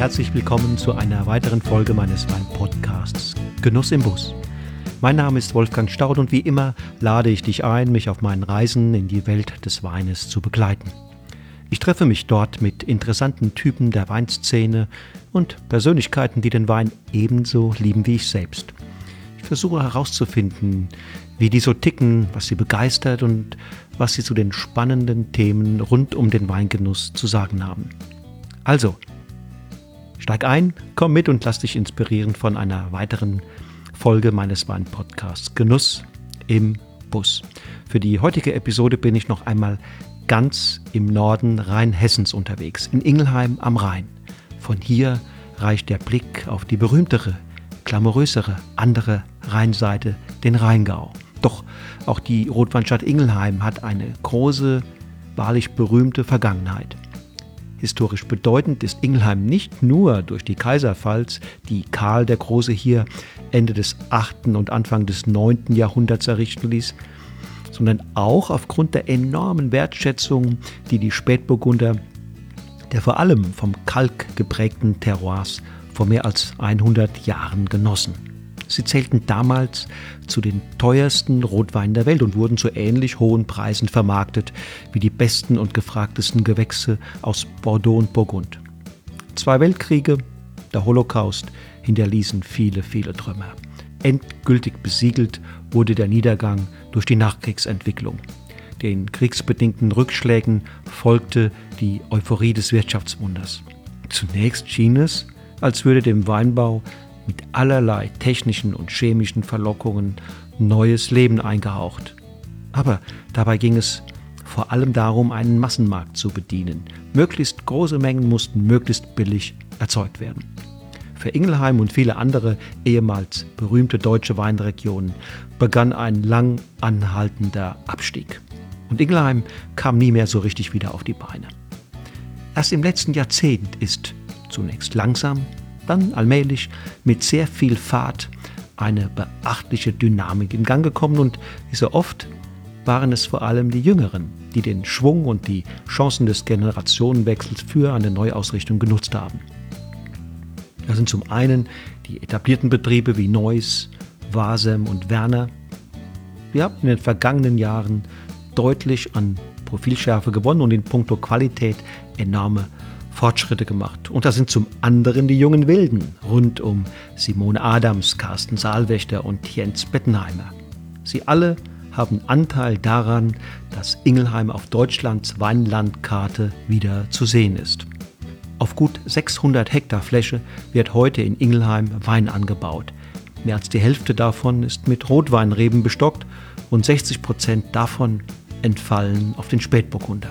Herzlich willkommen zu einer weiteren Folge meines Wein-Podcasts Genuss im Bus. Mein Name ist Wolfgang Staud und wie immer lade ich dich ein, mich auf meinen Reisen in die Welt des Weines zu begleiten. Ich treffe mich dort mit interessanten Typen der Weinszene und Persönlichkeiten, die den Wein ebenso lieben wie ich selbst. Ich versuche herauszufinden, wie die so ticken, was sie begeistert und was sie zu den spannenden Themen rund um den Weingenuss zu sagen haben. Also, steig ein, komm mit und lass dich inspirieren von einer weiteren Folge meines Wein-Podcasts Genuss im Bus. Für die heutige Episode bin ich noch einmal ganz im Norden Rheinhessens unterwegs, in Ingelheim am Rhein. Von hier reicht der Blick auf die berühmtere, glamourösere andere Rheinseite, den Rheingau. Doch auch die Rotweinstadt Ingelheim hat eine große, wahrlich berühmte Vergangenheit. Historisch bedeutend ist Ingelheim nicht nur durch die Kaiserpfalz, die Karl der Große hier Ende des 8. und Anfang des 9. Jahrhunderts errichten ließ, sondern auch aufgrund der enormen Wertschätzung, die die Spätburgunder der vor allem vom Kalk geprägten Terroirs vor mehr als 100 Jahren genossen. Sie zählten damals zu den teuersten Rotweinen der Welt und wurden zu ähnlich hohen Preisen vermarktet wie die besten und gefragtesten Gewächse aus Bordeaux und Burgund. Zwei Weltkriege, der Holocaust hinterließen viele, viele Trümmer. Endgültig besiegelt wurde der Niedergang durch die Nachkriegsentwicklung. Den kriegsbedingten Rückschlägen folgte die Euphorie des Wirtschaftswunders. Zunächst schien es, als würde dem Weinbau mit allerlei technischen und chemischen Verlockungen neues Leben eingehaucht. Aber dabei ging es vor allem darum, einen Massenmarkt zu bedienen. Möglichst große Mengen mussten möglichst billig erzeugt werden. Für Ingelheim und viele andere ehemals berühmte deutsche Weinregionen begann ein lang anhaltender Abstieg. Und Ingelheim kam nie mehr so richtig wieder auf die Beine. Erst im letzten Jahrzehnt ist zunächst langsam, dann allmählich mit sehr viel Fahrt eine beachtliche Dynamik in Gang gekommen und wie so oft waren es vor allem die Jüngeren, die den Schwung und die Chancen des Generationenwechsels für eine Neuausrichtung genutzt haben. Das sind zum einen die etablierten Betriebe wie Neuss, Wasem und Werner. Wir haben in den vergangenen Jahren deutlich an Profilschärfe gewonnen und in puncto Qualität enorme Fortschritte gemacht. Und da sind zum anderen die jungen Wilden rund um Simone Adams, Carsten Saalwächter und Jens Bettenheimer. Sie alle haben Anteil daran, dass Ingelheim auf Deutschlands Weinlandkarte wieder zu sehen ist. Auf gut 600 Hektar Fläche wird heute in Ingelheim Wein angebaut. Mehr als die Hälfte davon ist mit Rotweinreben bestockt und 60 Prozent davon entfallen auf den Spätburgunder.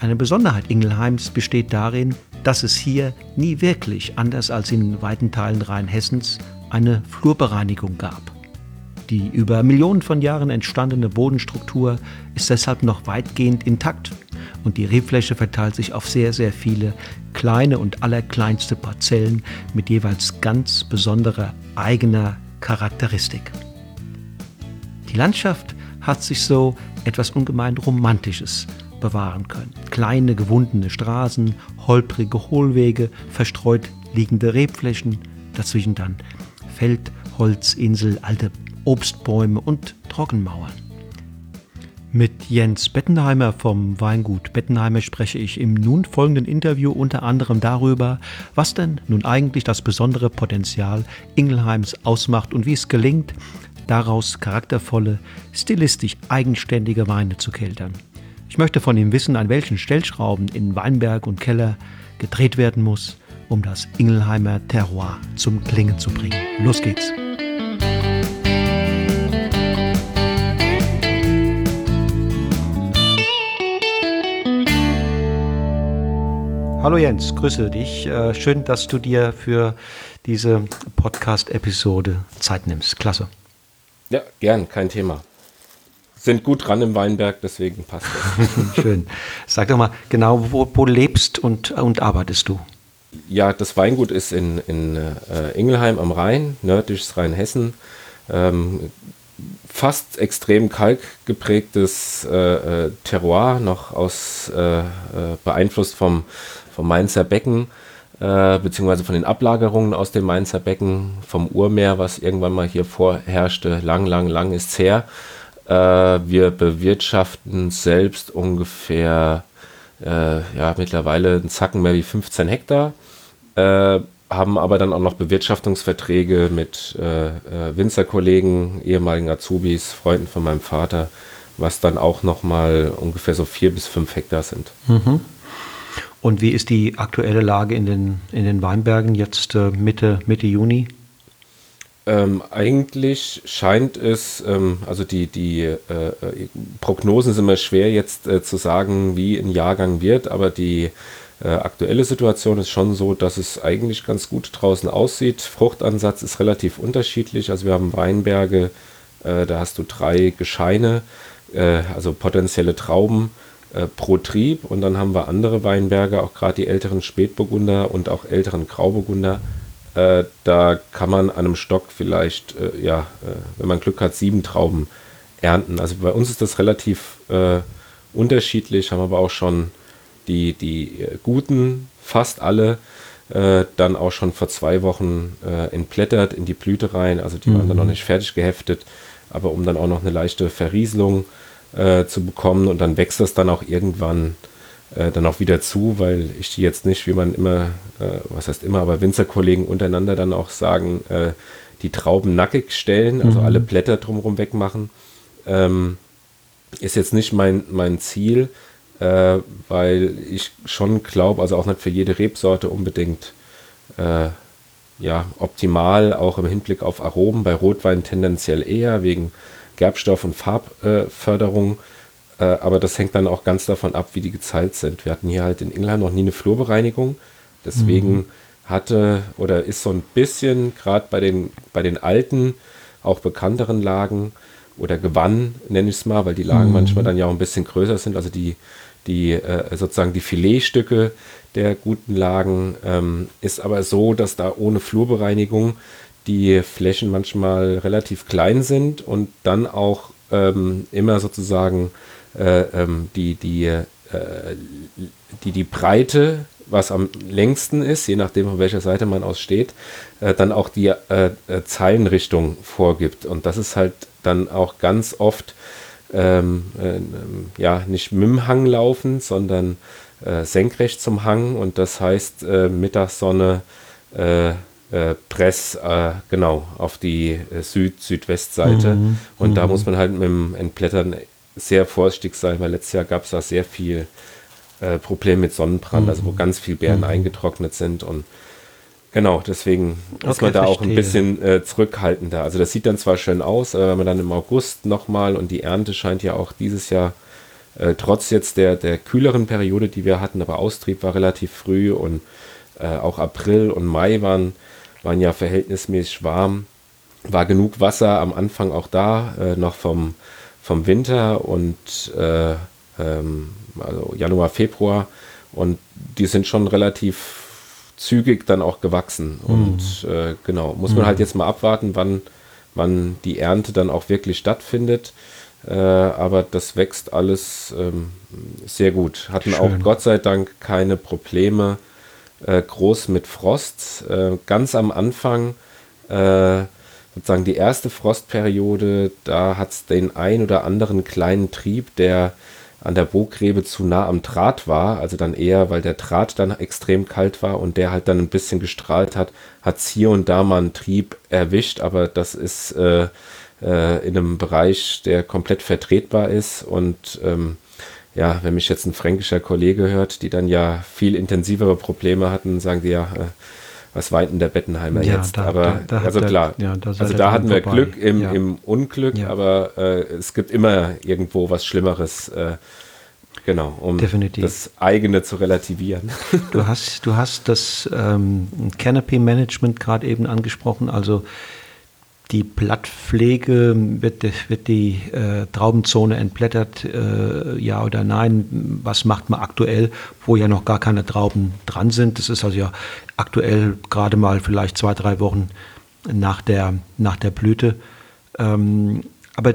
Eine Besonderheit Ingelheims besteht darin, dass es hier nie wirklich, anders als in weiten Teilen Rheinhessens, eine Flurbereinigung gab. Die über Millionen von Jahren entstandene Bodenstruktur ist deshalb noch weitgehend intakt und die Rebfläche verteilt sich auf sehr, sehr viele kleine und allerkleinste Parzellen mit jeweils ganz besonderer eigener Charakteristik. Die Landschaft hat sich so etwas ungemein Romantisches bewahren können. Kleine gewundene Straßen, holprige Hohlwege, verstreut liegende Rebflächen, dazwischen dann Feld, Holzinsel, alte Obstbäume und Trockenmauern. Mit Jens Bettenheimer vom Weingut Bettenheimer spreche ich im nun folgenden Interview unter anderem darüber, was denn nun eigentlich das besondere Potenzial Ingelheims ausmacht und wie es gelingt, daraus charaktervolle, stilistisch eigenständige Weine zu keltern. Ich möchte von ihm wissen, an welchen Stellschrauben in Weinberg und Keller gedreht werden muss, um das Ingelheimer Terroir zum Klingen zu bringen. Los geht's! Hallo Jens, grüße dich. Äh, schön, dass du dir für diese Podcast-Episode Zeit nimmst. Klasse. Ja, gern, kein Thema. Sind gut dran im Weinberg, deswegen passt das. Schön. Sag doch mal, genau, wo, wo lebst und, und arbeitest du? Ja, das Weingut ist in, in äh, Ingelheim am Rhein, nördliches Rheinhessen. Ähm, fast extrem kalkgeprägtes äh, äh, Terroir, noch aus äh, äh beeinflusst vom, vom Mainzer Becken. äh, beziehungsweise von den Ablagerungen aus dem Mainzer Becken, vom Urmeer, was irgendwann mal hier vorherrschte. Lang, lang, lang ist es her. Äh, wir bewirtschaften selbst ungefähr äh, ja, mittlerweile einen Zacken mehr wie 15 Hektar. Äh, haben aber dann auch noch Bewirtschaftungsverträge mit äh, äh, Winzerkollegen, ehemaligen Azubis, Freunden von meinem Vater, was dann auch nochmal ungefähr so vier bis fünf Hektar sind. Mhm. Und wie ist die aktuelle Lage in den, in den Weinbergen jetzt äh, Mitte, Mitte Juni? Ähm, eigentlich scheint es, ähm, also die, die äh, äh, Prognosen sind immer schwer jetzt äh, zu sagen, wie ein Jahrgang wird, aber die äh, aktuelle Situation ist schon so, dass es eigentlich ganz gut draußen aussieht. Fruchtansatz ist relativ unterschiedlich. Also wir haben Weinberge, äh, da hast du drei Gescheine, äh, also potenzielle Trauben pro Trieb. Und dann haben wir andere Weinberge, auch gerade die älteren Spätburgunder und auch älteren Grauburgunder. Äh, da kann man an einem Stock vielleicht, äh, ja, wenn man Glück hat, sieben Trauben ernten. Also bei uns ist das relativ unterschiedlich, haben aber auch schon die, die äh, guten, fast alle, äh, dann auch schon vor zwei Wochen äh, entblättert in die Blüte rein. Also die mhm. waren dann noch nicht fertig geheftet, aber um dann auch noch eine leichte Verrieselung äh, zu bekommen und dann wächst das dann auch irgendwann äh, dann auch wieder zu, weil ich die jetzt nicht, wie man immer, äh, was heißt immer, aber Winzerkollegen untereinander dann auch sagen, die Trauben nackig stellen, also mhm. alle Blätter drumherum wegmachen. Ähm, ist jetzt nicht mein, mein Ziel, äh, weil ich schon glaube, also auch nicht für jede Rebsorte unbedingt äh, ja, optimal, auch im Hinblick auf Aromen, bei Rotwein tendenziell eher wegen Gerbstoff- und Farbförderung. Äh, aber das hängt dann auch ganz davon ab, wie die gezahlt sind. Wir hatten hier halt in England noch nie eine Flurbereinigung. Deswegen mhm. hatte oder ist so ein bisschen, gerade bei den, bei den alten, auch bekannteren Lagen oder Gewann, nenne ich es mal, weil die Lagen mhm. manchmal dann ja auch ein bisschen größer sind. Also die die äh, sozusagen die Filetstücke der guten Lagen. Ähm, ist aber so, dass da ohne Flurbereinigung die Flächen manchmal relativ klein sind und dann auch ähm, immer sozusagen äh, ähm, die, die, äh, die, die Breite, was am längsten ist, je nachdem, von welcher Seite man aus steht, äh, dann auch die äh, äh, Zeilenrichtung vorgibt. Und das ist halt dann auch ganz oft ähm, äh, ja, nicht mit dem Hang laufen, sondern äh, senkrecht zum Hang und das heißt äh, Mittagssonne äh, äh, Press äh, genau auf die Süd-Südwestseite mhm. und mhm. da muss man halt mit dem Entblättern sehr vorsichtig sein, weil letztes Jahr gab es da sehr viel Probleme mit Sonnenbrand, mhm. also wo ganz viel Beeren mhm. eingetrocknet sind und Genau, deswegen okay, ist man da verstehe. auch ein bisschen äh, zurückhaltender. Also das sieht dann zwar schön aus, aber wenn man dann im August nochmal und die Ernte scheint ja auch dieses Jahr, äh, trotz jetzt der, der kühleren Periode, die wir hatten, aber Austrieb war relativ früh und äh, auch April und Mai waren, waren ja verhältnismäßig warm. War genug Wasser am Anfang auch da, äh, noch vom, vom Winter und äh, ähm, also Januar, Februar. Und die sind schon relativ zügig dann auch gewachsen. Mhm. Und äh, genau, muss man mhm. halt jetzt mal abwarten, wann, wann die Ernte dann auch wirklich stattfindet. Äh, aber das wächst alles ähm, sehr gut. Hatten Schön. auch Gott sei Dank keine Probleme äh, groß mit Frost. Äh, ganz am Anfang, äh, sozusagen die erste Frostperiode, da hat es den ein oder anderen kleinen Trieb, der an der Burgrebe zu nah am Draht war, also dann eher, weil der Draht dann extrem kalt war und der halt dann ein bisschen gestrahlt hat, hat es hier und da mal einen Trieb erwischt, aber das ist äh, äh, in einem Bereich, der komplett vertretbar ist und ähm, ja, wenn mich jetzt ein fränkischer Kollege hört, die dann ja viel intensivere Probleme hatten, sagen die ja, äh, was weint denn der Bettenheimer ja, jetzt? Da, aber da, da also klar, der, ja, also da hatten wir vorbei. Glück im, ja. im Unglück, aber äh, es gibt immer irgendwo was Schlimmeres. Äh, genau, um Definitiv. das eigene zu relativieren. Du hast, du hast das ähm, Canopy Management gerade eben angesprochen, also die Blattpflege, wird, wird die äh, Traubenzone entblättert, äh, ja oder nein? Was macht man aktuell, wo ja noch gar keine Trauben dran sind? Das ist also ja aktuell gerade mal vielleicht zwei, drei Wochen nach der, nach der Blüte. Ähm, aber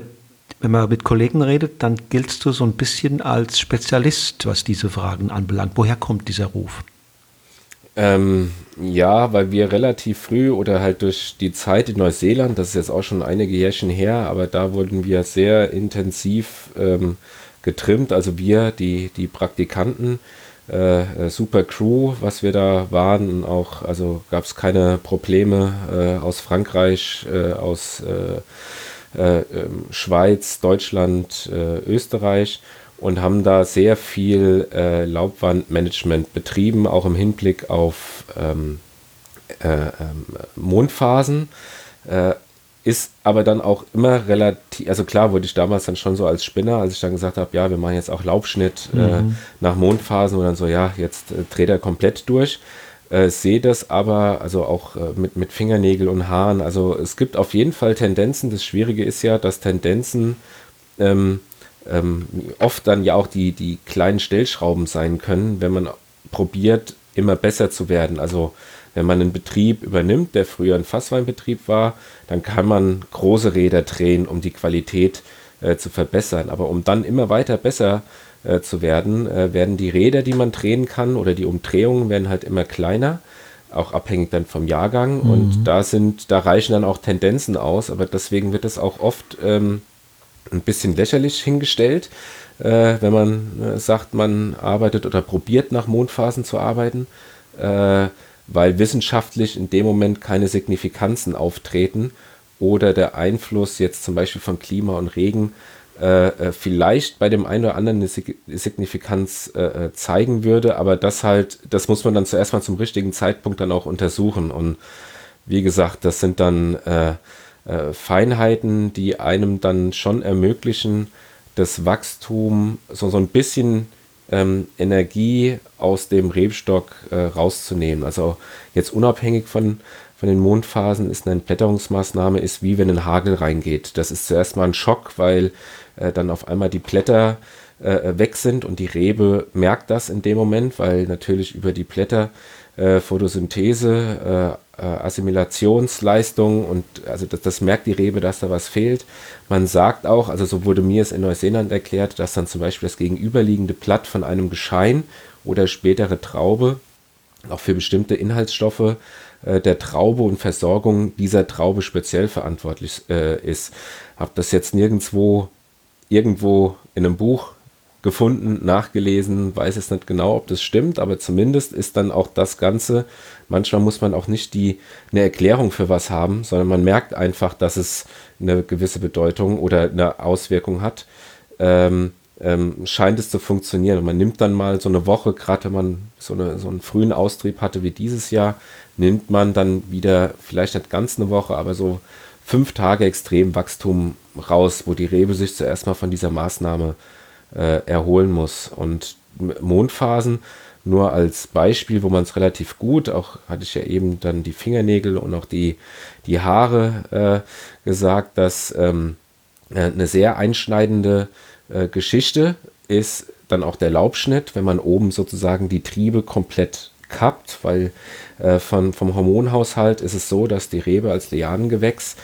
wenn man mit Kollegen redet, dann giltst du so ein bisschen als Spezialist, was diese Fragen anbelangt. Woher kommt dieser Ruf? Ähm, ja, weil wir relativ früh oder halt durch die Zeit in Neuseeland, das ist jetzt auch schon einige Jährchen her, aber da wurden wir sehr intensiv ähm, getrimmt. Also wir, die, die Praktikanten, äh, äh super Crew, was wir da waren. Auch, also gab es keine Probleme äh, aus Frankreich, äh, aus äh, äh, ähm, Schweiz, Deutschland, Österreich und haben da sehr viel äh, Laubwandmanagement betrieben, auch im Hinblick auf ähm, äh, ähm, Mondphasen. Äh, ist aber dann auch immer relativ, also klar wurde ich damals dann schon so als Spinner, als ich dann gesagt habe, ja, wir machen jetzt auch Laubschnitt äh, mhm. nach Mondphasen und dann so, ja, jetzt äh, dreht er komplett durch. Äh, sehe das aber, also auch mit, mit Fingernägel und Haaren, also es gibt auf jeden Fall Tendenzen. Das Schwierige ist ja, dass Tendenzen ähm, ähm, oft dann ja auch die, die kleinen Stellschrauben sein können, wenn man probiert, immer besser zu werden. Also wenn man einen Betrieb übernimmt, der früher ein Fassweinbetrieb war, dann kann man große Räder drehen, um die Qualität äh, zu verbessern. Aber um dann immer weiter besser äh, zu werden, äh, werden die Räder, die man drehen kann oder die Umdrehungen werden halt immer kleiner, auch abhängig dann vom Jahrgang. Mhm. Und da sind, da reichen dann auch Tendenzen aus, aber deswegen wird es auch oft ähm, ein bisschen lächerlich hingestellt, äh, wenn man äh, sagt, man arbeitet oder probiert nach Mondphasen zu arbeiten, äh, weil wissenschaftlich in dem Moment keine Signifikanzen auftreten oder der Einfluss jetzt zum Beispiel von Klima und Regen äh, äh, vielleicht bei dem einen oder anderen eine Signifikanz äh, zeigen würde, aber das halt, das muss man dann zuerst mal zum richtigen Zeitpunkt dann auch untersuchen. Und wie gesagt, das sind dann äh, Feinheiten, die einem dann schon ermöglichen, das Wachstum, so, so ein bisschen ähm, Energie aus dem Rebstock äh, rauszunehmen. Also jetzt unabhängig von, von den Mondphasen ist eine Blätterungsmaßnahme, ist wie wenn ein Hagel reingeht. Das ist zuerst mal ein Schock, weil äh, dann auf einmal die Blätter äh, weg sind und die Rebe merkt das in dem Moment, weil natürlich über die Blätter äh, Photosynthese, äh, äh, Assimilationsleistung und also das, das, merkt die Rebe, dass da was fehlt. Man sagt auch, also so wurde mir es in Neuseeland erklärt, dass dann zum Beispiel das gegenüberliegende Blatt von einem Geschein oder spätere Traube auch für bestimmte Inhaltsstoffe äh, der Traube und Versorgung dieser Traube speziell verantwortlich äh, ist. Habe das jetzt nirgendwo irgendwo in einem Buch gefunden, nachgelesen, weiß es nicht genau, ob das stimmt, aber zumindest ist dann auch das Ganze, manchmal muss man auch nicht die, eine Erklärung für was haben, sondern man merkt einfach, dass es eine gewisse Bedeutung oder eine Auswirkung hat. Ähm, ähm, scheint es zu funktionieren. Und man nimmt dann mal so eine Woche, gerade wenn man so, eine, so einen frühen Austrieb hatte wie dieses Jahr, nimmt man dann wieder, vielleicht nicht ganz eine Woche, aber so fünf Tage extrem Wachstum raus, wo die Rebe sich zuerst mal von dieser Maßnahme äh, erholen muss. Und Mondphasen nur als Beispiel, wo man es relativ gut, auch hatte ich ja eben dann die Fingernägel und auch die, die Haare äh, gesagt, dass ähm, äh, eine sehr einschneidende äh, Geschichte ist dann auch der Laubschnitt, wenn man oben sozusagen die Triebe komplett kappt, weil äh, von, vom Hormonhaushalt ist es so, dass die Rebe als Lianengewächs,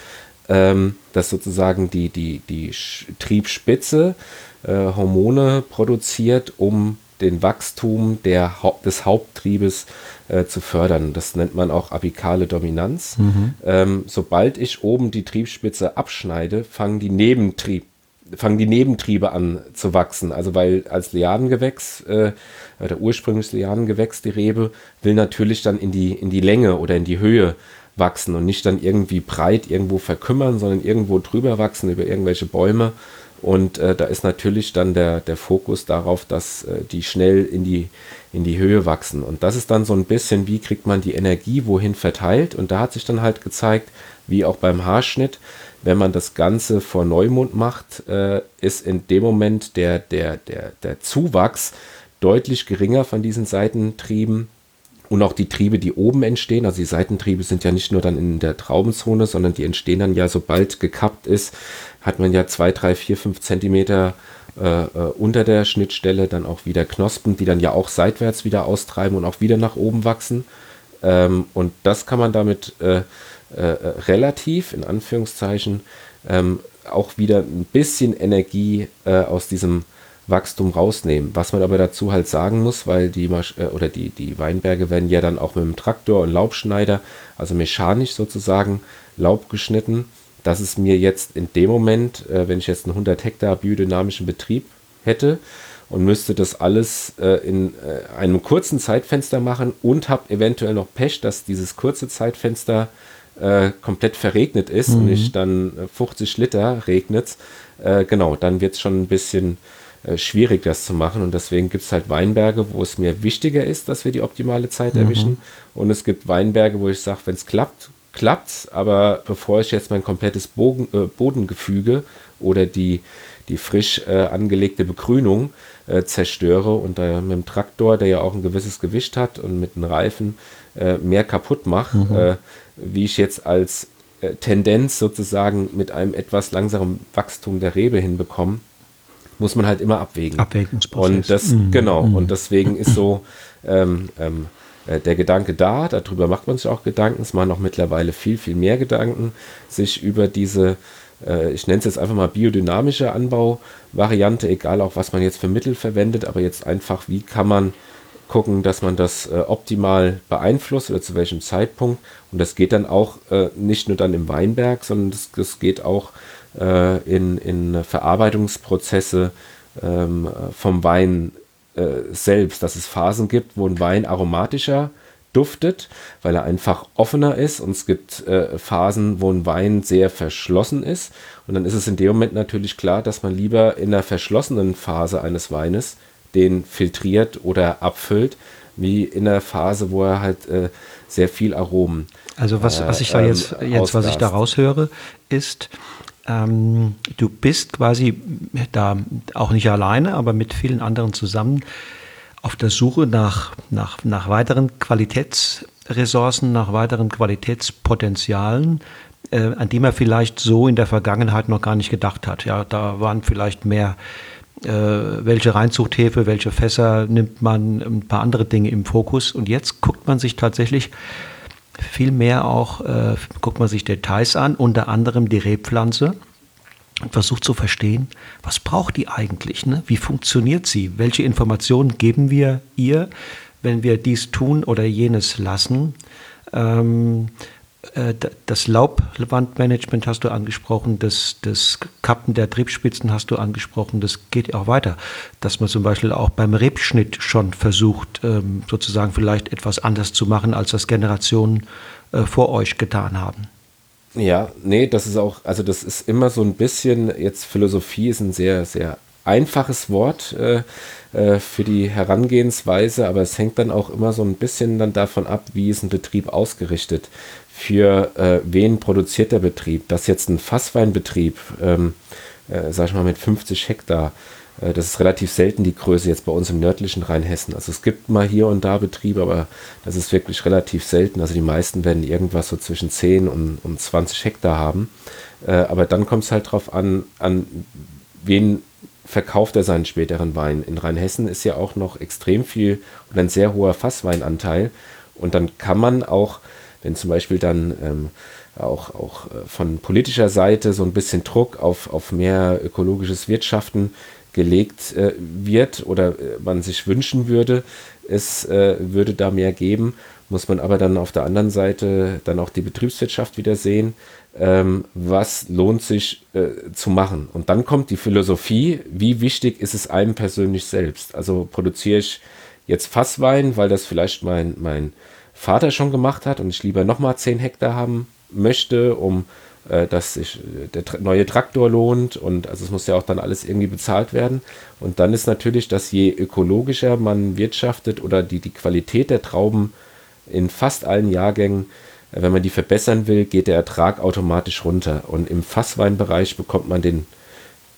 ähm, dass sozusagen die, die, die Triebspitze äh, Hormone produziert, um den Wachstum der, des Haupttriebes äh, zu fördern. Das nennt man auch apikale Dominanz. Mhm. Ähm, sobald ich oben die Triebspitze abschneide, fangen die Nebentrieb fangen die Nebentriebe an zu wachsen. Also weil als Lianengewächs, äh, der ursprüngliche Lianengewächs, die Rebe, will natürlich dann in die, in die Länge oder in die Höhe wachsen und nicht dann irgendwie breit irgendwo verkümmern, sondern irgendwo drüber wachsen über irgendwelche Bäume und äh, da ist natürlich dann der, der Fokus darauf, dass äh, die schnell in die, in die Höhe wachsen. Und das ist dann so ein bisschen, wie kriegt man die Energie wohin verteilt. Und da hat sich dann halt gezeigt, wie auch beim Haarschnitt, wenn man das Ganze vor Neumond macht, äh, ist in dem Moment der, der, der, der Zuwachs deutlich geringer von diesen Seitentrieben und auch die Triebe, die oben entstehen, also die Seitentriebe sind ja nicht nur dann in der Traubenzone, sondern die entstehen dann ja, sobald gekappt ist, hat man ja zwei, drei, vier, fünf Zentimeter äh, äh, unter der Schnittstelle dann auch wieder Knospen, die dann ja auch seitwärts wieder austreiben und auch wieder nach oben wachsen. Ähm, und das kann man damit äh, äh, relativ, in Anführungszeichen, ähm, auch wieder ein bisschen Energie äh, aus diesem Wachstum rausnehmen. Was man aber dazu halt sagen muss, weil die Masch äh, oder die, die Weinberge werden ja dann auch mit dem Traktor und Laubschneider, also mechanisch sozusagen Laub geschnitten. Das ist mir jetzt in dem Moment, äh, wenn ich jetzt einen 100 Hektar biodynamischen Betrieb hätte und müsste das alles äh, in äh, einem kurzen Zeitfenster machen und habe eventuell noch Pech, dass dieses kurze Zeitfenster äh, komplett verregnet ist mhm. und ich dann 50 Liter regnet, äh, genau, dann wird es schon ein bisschen äh, schwierig, das zu machen. Und deswegen gibt es halt Weinberge, wo es mir wichtiger ist, dass wir die optimale Zeit mhm. erwischen. Und es gibt Weinberge, wo ich sage, wenn es klappt, klappt Aber bevor ich jetzt mein komplettes Bogen, äh, Bodengefüge oder die, die frisch äh, angelegte Begrünung äh, zerstöre und da mit dem Traktor, der ja auch ein gewisses Gewicht hat und mit den Reifen äh, mehr kaputt mache, mhm. Äh, wie ich jetzt als Tendenz sozusagen mit einem etwas langsamen Wachstum der Rebe hinbekomme, muss man halt immer abwägen. Abwägungsprozess. Und das, mhm. genau, mhm. und deswegen ist so ähm, ähm, äh, der Gedanke da, darüber macht man sich auch Gedanken, es machen auch mittlerweile viel, viel mehr Gedanken, sich über diese, äh, ich nenne es jetzt einfach mal biodynamische Anbauvariante, egal auch was man jetzt für Mittel verwendet, aber jetzt einfach, wie kann man gucken, dass man das äh, optimal beeinflusst oder zu welchem Zeitpunkt. Und das geht dann auch äh, nicht nur dann im Weinberg, sondern das, das geht auch äh, in, in Verarbeitungsprozesse ähm, vom Wein äh, selbst, dass es Phasen gibt, wo ein Wein aromatischer duftet, weil er einfach offener ist und es gibt äh, Phasen, wo ein Wein sehr verschlossen ist und dann ist es in dem Moment natürlich klar, dass man lieber in der verschlossenen Phase eines Weines den filtriert oder abfüllt, wie in der Phase, wo er halt äh, sehr viel Aromen. Also was, was ich da jetzt, ähm, jetzt was ich da raushöre, ist, ähm, du bist quasi da auch nicht alleine, aber mit vielen anderen zusammen auf der Suche nach, nach, nach weiteren Qualitätsressourcen, nach weiteren Qualitätspotenzialen, äh, an die man vielleicht so in der Vergangenheit noch gar nicht gedacht hat. Ja, da waren vielleicht mehr äh, welche Reinzuchthäfe, welche Fässer nimmt man, ein paar andere Dinge im Fokus. Und jetzt guckt man sich tatsächlich viel mehr auch, äh, guckt man sich Details an, unter anderem die Rebpflanze und versucht zu verstehen, was braucht die eigentlich? Ne? Wie funktioniert sie? Welche Informationen geben wir ihr, wenn wir dies tun oder jenes lassen? Ähm, äh, das Laubwandmanagement hast du angesprochen, das, das Kappen der Triebspitzen hast du angesprochen, das geht auch weiter. Dass man zum Beispiel auch beim Rebschnitt schon versucht, ähm, sozusagen vielleicht etwas anders zu machen, als das Generationen äh, vor euch getan haben. Ja, nee, das ist auch, also das ist immer so ein bisschen, jetzt Philosophie ist ein sehr, sehr einfaches Wort äh, äh, für die Herangehensweise, aber es hängt dann auch immer so ein bisschen dann davon ab, wie ist ein Betrieb ausgerichtet für äh, wen produziert der Betrieb. Dass jetzt ein Fassweinbetrieb, ähm, äh, sag ich mal, mit 50 Hektar, äh, das ist relativ selten die Größe jetzt bei uns im nördlichen Rheinhessen. Also es gibt mal hier und da Betriebe, aber das ist wirklich relativ selten. Also die meisten werden irgendwas so zwischen 10 und, und 20 Hektar haben. Äh, aber dann kommt es halt darauf an, an wen verkauft er seinen späteren Wein. In Rheinhessen ist ja auch noch extrem viel und ein sehr hoher Fassweinanteil. Und dann kann man auch wenn zum Beispiel dann ähm, auch, auch äh, von politischer Seite so ein bisschen Druck auf, auf mehr ökologisches Wirtschaften gelegt äh, wird oder äh, man sich wünschen würde, es äh, würde da mehr geben, muss man aber dann auf der anderen Seite dann auch die Betriebswirtschaft wieder sehen, ähm, was lohnt sich äh, zu machen. Und dann kommt die Philosophie, wie wichtig ist es einem persönlich selbst. Also produziere ich jetzt Fasswein, weil das vielleicht mein, mein Vater schon gemacht hat und ich lieber nochmal 10 Hektar haben möchte, um äh, dass sich äh, der neue Traktor lohnt und also es muss ja auch dann alles irgendwie bezahlt werden. Und dann ist natürlich, dass je ökologischer man wirtschaftet oder die, die Qualität der Trauben in fast allen Jahrgängen, äh, wenn man die verbessern will, geht der Ertrag automatisch runter. Und im Fassweinbereich bekommt man den,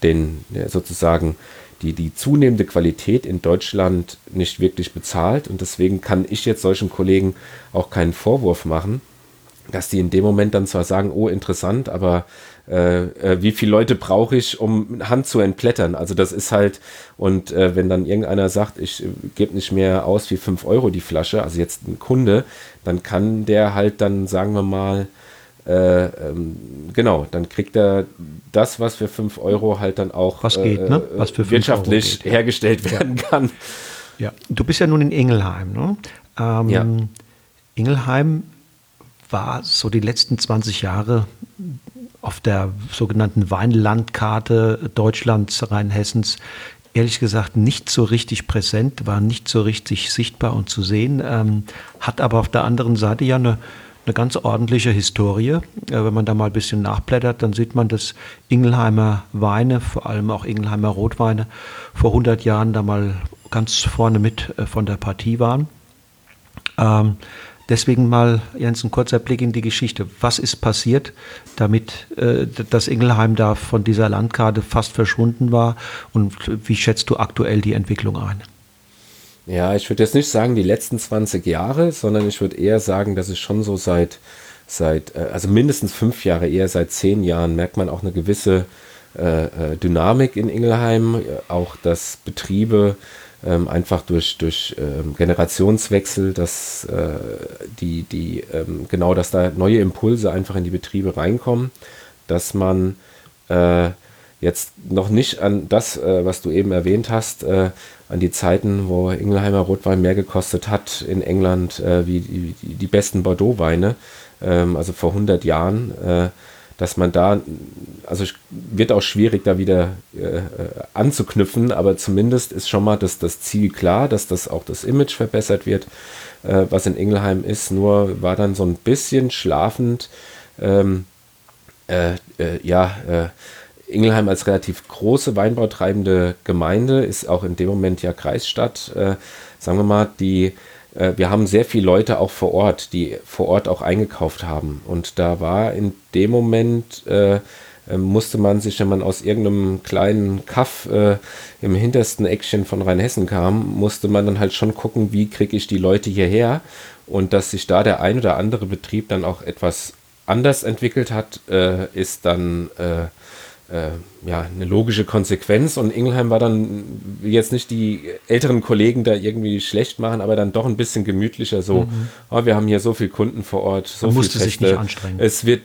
den ja, sozusagen die, die zunehmende Qualität in Deutschland nicht wirklich bezahlt. Und deswegen kann ich jetzt solchen Kollegen auch keinen Vorwurf machen, dass die in dem Moment dann zwar sagen, oh, interessant, aber äh, äh, wie viele Leute brauche ich, um Hand zu entblättern? Also das ist halt, und äh, wenn dann irgendeiner sagt, ich äh, gebe nicht mehr aus wie 5 Euro die Flasche, also jetzt ein Kunde, dann kann der halt dann, sagen wir mal, äh, ähm, genau, dann kriegt er das, was für 5 Euro halt dann auch was geht, ne? was für wirtschaftlich geht, hergestellt ja. werden kann. Ja, du bist ja nun in Ingelheim. Ne? Ähm, ja. Ingelheim war so die letzten 20 Jahre auf der sogenannten Weinlandkarte Deutschlands, Rheinhessens ehrlich gesagt nicht so richtig präsent, war nicht so richtig sichtbar und zu sehen, ähm, hat aber auf der anderen Seite ja eine, eine ganz ordentliche Historie. Äh, wenn man da mal ein bisschen nachblättert, dann sieht man, dass Ingelheimer Weine, vor allem auch Ingelheimer Rotweine, vor 100 Jahren da mal ganz vorne mit äh, von der Partie waren. Ähm, Deswegen mal, Jens, ein kurzer Blick in die Geschichte. Was ist passiert, damit äh, das Ingelheim da von dieser Landkarte fast verschwunden war? Und wie schätzt du aktuell die Entwicklung ein? Ja, ich würde jetzt nicht sagen die letzten 20 Jahre, sondern ich würde eher sagen, dass es schon so seit, seit äh, also mindestens fünf Jahre, eher seit zehn Jahren, merkt man auch eine gewisse äh, äh Dynamik in Ingelheim. Auch dass Betriebe ähm, einfach durch, durch ähm, Generationswechsel, dass äh, die, die, ähm, genau, dass da neue Impulse einfach in die Betriebe reinkommen, dass man äh, jetzt noch nicht an das, äh, was du eben erwähnt hast, äh, an die Zeiten, wo Ingelheimer Rotwein mehr gekostet hat in England, äh, wie die, die, besten Bordeaux-Weine, ähm, also vor 100 Jahren, äh, dass man da, also wird auch schwierig, da wieder äh, äh, anzuknüpfen, aber zumindest ist schon mal das, das Ziel klar, dass das auch das Image verbessert wird, äh, was in Ingelheim ist. Nur war dann so ein bisschen schlafend, ähm, äh, ja, Ingelheim als relativ große weinbautreibende Gemeinde ist auch in dem Moment ja Kreisstadt. sagen wir mal, die äh, wir haben sehr viele Leute auch vor Ort, die vor Ort auch eingekauft haben. Und da war in dem Moment, äh, äh, musste man sich, wenn man aus irgendeinem kleinen Kaff äh, im hintersten Eckchen von Rheinhessen kam, musste man dann halt schon gucken, wie kriege ich die Leute hierher. Und dass sich da der ein oder andere Betrieb dann auch etwas anders entwickelt hat, äh, ist dann äh, ja, eine logische Konsequenz. Und Ingelheim war dann jetzt nicht die älteren Kollegen da irgendwie schlecht machen, aber dann doch ein bisschen gemütlicher. So, mhm. oh, wir haben hier so viele Kunden vor Ort, so Man musste sich nicht anstrengen. Es wird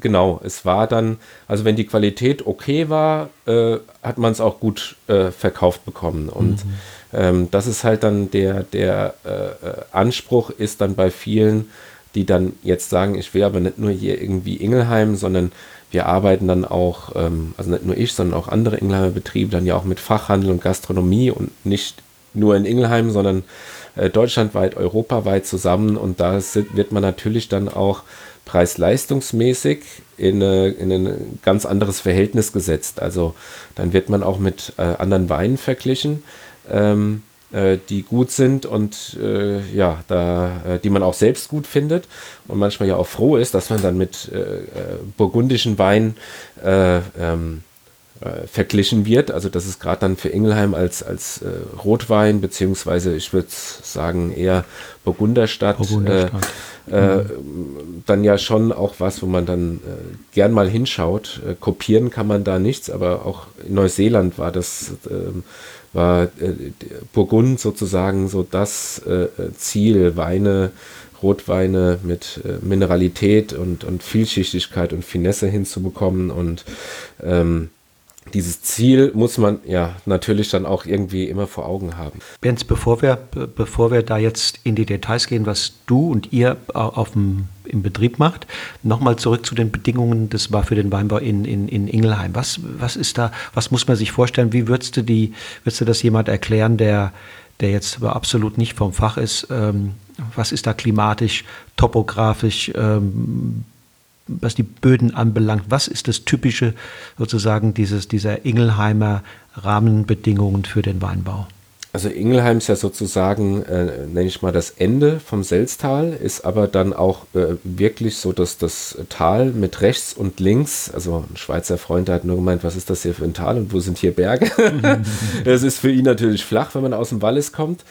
genau, es war dann, also wenn die Qualität okay war, äh, hat man es auch gut äh, verkauft bekommen. Und mhm. ähm, das ist halt dann der, der äh, äh, Anspruch ist dann bei vielen, die dann jetzt sagen, ich will aber nicht nur hier irgendwie Ingelheim, sondern wir arbeiten dann auch, ähm, also nicht nur ich, sondern auch andere Ingelheimer Betriebe, dann ja auch mit Fachhandel und Gastronomie und nicht nur in Ingelheim, sondern äh, deutschlandweit, europaweit zusammen. Und da wird man natürlich dann auch preis-leistungsmäßig in, in, ein ganz anderes Verhältnis gesetzt. Also dann wird man auch mit äh, anderen Weinen verglichen. Ähm, äh, die gut sind und äh, ja, da, äh, die man auch selbst gut findet und manchmal ja auch froh ist, dass man dann mit äh, äh burgundischen Wein ähm, verglichen wird. Also das ist gerade dann für Ingelheim als, als Rotwein, beziehungsweise ich würde sagen eher Burgunderstadt, Burgunderstadt. Mhm. dann ja schon auch was, wo man dann gern mal hinschaut. kopieren kann man da nichts, aber auch in Neuseeland war das ähm, war äh, Burgund sozusagen so das äh, Ziel, Weine, Rotweine mit äh, Mineralität und, und Vielschichtigkeit und Finesse hinzubekommen und ähm, dieses Ziel muss man ja natürlich dann auch irgendwie immer vor Augen haben. Benz, bevor wir, bevor wir da jetzt in die Details gehen, was du und ihr auf dem, im Betrieb macht, nochmal zurück zu den Bedingungen, das war für den Weinbau in, in, in Ingelheim. Was, was ist da, was muss man sich vorstellen? Wie würdest du, die, würdest du das jemand erklären, der, der jetzt aber absolut nicht vom Fach ist? Ähm, was ist da klimatisch, topografisch? Ähm, was die Böden anbelangt, was ist das Typische sozusagen dieses, dieser Ingelheimer Rahmenbedingungen für den Weinbau? Also Ingelheim ist ja sozusagen, äh, nenne ich mal, das Ende vom Selztal, ist aber dann auch äh, wirklich so, dass das Tal mit rechts und links, also ein Schweizer Freund hat nur gemeint, was ist das hier für ein Tal und wo sind hier Berge? das ist für ihn natürlich flach, wenn man aus dem Wallis kommt.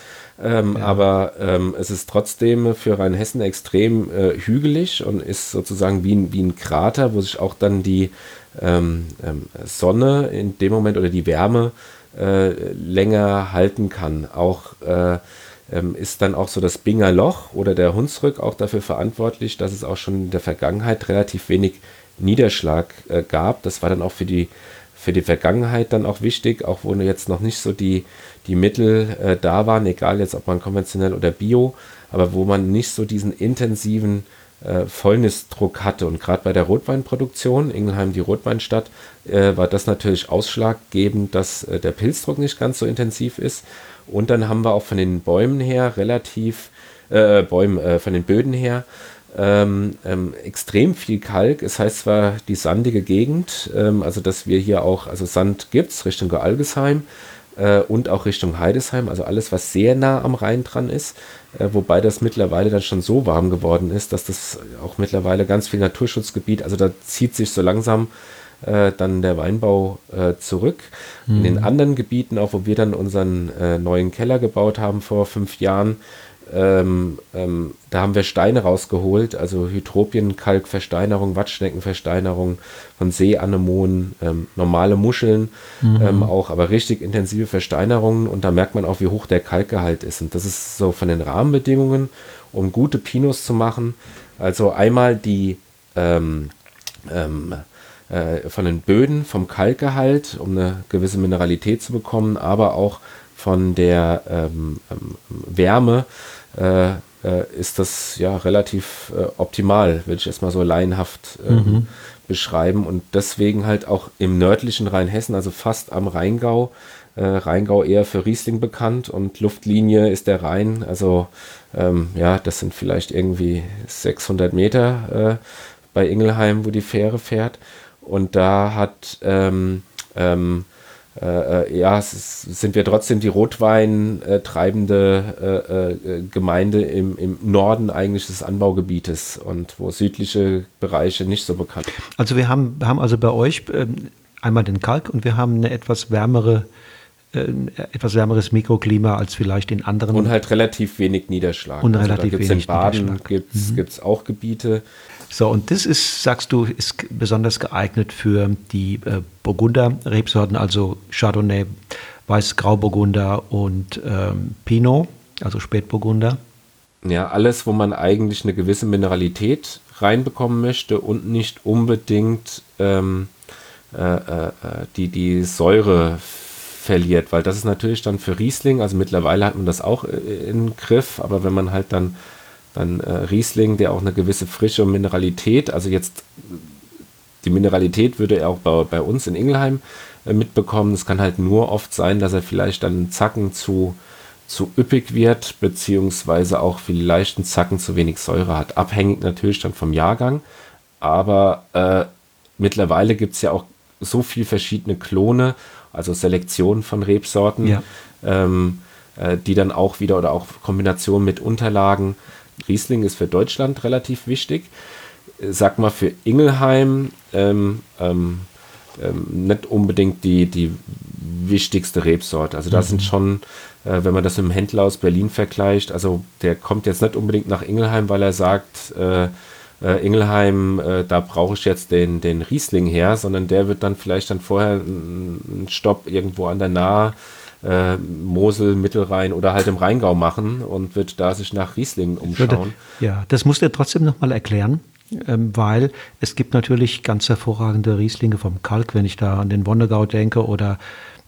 Ähm, ja. Aber ähm, es ist trotzdem für Rheinhessen extrem äh, hügelig und ist sozusagen wie ein, wie ein Krater, wo sich auch dann die ähm, ähm Sonne in dem Moment oder die Wärme äh, länger halten kann. Auch äh, ähm, ist dann auch so das Binger Loch oder der Hunsrück auch dafür verantwortlich, dass es auch schon in der Vergangenheit relativ wenig Niederschlag äh, gab. Das war dann auch für die, für die Vergangenheit dann auch wichtig, auch wo jetzt noch nicht so die, die Mittel äh, da waren, egal jetzt ob man konventionell oder bio, aber wo man nicht so diesen intensiven äh, Fäulnisdruck hatte. Und gerade bei der Rotweinproduktion, Ingelheim die Rotweinstadt, äh, war das natürlich ausschlaggebend, dass äh, der Pilzdruck nicht ganz so intensiv ist. Und dann haben wir auch von den Bäumen her relativ, äh, Bäumen, äh, von den Böden her, ähm, ähm, extrem viel Kalk. Es heißt zwar die sandige Gegend, ähm, also dass wir hier auch, also Sand gibt es Richtung Gealgesheim äh, und auch Richtung Heidesheim, also alles, was sehr nah am Rhein dran ist, äh, wobei das mittlerweile dann schon so warm geworden ist, dass das auch mittlerweile ganz viel Naturschutzgebiet, also da zieht sich so langsam äh, dann der Weinbau äh, zurück. Mhm. In den mhm. anderen Gebieten, auch wo wir dann unseren äh, neuen Keller gebaut haben vor fünf Jahren, ähm, ähm, da haben wir Steine rausgeholt, also Hydropienkalkversteinerung, Watschneckenversteinerung von Seeanemonen, ähm, normale Muscheln, mhm. Ähm, auch aber richtig intensive Versteinerungen und da merkt man auch, wie hoch der Kalkgehalt ist. Und das ist so von den Rahmenbedingungen, um gute Pinos zu machen. Also einmal die ähm, ähm, äh, von den Böden, vom Kalkgehalt, um eine gewisse Mineralität zu bekommen, aber auch von der ähm, ähm, Wärme äh, äh, ist das ja relativ äh, optimal, will ich erstmal so laienhaft ähm, mhm. beschreiben. Und deswegen halt auch im nördlichen Rheinhessen, also fast am Rheingau, äh, Rheingau eher für Riesling bekannt und Luftlinie ist der Rhein. Also ähm, ja, das sind vielleicht irgendwie 600 Meter äh, bei Ingelheim, wo die Fähre fährt. Und da hat ähm, ähm, äh, äh, ja, sind wir trotzdem die Rotwein äh, treibende äh, äh, Gemeinde im, im Norden eigentlich des Anbaugebietes und wo südliche Bereiche nicht so bekannt. Also wir haben, haben also bei euch ähm, einmal den Kalk und wir haben eine etwas wärmere äh, etwas wärmeres Mikroklima als vielleicht in anderen. Und halt relativ wenig Niederschlag. Und also relativ wenig in Baden gibt es mhm. auch Gebiete. So, und das ist, sagst du, ist besonders geeignet für die äh, Burgunder-Rebsorten, also Chardonnay, Weiß-Grauburgunder und ähm, Pinot, also Spätburgunder. Ja, alles, wo man eigentlich eine gewisse Mineralität reinbekommen möchte und nicht unbedingt ähm, äh, äh, die, die Säure verliert, weil das ist natürlich dann für Riesling, also mittlerweile hat man das auch äh, im Griff, aber wenn man halt dann dann äh, Riesling, der auch eine gewisse Frische und Mineralität, also jetzt die Mineralität würde er auch bei, bei uns in Ingelheim äh, mitbekommen. Es kann halt nur oft sein, dass er vielleicht dann einen Zacken zu, zu üppig wird, beziehungsweise auch vielleicht einen Zacken zu wenig Säure hat. Abhängig natürlich dann vom Jahrgang. Aber äh, mittlerweile gibt es ja auch so viele verschiedene Klone, also Selektionen von Rebsorten, ja. ähm, äh, die dann auch wieder oder auch Kombinationen mit Unterlagen Riesling ist für Deutschland relativ wichtig. Sag mal, für Ingelheim ähm, ähm, ähm, nicht unbedingt die, die wichtigste Rebsorte. Also da mhm. sind schon, äh, wenn man das mit dem Händler aus Berlin vergleicht, also der kommt jetzt nicht unbedingt nach Ingelheim, weil er sagt, äh, äh, Ingelheim, äh, da brauche ich jetzt den, den Riesling her, sondern der wird dann vielleicht dann vorher einen Stopp irgendwo an der Nahe äh, Mosel, Mittelrhein oder halt im Rheingau machen und wird da sich nach Riesling umschauen. Würde, ja, das musst du trotzdem nochmal erklären, ähm, weil es gibt natürlich ganz hervorragende Rieslinge vom Kalk, wenn ich da an den Wonnegau denke oder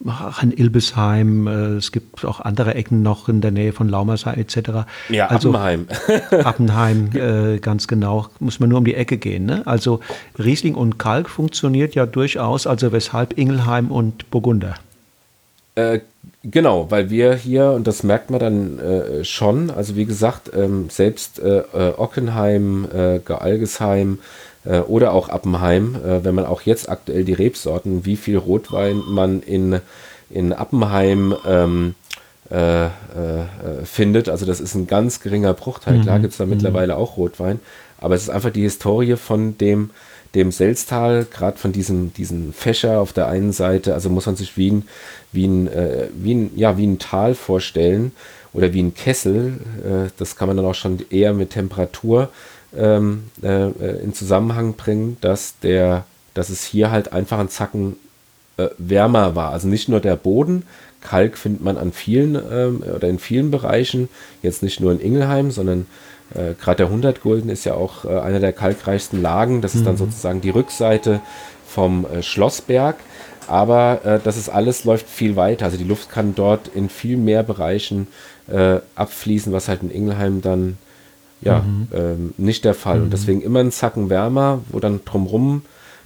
an Ilbesheim, äh, es gibt auch andere Ecken noch in der Nähe von Laumersheim etc. Ja, also, Appenheim. Appenheim, äh, ganz genau, muss man nur um die Ecke gehen. Ne? Also Riesling und Kalk funktioniert ja durchaus, also weshalb Ingelheim und Burgunder. Äh, genau, weil wir hier, und das merkt man dann äh, schon, also wie gesagt, ähm, selbst äh, äh Ockenheim, äh, Gealgesheim äh, oder auch Appenheim, wenn man auch jetzt aktuell die Rebsorten, wie viel Rotwein man in, in Appenheim ähm, findet, also das ist ein ganz geringer Bruchteil. Mhm. Klar gibt es da mhm. mittlerweile auch Rotwein, aber es ist einfach die Historie von dem dem Selztal, gerade von diesem, diesen Fächer auf der einen Seite, also muss man sich wie ein, wie ein, äh, wie ein, ja, wie ein Tal vorstellen oder wie ein Kessel. Äh, das kann man dann auch schon eher mit Temperatur ähm, äh, in Zusammenhang bringen, dass, der, dass es hier halt einfach ein Zacken äh, wärmer war. Also nicht nur der Boden Kalk findet man an vielen ähm, oder in vielen Bereichen, jetzt nicht nur in Ingelheim, sondern äh, gerade der 100 Gulden ist ja auch äh, einer der kalkreichsten Lagen. Das ist dann mhm. sozusagen die Rückseite vom äh, Schlossberg. Aber äh, das ist alles läuft viel weiter. Also die Luft kann dort in viel mehr Bereichen äh, abfließen, was halt in Ingelheim dann ja mhm. ähm, nicht der Fall. Mhm. Und deswegen immer ein Zacken wärmer, wo dann drumrum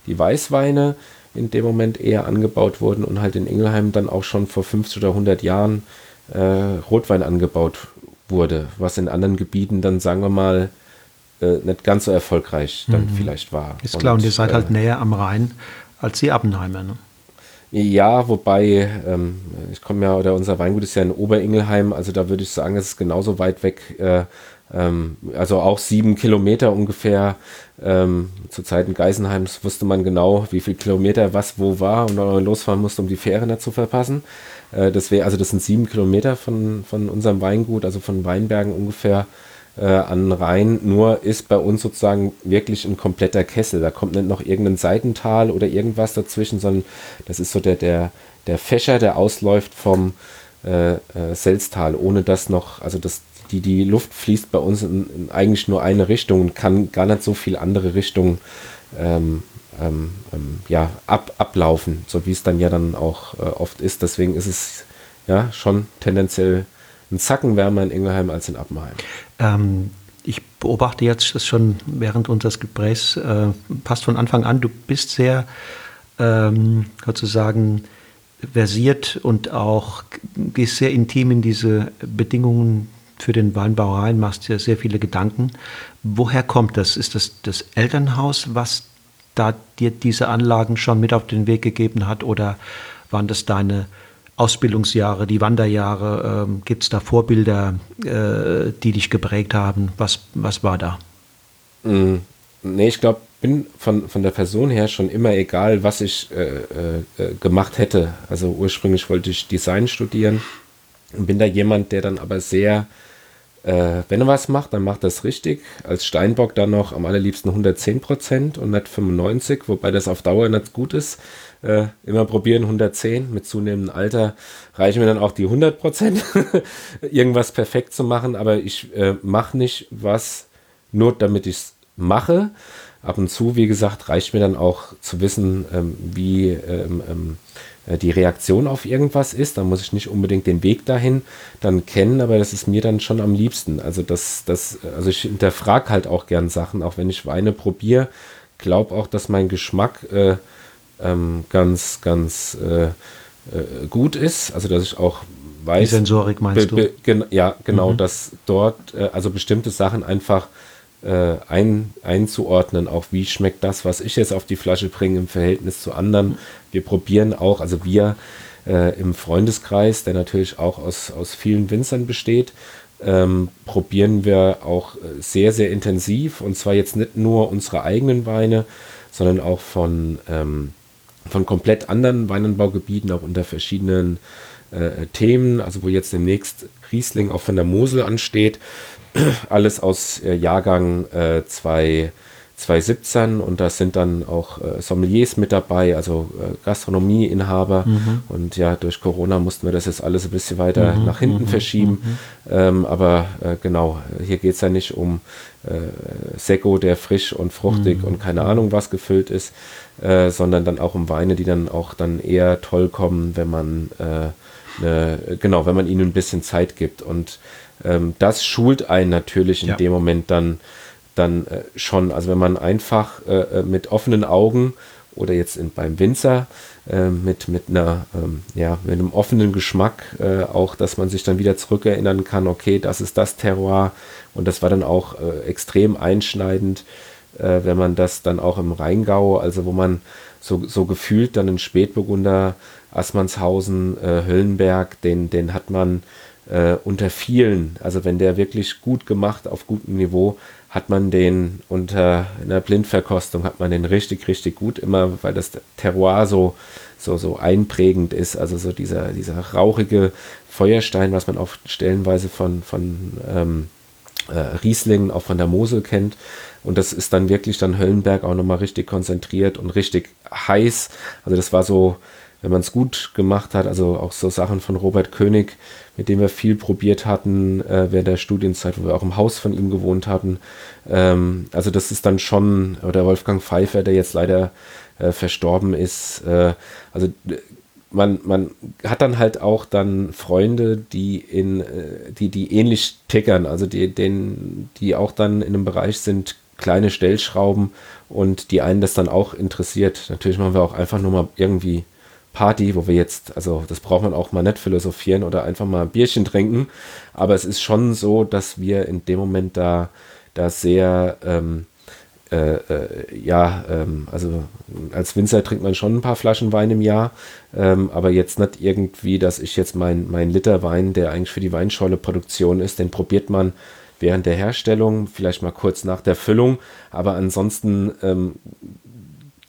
die Weißweine in dem Moment eher angebaut wurden und halt in Ingelheim dann auch schon vor 50 oder 100 Jahren äh, Rotwein angebaut wurde, was in anderen Gebieten dann, sagen wir mal, äh, nicht ganz so erfolgreich dann mhm. vielleicht war. Ist klar, und, ihr seid halt äh, näher am Rhein als die Appenheimer, ne? Ja, wobei, ähm, ich komme ja, oder unser Weingut ist ja in Oberingelheim, also da würde ich sagen, es ist genauso weit weg, äh, ähm, also auch sieben Kilometer ungefähr. Ähm, zu Zeiten Geisenheims wusste man genau, wie viel Kilometer was wo war und dann losfahren musste, um die Fähre nicht zu verpassen. Äh, das wäre, also das sind sieben Kilometer von, von unserem Weingut, also von Weinbergen ungefähr äh, an Rhein. Nur ist bei uns sozusagen wirklich ein kompletter Kessel. Da kommt nicht noch irgendein Seitental oder irgendwas dazwischen, sondern das ist so der, der, der Fächer, der ausläuft vom äh, äh, Selztal, ohne dass noch, also das, die, die Luft fließt bei uns in, in eigentlich nur eine Richtung und kann gar nicht so viel andere Richtungen ähm, ähm, ähm, ja, ab, ablaufen, so wie es dann ja dann auch äh, oft ist. Deswegen ist es ja schon tendenziell ein Zacken wärmer in Ingelheim als in Appenheim. Ähm, ich beobachte jetzt das schon während unseres Gesprächs, äh, passt von Anfang an, du bist sehr ähm, sozusagen versiert und auch gehst sehr intim in diese Bedingungen für den Weinbau rein, machst dir sehr viele Gedanken. Woher kommt das? Ist das das Elternhaus, was da dir diese Anlagen schon mit auf den Weg gegeben hat oder waren das deine Ausbildungsjahre, die Wanderjahre? Ähm, Gibt es da Vorbilder, äh, die dich geprägt haben? Was, was war da? Mm, nee, ich glaube, bin von, von der Person her schon immer egal, was ich äh, äh, äh, gemacht hätte. Also ursprünglich wollte ich Design studieren und bin da jemand, der dann aber sehr äh, wenn er was macht, dann macht es richtig. Als Steinbock dann noch am allerliebsten 110 Prozent und nicht 95, wobei das auf Dauer nicht gut ist. Äh, immer probieren 110. Mit zunehmendem Alter reichen mir dann auch die 100 Prozent, irgendwas perfekt zu machen. Aber ich äh, mache nicht was nur, damit ich es mache. Ab und zu, wie gesagt, reicht mir dann auch zu wissen, ähm, wie ähm, ähm, äh, die Reaktion auf irgendwas ist. Da muss ich nicht unbedingt den Weg dahin dann kennen, aber das ist mir dann schon am liebsten. Also das, das, also ich hinterfrage halt auch gern Sachen, auch wenn ich Weine probiere. Glaube auch, dass mein Geschmack äh, ähm, ganz, ganz äh, äh, gut ist. Also dass ich auch weiß. Die Sensorik meinst du? Ja, genau, mhm. dass dort äh, also bestimmte Sachen einfach äh, ein, einzuordnen, auch wie schmeckt das, was ich jetzt auf die Flasche bringe im Verhältnis zu anderen. Wir probieren auch, also wir äh, im Freundeskreis, der natürlich auch aus, aus vielen Winzern besteht, ähm, probieren wir auch äh, sehr, sehr intensiv und zwar jetzt nicht nur unsere eigenen Weine, sondern auch von, ähm, von komplett anderen Weinanbaugebieten, auch unter verschiedenen äh, Themen, also wo jetzt demnächst Riesling auch von der Mosel ansteht, alles aus äh, Jahrgang äh, 2, 2017 und da sind dann auch äh, Sommeliers mit dabei, also äh, Gastronomieinhaber. Mhm. Und ja, durch Corona mussten wir das jetzt alles ein bisschen weiter mhm. nach hinten mhm. verschieben. Mhm. Ähm, aber äh, genau, hier geht es ja nicht um äh, Sekko, der frisch und fruchtig mhm. und keine Ahnung was gefüllt ist, äh, sondern dann auch um Weine, die dann auch dann eher toll kommen, wenn man äh, ne, genau, wenn man ihnen ein bisschen Zeit gibt. Und ähm, das schult einen natürlich in ja. dem Moment dann, dann äh, schon. Also wenn man einfach äh, äh, mit offenen Augen oder jetzt in, beim Winzer äh, mit, mit, einer, ähm, ja, mit einem offenen Geschmack äh, auch, dass man sich dann wieder zurückerinnern kann, okay, das ist das Terroir und das war dann auch äh, extrem einschneidend, wenn man das dann auch im Rheingau, also wo man so, so gefühlt dann in Spätburgunder, Assmannshausen, Höllenberg, den, den hat man äh, unter vielen, also wenn der wirklich gut gemacht auf gutem Niveau, hat man den unter einer Blindverkostung, hat man den richtig, richtig gut, immer weil das Terroir so, so, so einprägend ist, also so dieser, dieser rauchige Feuerstein, was man auch stellenweise von, von ähm, äh, Rieslingen, auch von der Mosel kennt. Und das ist dann wirklich dann Höllenberg auch nochmal richtig konzentriert und richtig heiß. Also das war so, wenn man es gut gemacht hat, also auch so Sachen von Robert König, mit dem wir viel probiert hatten äh, während der Studienzeit, wo wir auch im Haus von ihm gewohnt hatten. Ähm, also das ist dann schon, oder Wolfgang Pfeiffer, der jetzt leider äh, verstorben ist. Äh, also man, man hat dann halt auch dann Freunde, die in, äh, die, die ähnlich tickern, also die, den, die auch dann in einem Bereich sind, kleine Stellschrauben und die einen das dann auch interessiert. Natürlich machen wir auch einfach nur mal irgendwie Party, wo wir jetzt, also das braucht man auch mal nicht philosophieren oder einfach mal ein Bierchen trinken. Aber es ist schon so, dass wir in dem Moment da, da sehr, ähm, äh, äh, ja, ähm, also als Winzer trinkt man schon ein paar Flaschen Wein im Jahr, ähm, aber jetzt nicht irgendwie, dass ich jetzt mein, mein Liter Wein, der eigentlich für die Weinschorle-Produktion ist, den probiert man während der Herstellung, vielleicht mal kurz nach der Füllung, aber ansonsten ähm,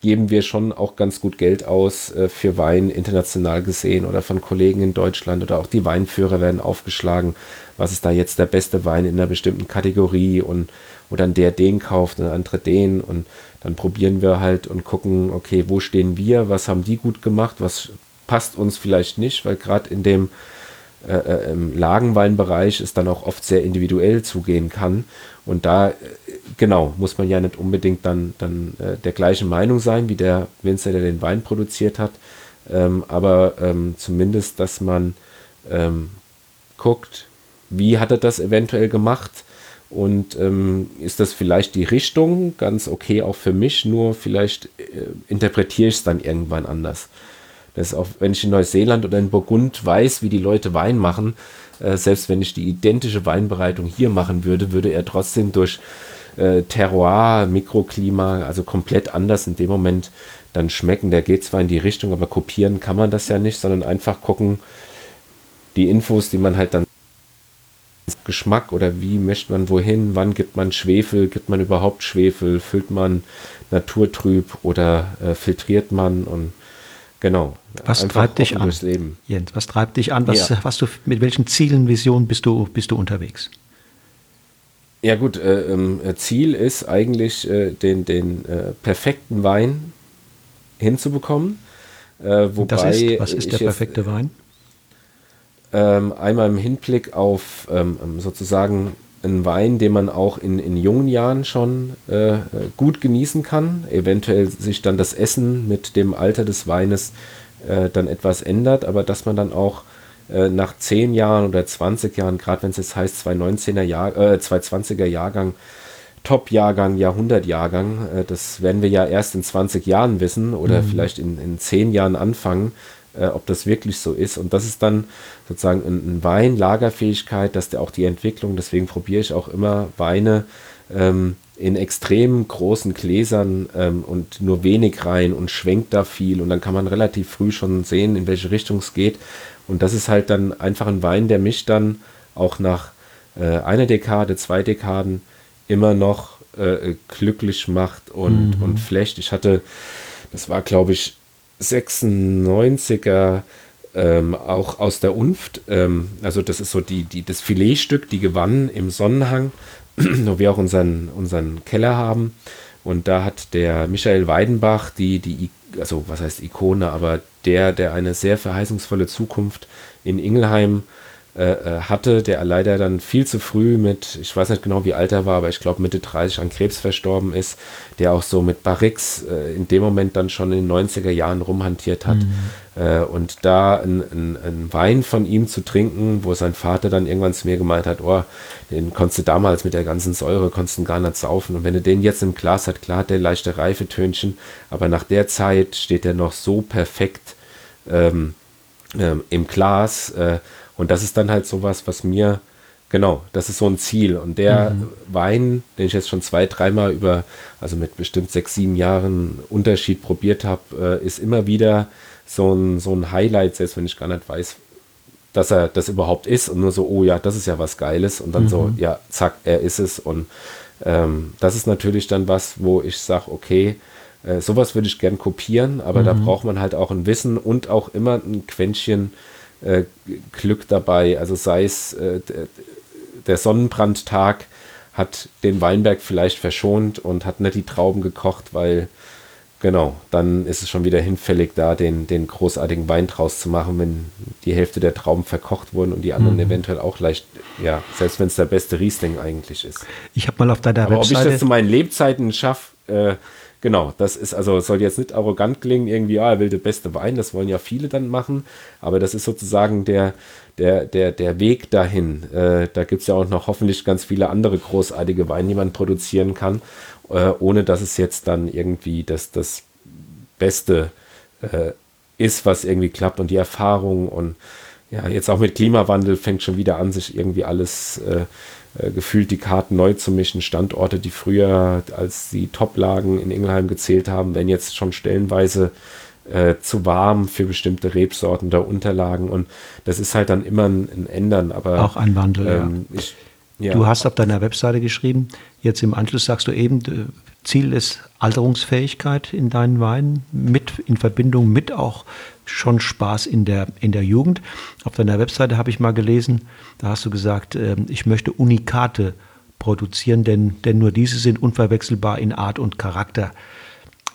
geben wir schon auch ganz gut Geld aus äh, für Wein international gesehen oder von Kollegen in Deutschland oder auch die Weinführer werden aufgeschlagen. Was ist da jetzt der beste Wein in einer bestimmten Kategorie und wo dann der den kauft und der andere den und dann probieren wir halt und gucken, okay, wo stehen wir, was haben die gut gemacht, was passt uns vielleicht nicht, weil gerade in dem äh, äh, im Lagenweinbereich es dann auch oft sehr individuell zugehen kann. Und da, äh, genau, muss man ja nicht unbedingt dann, dann äh, der gleichen Meinung sein wie der Winzer, der den Wein produziert hat. Ähm, aber ähm, zumindest, dass man ähm, guckt, wie hat er das eventuell gemacht und ähm, ist das vielleicht die Richtung ganz okay auch für mich, nur vielleicht äh, interpretiere ich es dann irgendwann anders. Das auch, wenn ich in Neuseeland oder in Burgund weiß, wie die Leute Wein machen, äh, selbst wenn ich die identische Weinbereitung hier machen würde, würde er trotzdem durch äh, Terroir, Mikroklima, also komplett anders in dem Moment dann schmecken. Der geht zwar in die Richtung, aber kopieren kann man das ja nicht, sondern einfach gucken, die Infos, die man halt dann Geschmack oder wie möchte man wohin, wann gibt man Schwefel, gibt man überhaupt Schwefel, füllt man naturtrüb oder äh, filtriert man und Genau. Was treibt dich an? Leben. Jens, was treibt dich an? Was, ja. was du, mit welchen Zielen, Visionen bist du, bist du unterwegs? Ja gut, äh, ähm, äh, Ziel ist eigentlich, äh, den, den äh, perfekten Wein hinzubekommen. Äh, wobei ist, was ist der perfekte jetzt, Wein? Ähm, einmal im Hinblick auf ähm, ähm sozusagen ein Wein, den man auch in, in jungen Jahren schon äh, gut genießen kann. Eventuell sich dann das Essen mit dem Alter des Weines dann etwas ändert, aber dass man dann auch äh, nach 10 Jahren oder 20 Jahren, gerade wenn es jetzt heißt 219er Jahr, äh, 220er Jahrgang, Top-Jahrgang, Jahrhundert-Jahrgang, äh, das werden wir ja erst in 20 Jahren wissen oder mhm. vielleicht in, in 10 Jahren anfangen äh, ob das wirklich so ist. Und das ist dann sozusagen ein, ein Wein, Lagerfähigkeit, dass der auch die Entwicklung, deswegen probiere ich auch immer Weine ähm, in extrem großen Gläsern ähm, und nur wenig rein und schwenkt da viel und dann kann man relativ früh schon sehen, in welche Richtung es geht. Und das ist halt dann einfach ein Wein, der mich dann auch nach äh, einer Dekade, zwei Dekaden immer noch äh, glücklich macht und, mhm. und flecht. Ich hatte, das war glaube ich 96er ähm, auch aus der Unft. Ähm, also das ist so die, die, das Filetstück, die gewannen im Sonnenhang, wo wir auch unseren, unseren Keller haben. Und da hat der Michael Weidenbach, die, die, also was heißt Ikone, aber der, der eine sehr verheißungsvolle Zukunft in Ingelheim äh, äh, hatte, der leider dann viel zu früh mit, ich weiß nicht genau wie alt er war, aber ich glaube Mitte 30 an Krebs verstorben ist, der auch so mit Barrix äh, in dem Moment dann schon in den 90er Jahren rumhantiert hat. Mhm. Äh, und da ein, Wein von ihm zu trinken, wo sein Vater dann irgendwann zu mir gemeint hat, oh, den konntest du damals mit der ganzen Säure, konntest du gar nicht saufen. Und wenn du den jetzt im Glas hat, klar hat der leichte Reifetönchen, aber nach der Zeit steht er noch so perfekt ähm, ähm, im Glas, äh, und das ist dann halt sowas, was mir, genau, das ist so ein Ziel. Und der mhm. Wein, den ich jetzt schon zwei, dreimal über, also mit bestimmt sechs, sieben Jahren Unterschied probiert habe, äh, ist immer wieder so ein, so ein Highlight, selbst wenn ich gar nicht weiß, dass er das überhaupt ist und nur so, oh ja, das ist ja was Geiles und dann mhm. so, ja, zack, er ist es und ähm, das ist natürlich dann was, wo ich sage, okay, äh, sowas würde ich gern kopieren, aber mhm. da braucht man halt auch ein Wissen und auch immer ein Quäntchen äh, Glück dabei. Also sei es äh, der Sonnenbrandtag hat den Weinberg vielleicht verschont und hat nicht die Trauben gekocht, weil genau, dann ist es schon wieder hinfällig, da den, den großartigen Wein draus zu machen, wenn die Hälfte der Trauben verkocht wurden und die anderen mhm. eventuell auch leicht, ja, selbst wenn es der beste Riesling eigentlich ist. Ich habe mal auf deiner Aber Webseite... ob ich das zu meinen Lebzeiten schaffe, äh, Genau, das ist also, soll jetzt nicht arrogant klingen, irgendwie, ja, er will der beste Wein, das wollen ja viele dann machen, aber das ist sozusagen der, der, der, der Weg dahin. Äh, da gibt es ja auch noch hoffentlich ganz viele andere großartige Weine, die man produzieren kann, äh, ohne dass es jetzt dann irgendwie das, das Beste äh, ist, was irgendwie klappt und die Erfahrung und ja, jetzt auch mit Klimawandel fängt schon wieder an, sich irgendwie alles äh, gefühlt die Karten neu zu mischen. Standorte, die früher als die Top-Lagen in Ingelheim gezählt haben, werden jetzt schon stellenweise äh, zu warm für bestimmte Rebsorten oder Unterlagen. Und das ist halt dann immer ein, ein Ändern. Aber, Auch ein Wandel, ähm, ja. Ich, ja. Du hast auf deiner Webseite geschrieben, jetzt im Anschluss sagst du eben, Ziel ist Alterungsfähigkeit in deinen Weinen mit in Verbindung mit auch schon Spaß in der, in der Jugend. Auf deiner Webseite habe ich mal gelesen, da hast du gesagt, äh, ich möchte Unikate produzieren, denn, denn nur diese sind unverwechselbar in Art und Charakter.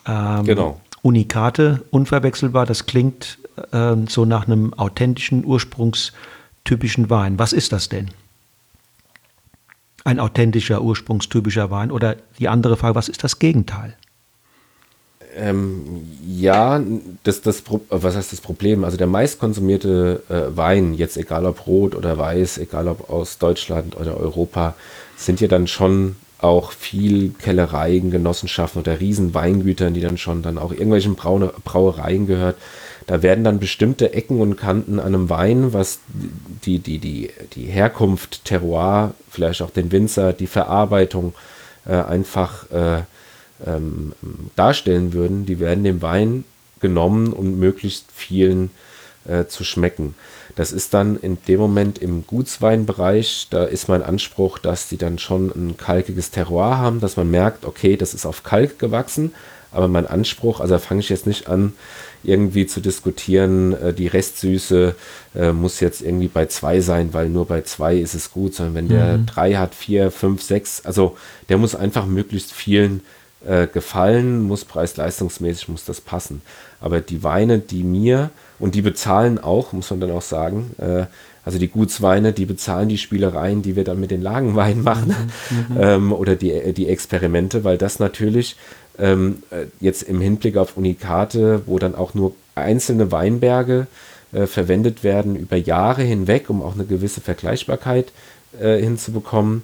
Ähm, genau. Unikate, unverwechselbar, das klingt äh, so nach einem authentischen, ursprungstypischen Wein. Was ist das denn? Ein authentischer, ursprungstypischer Wein? Oder die andere Frage, was ist das Gegenteil? Ähm, ja, das, das, was heißt das Problem? Also der meistkonsumierte äh, Wein, jetzt egal ob rot oder weiß, egal ob aus Deutschland oder Europa, sind ja dann schon auch viel Kellereien, Genossenschaften oder Riesenweingütern, die dann schon dann auch irgendwelchen Braune, Brauereien gehört. Da werden dann bestimmte Ecken und Kanten an einem Wein, was die, die, die, die Herkunft, Terroir, vielleicht auch den Winzer, die Verarbeitung äh, einfach äh, ähm, darstellen würden, die werden dem Wein genommen, um möglichst vielen äh, zu schmecken. Das ist dann in dem Moment im Gutsweinbereich, da ist mein Anspruch, dass die dann schon ein kalkiges Terroir haben, dass man merkt, okay, das ist auf Kalk gewachsen, aber mein Anspruch, also fange ich jetzt nicht an, irgendwie zu diskutieren, äh, die Restsüße äh, muss jetzt irgendwie bei zwei sein, weil nur bei zwei ist es gut, sondern wenn der mhm. drei hat, vier, fünf, sechs, also der muss einfach möglichst vielen äh, gefallen, muss preis-leistungsmäßig, muss das passen. Aber die Weine, die mir, und die bezahlen auch, muss man dann auch sagen, äh, also die Gutsweine, die bezahlen die Spielereien, die wir dann mit den Lagenweinen machen mhm, mhm. ähm, oder die, die Experimente, weil das natürlich ähm, äh, jetzt im Hinblick auf Unikate, wo dann auch nur einzelne Weinberge äh, verwendet werden über Jahre hinweg, um auch eine gewisse Vergleichbarkeit äh, hinzubekommen,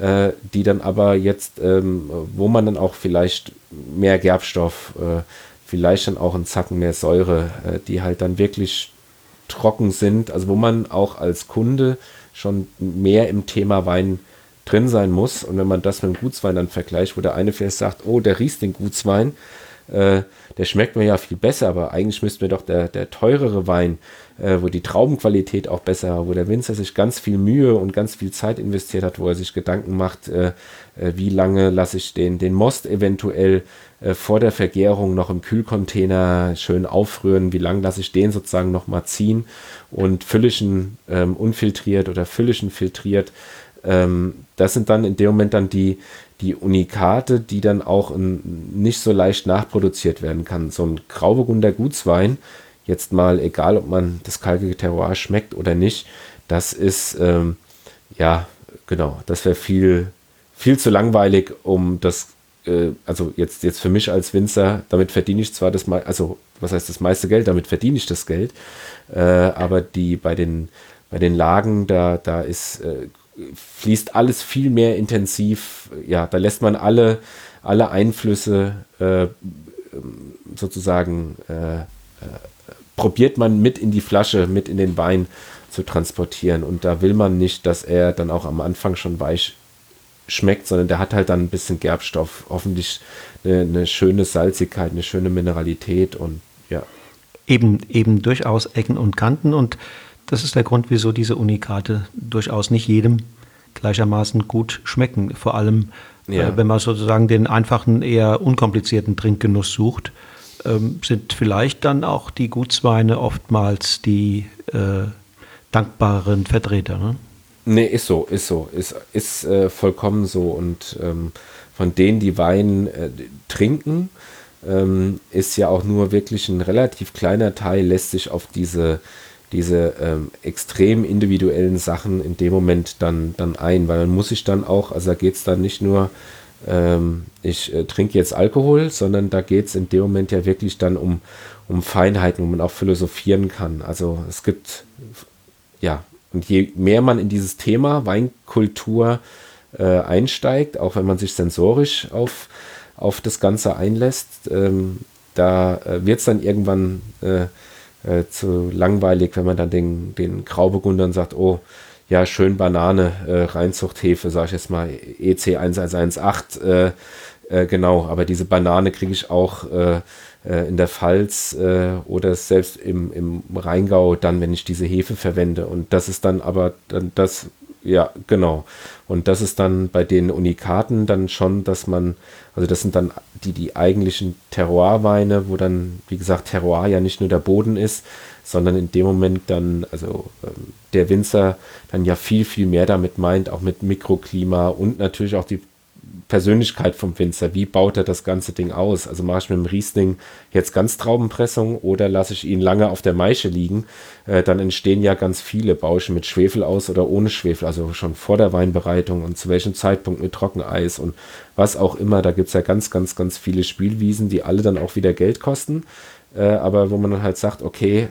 äh, die dann aber jetzt, ähm, wo man dann auch vielleicht mehr Gerbstoff, äh, vielleicht dann auch einen Zacken mehr Säure, äh, die halt dann wirklich trocken sind, also wo man auch als Kunde schon mehr im Thema Wein drin sein muss. Und wenn man das mit dem Gutswein dann vergleicht, wo der eine vielleicht sagt, oh, der riecht den Gutswein, äh, der schmeckt mir ja viel besser, aber eigentlich müsste mir doch der, der teurere Wein, äh, wo die Traubenqualität auch besser, wo der Winzer sich ganz viel Mühe und ganz viel Zeit investiert hat, wo er sich Gedanken macht, äh, äh wie lange lasse ich den, den Most eventuell äh, vor der Vergärung noch im Kühlcontainer schön aufrühren, wie lange lasse ich den sozusagen nochmal ziehen und Füllischen ähm, unfiltriert oder Füllischen filtriert. Ähm, das sind dann in dem Moment dann die, die Unikate, die dann auch in, nicht so leicht nachproduziert werden kann. So ein Grauburgunder Gutswein, jetzt mal egal, ob man das kalkige Terroir schmeckt oder nicht, das ist, ähm, ja, genau, das wäre viel, viel zu langweilig, um das, äh, also jetzt, jetzt für mich als Winzer, damit verdiene ich zwar das, also was heißt das meiste Geld, damit verdiene ich das Geld, äh, aber die bei den, bei den Lagen, da, da ist äh, fließt alles viel mehr intensiv. Ja, da lässt man alle, alle Einflüsse äh, sozusagen, äh, äh, probiert man mit in die Flasche, mit in den Wein zu transportieren. Und da will man nicht, dass er dann auch am Anfang schon weich schmeckt, sondern der hat halt dann ein bisschen Gerbstoff, hoffentlich eine, eine schöne Salzigkeit, eine schöne Mineralität und ja. Eben, eben durchaus Ecken und Kanten und das ist der Grund, wieso diese Unikate durchaus nicht jedem gleichermaßen gut schmecken. Vor allem, äh, ja. äh, wenn man sozusagen den einfachen, eher unkomplizierten Trinkgenuss sucht, ähm, sind vielleicht dann auch die Gutsweine oftmals die äh, dankbaren Vertreter. Ne? Nee, ist so, ist so, ist, ist äh, vollkommen so. Und ähm, von denen, die Wein äh, trinken, ähm, ist ja auch nur wirklich ein relativ kleiner Teil, lässt sich auf diese, diese ähm, extrem individuellen Sachen in dem Moment dann, dann ein, weil man muss sich dann auch, also da geht es dann nicht nur, ähm, ich äh, trinke jetzt Alkohol, sondern da geht es in dem Moment ja wirklich dann um, um Feinheiten, wo man auch philosophieren kann. Also es gibt, ja, und je mehr man in dieses Thema Weinkultur äh, einsteigt, auch wenn man sich sensorisch auf, auf das Ganze einlässt, ähm, da äh, wird es dann irgendwann äh, äh, zu langweilig, wenn man dann den, den Grauburgundern sagt, oh, ja, schön Banane, äh, Reinzuchthefe, sage ich jetzt mal, EC 1118, äh, äh, genau, aber diese Banane kriege ich auch äh, äh, in der Pfalz äh, oder selbst im, im Rheingau dann, wenn ich diese Hefe verwende. Und das ist dann aber dann das, ja, genau. Und das ist dann bei den Unikaten dann schon, dass man, also das sind dann die, die eigentlichen Terroirweine, wo dann, wie gesagt, Terroir ja nicht nur der Boden ist, sondern in dem Moment dann, also ähm, der Winzer dann ja viel, viel mehr damit meint, auch mit Mikroklima und natürlich auch die Persönlichkeit vom Winzer. Wie baut er das ganze Ding aus? Also mache ich mit dem Riesling jetzt ganz Traubenpressung oder lasse ich ihn lange auf der Maische liegen? Äh, dann entstehen ja ganz viele Bausche mit Schwefel aus oder ohne Schwefel, also schon vor der Weinbereitung und zu welchem Zeitpunkt mit Trockeneis und was auch immer. Da gibt es ja ganz, ganz, ganz viele Spielwiesen, die alle dann auch wieder Geld kosten. Äh, aber wo man dann halt sagt, okay,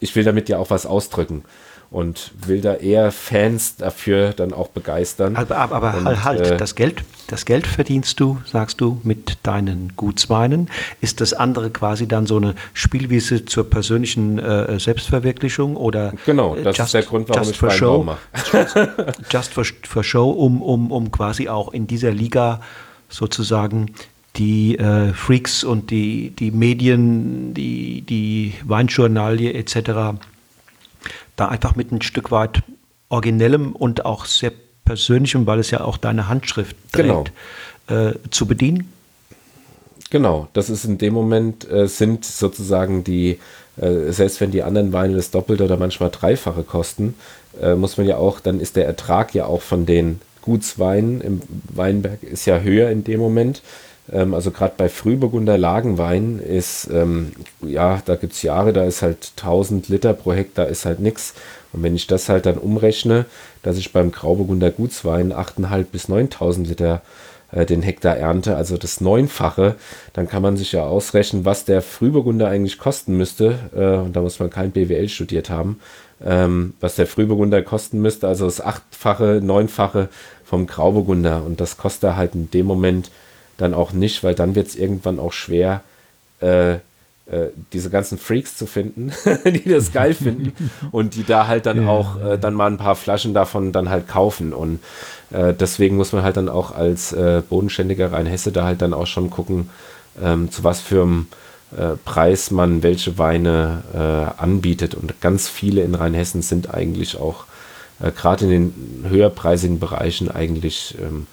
ich will damit ja auch was ausdrücken und will da eher Fans dafür dann auch begeistern. Aber, aber, aber und, halt, äh, das, Geld, das Geld verdienst du, sagst du, mit deinen Gutsweinen. Ist das andere quasi dann so eine Spielwiese zur persönlichen äh, Selbstverwirklichung oder? Genau, das just, ist der Grund, warum ich Weinbau mache. just for, for show, um, um, um quasi auch in dieser Liga sozusagen die äh, Freaks und die, die Medien, die, die Weinjournalie etc da einfach mit ein Stück weit originellem und auch sehr persönlichem, weil es ja auch deine Handschrift trägt, genau. äh, zu bedienen? Genau, das ist in dem Moment, äh, sind sozusagen die, äh, selbst wenn die anderen Weine das Doppelte oder manchmal Dreifache kosten, äh, muss man ja auch, dann ist der Ertrag ja auch von den Gutsweinen im Weinberg ist ja höher in dem Moment. Ähm, also gerade bei Frühburgunder Lagenwein ist, ähm, ja, da gibt es Jahre, da ist halt 1000 Liter pro Hektar ist halt nichts. Und wenn ich das halt dann umrechne, dass ich beim Grauburgunder Gutswein 8.500 bis 9000 Liter äh, den Hektar ernte, also das Neunfache, dann kann man sich ja ausrechnen, was der Frühburgunder eigentlich kosten müsste. Äh, und da muss man kein BWL studiert haben. Ähm, was der Frühburgunder kosten müsste, also das achtfache, neunfache vom Grauburgunder. Und das kostet halt in dem Moment dann auch nicht, weil dann wird es irgendwann auch schwer, äh, äh, diese ganzen Freaks zu finden, die das geil finden und die da halt dann ja. auch äh, dann mal ein paar Flaschen davon dann halt kaufen. Und äh, deswegen muss man halt dann auch als äh, bodenständiger Rheinhesse da halt dann auch schon gucken, ähm, zu was für einem äh, Preis man welche Weine anbietet. Und ganz viele in Rheinhessen sind eigentlich auch gerade in den höherpreisigen Bereichen eigentlich ähm,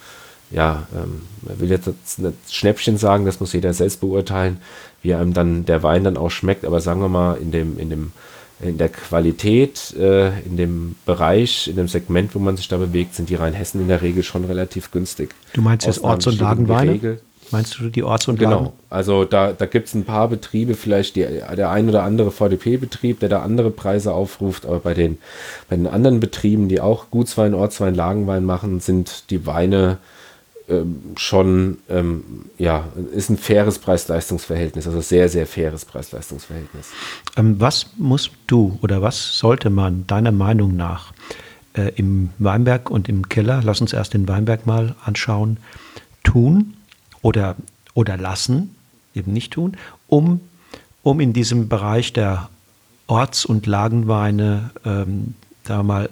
ja, ähm, man will jetzt nicht Schnäppchen sagen, das muss jeder selbst beurteilen, wie einem dann der Wein dann auch schmeckt, aber sagen wir mal, in dem, in dem, in der Qualität, äh, in dem Bereich, in dem Segment, wo man sich da bewegt, sind die Rheinhessen in der Regel schon relativ günstig. Du meinst jetzt Orts- und Lagenweine? Meinst du die Orts- und Lagen? Genau, also da, da gibt es ein paar Betriebe, vielleicht die, der ein oder andere VDP-Betrieb, der da andere Preise aufruft, aber bei den, bei den anderen Betrieben, die auch Gutswein, Ortswein, Lagenwein machen, sind die Weine schon, ähm, ja, ist ein faires Preis-Leistungs-Verhältnis, also sehr, sehr faires Preis-Leistungs-Verhältnis. Ähm, was musst du oder was sollte man deiner Meinung nach äh, im Weinberg und im Keller, lass uns erst den Weinberg mal anschauen, tun oder, oder lassen, eben nicht tun, um, um in diesem Bereich der Orts- und Lagenweine, ähm, da mal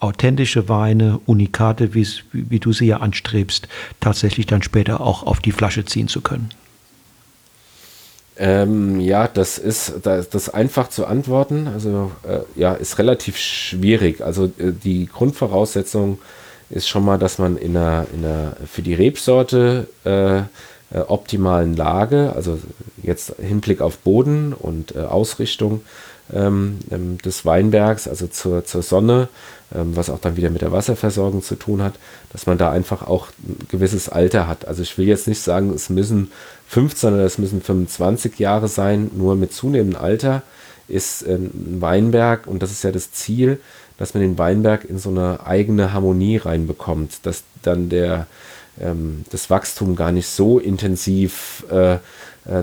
authentische Weine, Unikate, wie, wie du sie ja anstrebst, tatsächlich dann später auch auf die Flasche ziehen zu können? Ähm, ja, das ist das, das einfach zu antworten. Also äh, ja, ist relativ schwierig. Also äh, die Grundvoraussetzung ist schon mal, dass man in einer, in einer für die Rebsorte äh, äh optimalen Lage, also jetzt Hinblick auf Boden und äh, Ausrichtung, ähm, ähm, des Weinbergs, also zur, zur Sonne, was auch dann wieder mit der Wasserversorgung zu tun hat, dass man da einfach auch ein gewisses Alter hat. Also ich will jetzt nicht sagen, es müssen 15 oder es müssen 25 Jahre sein, nur mit zunehmendem Alter ist ein Weinberg, und das ist ja das Ziel, dass man den Weinberg in so eine eigene Harmonie reinbekommt, dass dann der, ähm, das Wachstum gar nicht so intensiv, äh, äh,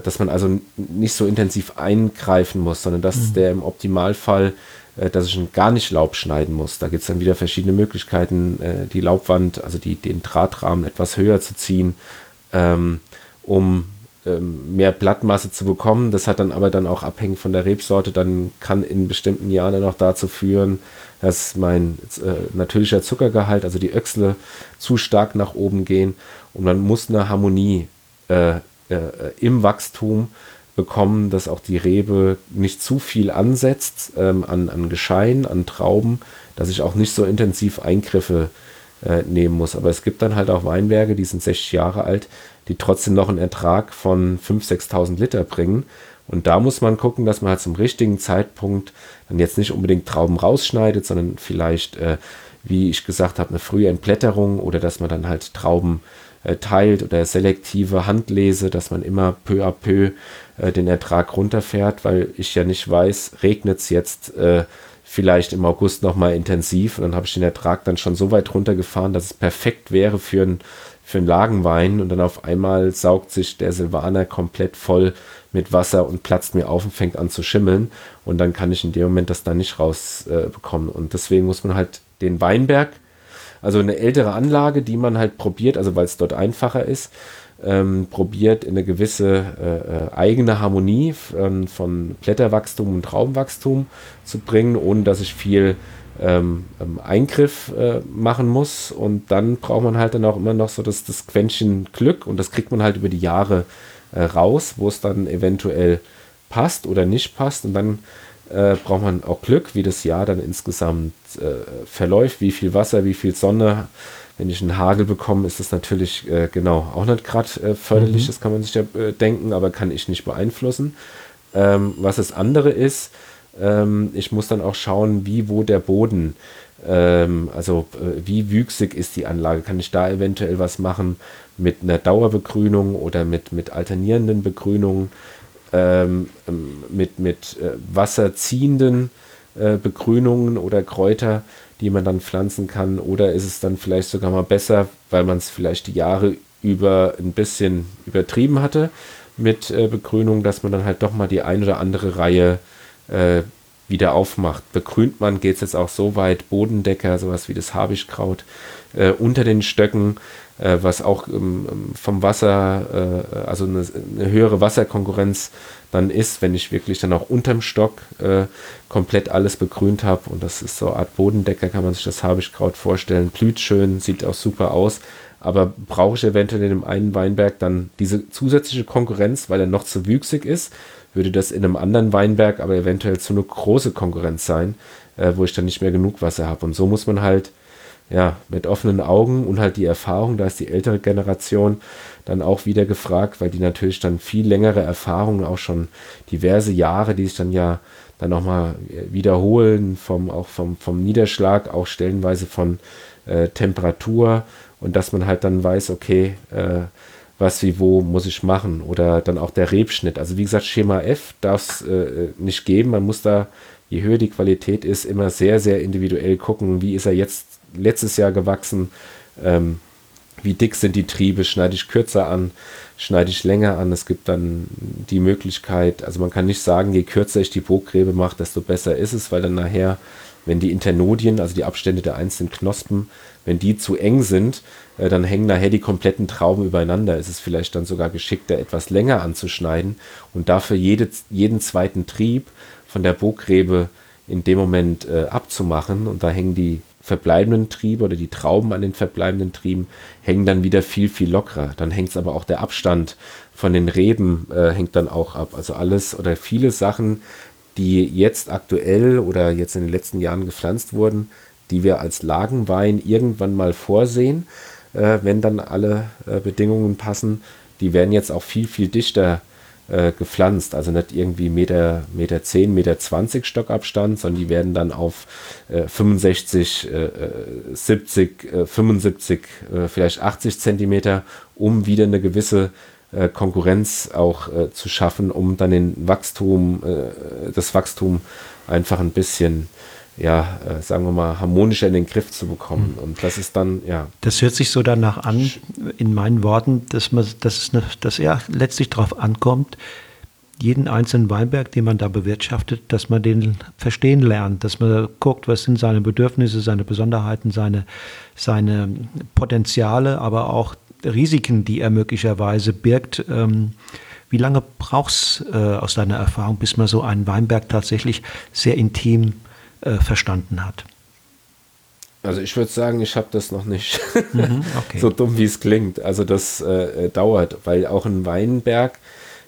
dass man also nicht so intensiv eingreifen muss, sondern dass mhm. der im Optimalfall, dass ich gar nicht Laub schneiden muss. Da gibt es dann wieder verschiedene Möglichkeiten, äh, die Laubwand, also die, den Drahtrahmen etwas höher zu ziehen, ähm, um ähm, mehr Blattmasse zu bekommen. Das hat dann aber dann auch abhängig von der Rebsorte, dann kann in bestimmten Jahren dann auch dazu führen, dass mein äh, natürlicher Zuckergehalt, also die Öchsle, zu stark nach oben gehen. Und man muss eine Harmonie äh, äh, im Wachstum bekommen, dass auch die Rebe nicht zu viel ansetzt ähm, an, an Geschein, an Trauben, dass ich auch nicht so intensiv Eingriffe äh, nehmen muss. Aber es gibt dann halt auch Weinberge, die sind 60 Jahre alt, die trotzdem noch einen Ertrag von 5.000, 6.000 Liter bringen. Und da muss man gucken, dass man halt zum richtigen Zeitpunkt dann jetzt nicht unbedingt Trauben rausschneidet, sondern vielleicht, äh, wie ich gesagt habe, eine frühe Entblätterung oder dass man dann halt Trauben äh, teilt oder selektive Handlese, dass man immer peu à peu äh, den Ertrag runterfährt, weil ich ja nicht weiß, regnet es jetzt äh, vielleicht im August nochmal intensiv und dann habe ich den Ertrag dann schon so weit runtergefahren, dass es perfekt wäre für ein für einen Lagenwein und dann auf einmal saugt sich der Silvaner komplett voll mit Wasser und platzt mir auf und fängt an zu schimmeln und dann kann ich in dem Moment das da nicht rausbekommen äh, und deswegen muss man halt den Weinberg, also eine ältere Anlage, die man halt probiert, also weil es dort einfacher ist, ähm, probiert in eine gewisse äh, äh eigene Harmonie ähm, von Blätterwachstum und Traumwachstum zu bringen, ohne dass ich viel ähm, ähm, Eingriff äh, machen muss. Und dann braucht man halt dann auch immer noch so das, das Quäntchen Glück und das kriegt man halt über die Jahre äh, raus, wo es dann eventuell passt oder nicht passt. Und dann äh, braucht man auch Glück, wie das Jahr dann insgesamt äh, verläuft, wie viel Wasser, wie viel Sonne. Wenn ich einen Hagel bekomme, ist das natürlich äh, genau auch nicht gerade äh, förderlich, mhm. das kann man sich ja denken, aber kann ich nicht beeinflussen. Ähm, was das andere ist, ähm, ich muss dann auch schauen, wie, wo der Boden, ähm, also äh, wie wüchsig ist die Anlage. Kann ich da eventuell was machen mit einer Dauerbegrünung oder mit, mit alternierenden Begrünungen, ähm, ähm mit, mit äh, wasserziehenden äh, Begrünungen oder Kräuter, die man dann pflanzen kann? Oder ist es dann vielleicht sogar mal besser, weil man es vielleicht die Jahre über ein bisschen übertrieben hatte mit äh, Begrünung, dass man dann halt doch mal die ein oder andere Reihe äh, wieder aufmacht. Begrünt man, geht es jetzt auch so weit, Bodendecker, sowas wie das Habichtkraut, äh, unter den Stöcken, äh, was auch ähm, vom Wasser, äh, also eine, eine, höhere Wasserkonkurrenz dann ist, wenn ich wirklich dann auch unterm Stock äh, komplett alles begrünt habe. Und das ist so eine Art Bodendecker, kann man sich das Habichtkraut vorstellen. Blüht schön, sieht auch super aus. Aber brauche ich eventuell in dem einen Weinberg dann diese zusätzliche Konkurrenz, weil er noch zu wüchsig ist? würde das in einem anderen Weinberg aber eventuell zu eine große Konkurrenz sein, äh, wo ich dann nicht mehr genug Wasser habe. Und so muss man halt ja mit offenen Augen und halt die Erfahrung, da ist die ältere Generation dann auch wieder gefragt, weil die natürlich dann viel längere Erfahrungen, auch schon diverse Jahre, die sich dann ja dann nochmal wiederholen, vom, auch vom, vom Niederschlag, auch stellenweise von äh, Temperatur und dass man halt dann weiß, okay, äh, was wie wo muss ich machen oder dann auch der Rebschnitt. Also wie gesagt, Schema F darf es äh, nicht geben. Man muss da, je höher die Qualität ist, immer sehr, sehr individuell gucken, wie ist er jetzt letztes Jahr gewachsen, ähm, wie dick sind die Triebe, schneide ich kürzer an, schneide ich länger an. Es gibt dann die Möglichkeit, also man kann nicht sagen, je kürzer ich die Burgrebe mache, desto besser ist es, weil dann nachher, wenn die Internodien, also die Abstände der einzelnen Knospen, wenn die zu eng sind, äh, dann hängen nachher die kompletten Trauben übereinander. Es ist vielleicht dann sogar geschickter, etwas länger anzuschneiden und dafür jede, jeden zweiten Trieb von der Burgrebe in dem Moment äh, abzumachen. Und da hängen die verbleibenden Triebe oder die Trauben an den verbleibenden Trieben hängen dann wieder viel, viel lockerer. Dann hängt es aber auch der Abstand von den Reben äh, hängt dann auch ab. Also alles oder viele Sachen, die jetzt aktuell oder jetzt in den letzten Jahren gepflanzt wurden, die wir als Lagenwein irgendwann mal vorsehen, äh, wenn dann alle äh, Bedingungen passen. Die werden jetzt auch viel, viel dichter äh, gepflanzt. Also nicht irgendwie Meter, Meter 10, Meter 20 Stockabstand, sondern die werden dann auf äh, 65, äh, 70, äh, 75, äh, vielleicht 80 Zentimeter, um wieder eine gewisse äh, Konkurrenz auch zu schaffen, um dann den Wachstum, das Wachstum einfach ein bisschen ja, äh, sagen wir mal, harmonischer in den Griff zu bekommen. Mhm. Und das ist dann, ja. Das hört sich so danach an, in meinen Worten, dass man, dass es eine, dass er letztlich darauf ankommt, jeden einzelnen Weinberg, den man da bewirtschaftet, dass man den verstehen lernt, dass man guckt, was sind seine Bedürfnisse, seine Besonderheiten, seine, seine Potenziale, aber auch Risiken, die er möglicherweise birgt. Ähm, wie lange braucht es äh, aus deiner Erfahrung, bis man so einen Weinberg tatsächlich sehr intim äh, verstanden hat. Also ich würde sagen, ich habe das noch nicht. Mhm, okay. so dumm wie es klingt. Also das äh, dauert, weil auch ein Weinberg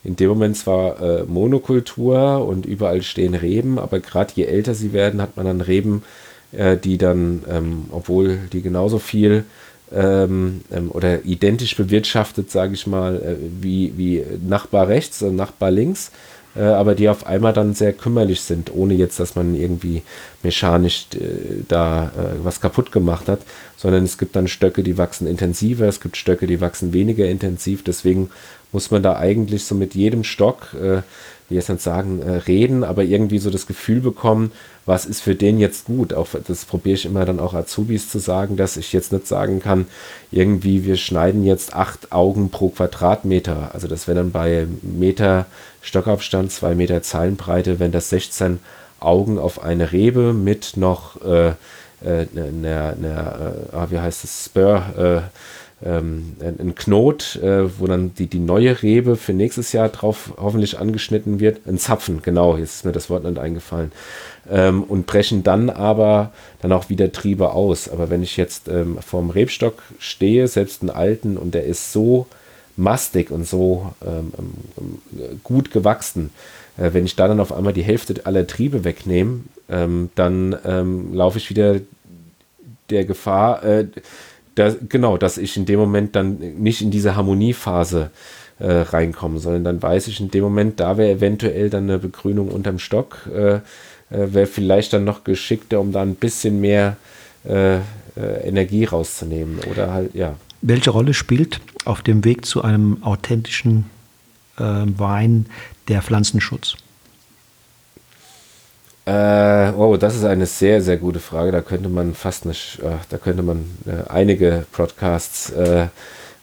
in dem Moment zwar äh, Monokultur und überall stehen Reben, aber gerade je älter sie werden, hat man dann Reben, äh, die dann, ähm, obwohl die genauso viel ähm, ähm, oder identisch bewirtschaftet, sage ich mal, äh, wie, wie Nachbar rechts und Nachbar links, äh, aber die auf einmal dann sehr kümmerlich sind, ohne jetzt, dass man irgendwie mechanisch äh, da äh, was kaputt gemacht hat, sondern es gibt dann Stöcke, die wachsen intensiver, es gibt Stöcke, die wachsen weniger intensiv, deswegen muss man da eigentlich so mit jedem Stock, äh, wie jetzt nicht sagen, äh, reden, aber irgendwie so das Gefühl bekommen, was ist für den jetzt gut. Auch das probiere ich immer dann auch Azubis zu sagen, dass ich jetzt nicht sagen kann, irgendwie wir schneiden jetzt acht Augen pro Quadratmeter. Also das wäre dann bei Meter Stockabstand, zwei Meter Zeilenbreite, wenn das 16 Augen auf eine Rebe mit noch äh, äh, ne, ne, äh, wie heißt es, Spur, äh, ähm, ein Knot, äh, wo dann die, die neue Rebe für nächstes Jahr drauf hoffentlich angeschnitten wird. Ein Zapfen, genau, jetzt ist mir das Wort nicht eingefallen. Ähm, und brechen dann aber dann auch wieder Triebe aus. Aber wenn ich jetzt ähm, vorm Rebstock stehe, selbst einen alten, und der ist so mastig und so ähm, ähm gut gewachsen, äh, wenn ich da dann auf einmal die Hälfte aller Triebe wegnehme, ähm, dann ähm, laufe ich wieder der Gefahr, äh, dass, genau, dass ich in dem Moment dann nicht in diese Harmoniephase äh, reinkomme, sondern dann weiß ich in dem Moment, da wäre eventuell dann eine Begrünung unterm Stock, äh, äh, wäre vielleicht dann noch geschickter, um da ein bisschen mehr äh, Energie rauszunehmen oder halt, ja. Welche Rolle spielt auf dem Weg zu einem authentischen äh, Wein der Pflanzenschutz? Äh, oh, das ist eine sehr, sehr gute Frage. Da könnte man fast nicht, äh, da könnte man äh, einige Podcasts äh,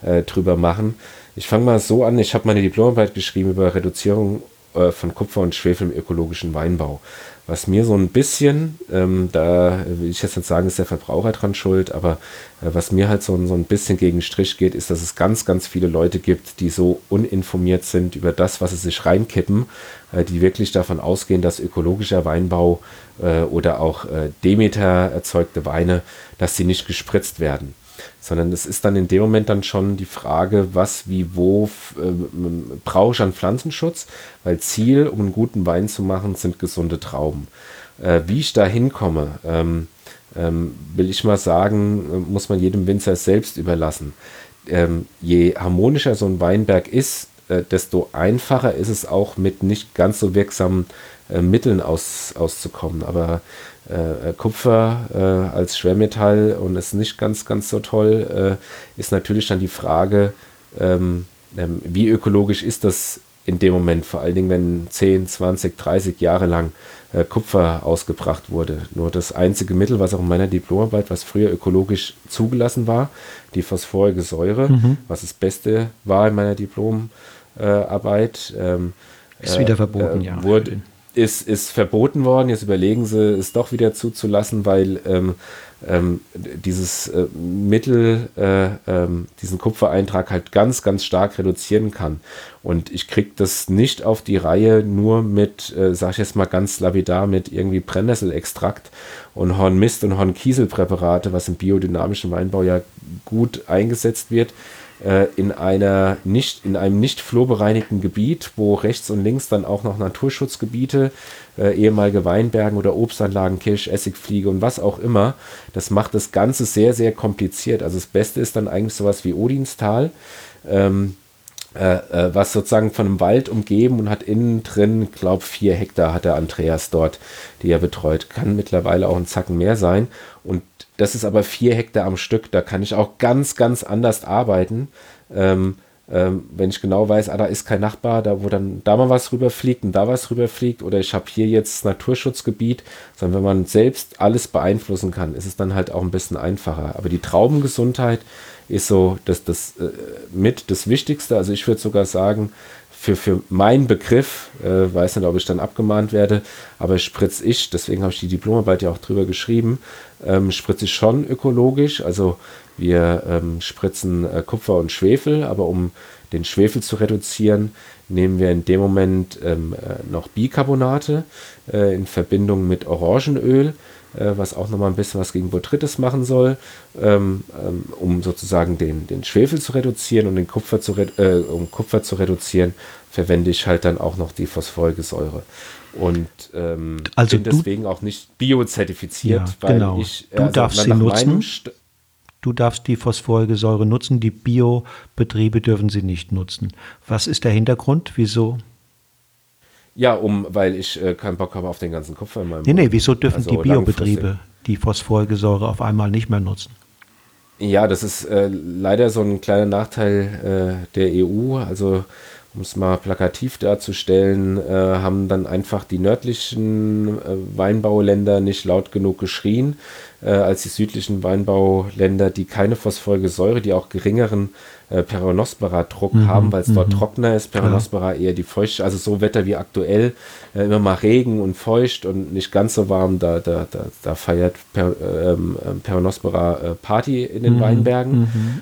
äh, drüber machen. Ich fange mal so an. Ich habe meine Diplomarbeit geschrieben über Reduzierung äh, von Kupfer und Schwefel im ökologischen Weinbau. Was mir so ein bisschen, ähm, da will ich jetzt nicht sagen, ist der Verbraucher dran schuld, aber äh, was mir halt so, so ein bisschen gegen den Strich geht, ist, dass es ganz, ganz viele Leute gibt, die so uninformiert sind über das, was sie sich reinkippen, äh, die wirklich davon ausgehen, dass ökologischer Weinbau äh, oder auch äh, Demeter erzeugte Weine, dass sie nicht gespritzt werden sondern es ist dann in dem Moment dann schon die Frage, was, wie, wo äh, brauche ich an Pflanzenschutz, weil Ziel, um einen guten Wein zu machen, sind gesunde Trauben. Äh, wie ich da hinkomme, ähm, ähm, will ich mal sagen, muss man jedem Winzer selbst überlassen. Ähm, je harmonischer so ein Weinberg ist, äh, desto einfacher ist es auch mit nicht ganz so wirksamen äh, Mitteln aus, auszukommen. Aber äh, äh, Kupfer äh, als Schwermetall und ist nicht ganz, ganz so toll, äh, ist natürlich dann die Frage, ähm, ähm, wie ökologisch ist das in dem Moment, vor allen Dingen, wenn 10, 20, 30 Jahre lang äh, Kupfer ausgebracht wurde. Nur das einzige Mittel, was auch in meiner Diplomarbeit, was früher ökologisch zugelassen war, die phosphorige Säure, mhm. was das Beste war in meiner Diplomarbeit. Ähm, ist wieder verboten, ja. Wurde, ist, ist verboten worden. Jetzt überlegen sie, es doch wieder zuzulassen, weil ähm, ähm, dieses äh, Mittel, äh, ähm, diesen Kupfereintrag halt ganz, ganz stark reduzieren kann. Und ich kriege das nicht auf die Reihe nur mit, äh, sag ich jetzt mal ganz lapidar, mit irgendwie Brennnesselextrakt und Hornmist und Hornkieselpräparate, was im biodynamischen Weinbau ja gut eingesetzt wird äh, in einer nicht, in einem nicht flurbereinigten Gebiet, wo rechts und links dann auch noch Naturschutzgebiete, äh, ehemalige Weinbergen oder Obstanlagen, Kirsch, Essigfliege und was auch immer. Das macht das Ganze sehr, sehr kompliziert. Also das Beste ist dann eigentlich sowas wie Odinstal. Ähm, äh, äh, was sozusagen von einem Wald umgeben und hat innen drin, glaube vier Hektar hat der Andreas dort, die er betreut. Kann mittlerweile auch ein Zacken mehr sein. Und das ist aber vier Hektar am Stück. Da kann ich auch ganz, ganz anders arbeiten. Ähm, ähm, wenn ich genau weiß, ah, da ist kein Nachbar, da wo dann da mal was rüberfliegt und da was rüberfliegt oder ich habe hier jetzt Naturschutzgebiet, sondern wenn man selbst alles beeinflussen kann, ist es dann halt auch ein bisschen einfacher. Aber die Traubengesundheit ist so das, das äh, mit das Wichtigste. Also ich würde sogar sagen, für, für meinen Begriff, äh, weiß nicht, ob ich dann abgemahnt werde, aber spritze ich, deswegen habe ich die Diplomarbeit ja auch drüber geschrieben, ähm, spritze ich schon ökologisch. Also wir ähm, spritzen äh, Kupfer und Schwefel, aber um den Schwefel zu reduzieren, nehmen wir in dem Moment ähm, äh, noch Bicarbonate äh, in Verbindung mit Orangenöl, äh, was auch nochmal ein bisschen was gegen Botrytis machen soll, ähm, ähm, um sozusagen den, den Schwefel zu reduzieren und den Kupfer zu, äh, um Kupfer zu reduzieren, verwende ich halt dann auch noch die phosphorige Säure und ähm, also bin deswegen auch nicht biozertifiziert, ja, weil genau. ich du also darfst sie nutzen. Du darfst die phosphorige Säure nutzen, die Biobetriebe dürfen sie nicht nutzen. Was ist der Hintergrund? Wieso? Ja, um, weil ich äh, keinen Bock habe auf den ganzen Kupfer in meinem Nee, nee, wieso dürfen also die Biobetriebe die phosphorige Säure auf einmal nicht mehr nutzen? Ja, das ist äh, leider so ein kleiner Nachteil äh, der EU. Also um es mal plakativ darzustellen, äh, haben dann einfach die nördlichen äh, Weinbauländer nicht laut genug geschrien, äh, als die südlichen Weinbauländer, die keine phosphorige Säure, die auch geringeren äh, Peronospora-Druck mhm, haben, weil es dort mhm. trockener ist. Peronospora eher die feuchte, also so Wetter wie aktuell, äh, immer mal Regen und feucht und nicht ganz so warm, da, da, da, da feiert per, ähm, ähm Peronospora äh, Party in den mhm, Weinbergen.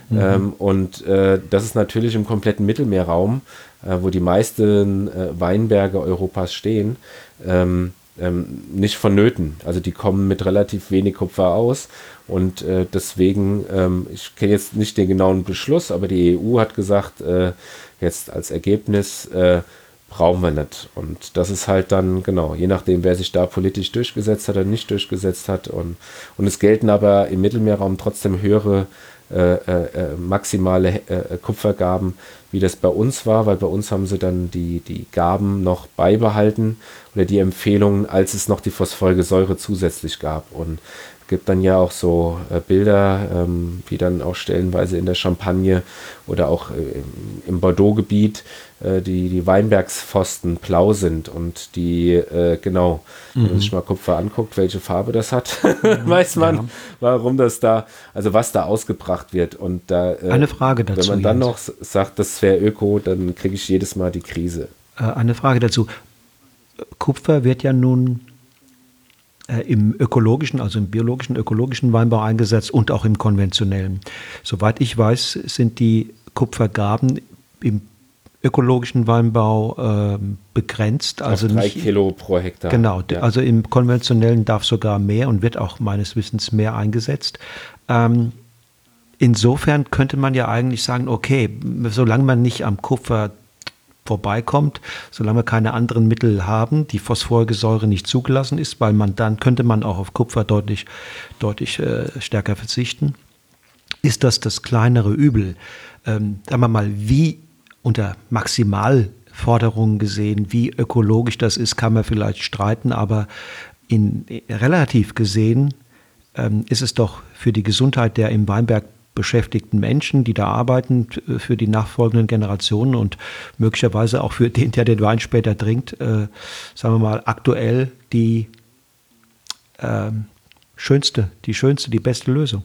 Mhm, mhm. Ähm, und äh, das ist natürlich im kompletten Mittelmeerraum äh, wo die meisten äh, Weinberge Europas stehen, ähm, ähm, nicht vonnöten. Also die kommen mit relativ wenig Kupfer aus und äh, deswegen, ähm, ich kenne jetzt nicht den genauen Beschluss, aber die EU hat gesagt, äh, jetzt als Ergebnis äh, brauchen wir nicht. Und das ist halt dann, genau, je nachdem, wer sich da politisch durchgesetzt hat oder nicht durchgesetzt hat. Und, und es gelten aber im Mittelmeerraum trotzdem höhere äh, äh, äh, maximale Kupfergaben, wie das bei uns war, weil bei uns haben sie dann die, die Gaben noch beibehalten oder die Empfehlungen, als es noch die phosphorige Säure zusätzlich gab. Und gibt dann ja auch so äh, Bilder, ähm, wie dann auch stellenweise in der Champagne oder auch äh, im Bordeaux-Gebiet äh, die, die Weinbergspfosten blau sind und die, äh, genau, mhm. wenn man sich mal Kupfer anguckt, welche Farbe das hat, weiß man, ja. warum das da, also was da ausgebracht wird. Und da, äh, eine Frage dazu. Wenn man dann noch sagt, das wäre Öko, dann kriege ich jedes Mal die Krise. Äh, eine Frage dazu. Kupfer wird ja nun äh, im ökologischen, also im biologischen, ökologischen Weinbau eingesetzt und auch im konventionellen. Soweit ich weiß, sind die Kupfergaben im ökologischen Weinbau äh, begrenzt. Also Auf drei nicht, Kilo pro Hektar. Genau, ja. also im konventionellen darf sogar mehr und wird auch meines Wissens mehr eingesetzt. Ähm, insofern könnte man ja eigentlich sagen, okay, solange man nicht am Kupfer vorbeikommt, solange wir keine anderen Mittel haben, die phosphorige Säure nicht zugelassen ist, weil man dann könnte man auch auf Kupfer deutlich, deutlich äh, stärker verzichten, ist das das kleinere Übel. Ähm, sagen wir mal, wie unter Maximalforderungen gesehen, wie ökologisch das ist, kann man vielleicht streiten, aber in, relativ gesehen ähm, ist es doch für die Gesundheit der im Weinberg beschäftigten Menschen, die da arbeiten, äh, für die nachfolgenden Generationen und möglicherweise auch für den, der den Wein später trinkt, äh, sagen wir mal, aktuell die äh, schönste, die schönste, die beste Lösung.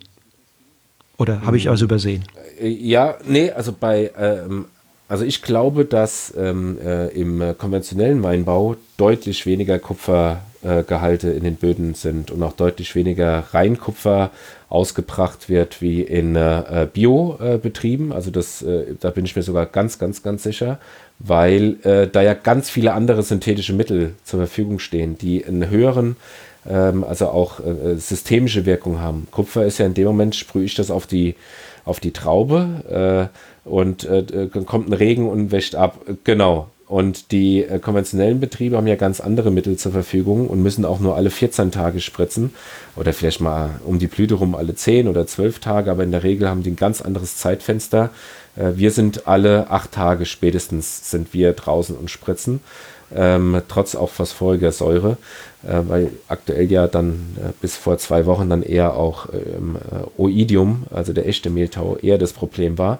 Oder habe ich also übersehen? Äh, ja, nee, also bei, ähm, also ich glaube, dass ähm, äh, im konventionellen Weinbau deutlich weniger Kupfergehalte in den Böden sind und auch deutlich weniger Reinkupfer ausgebracht wird wie in äh, Biobetrieben. also das, äh, da bin ich mir sogar ganz, ganz, ganz sicher, weil äh, da ja ganz viele andere synthetische Mittel zur Verfügung stehen, die einen höheren, ähm, also auch äh, systemische Wirkung haben. Kupfer ist ja in dem Moment, sprühe ich das auf die, auf die Traube äh, und äh, dann kommt ein Regen und wäscht ab. Genau. Und die äh, konventionellen Betriebe haben ja ganz andere Mittel zur Verfügung und müssen auch nur alle 14 Tage spritzen oder vielleicht mal um die Blüte rum alle 10 oder 12 Tage, aber in der Regel haben die ein ganz anderes Zeitfenster. Äh, wir sind alle acht Tage spätestens sind wir draußen und spritzen, ähm, trotz auch phosphoriger Säure, äh, weil aktuell ja dann äh, bis vor zwei Wochen dann eher auch ähm, äh, Oidium, also der echte Mehltau, eher das Problem war.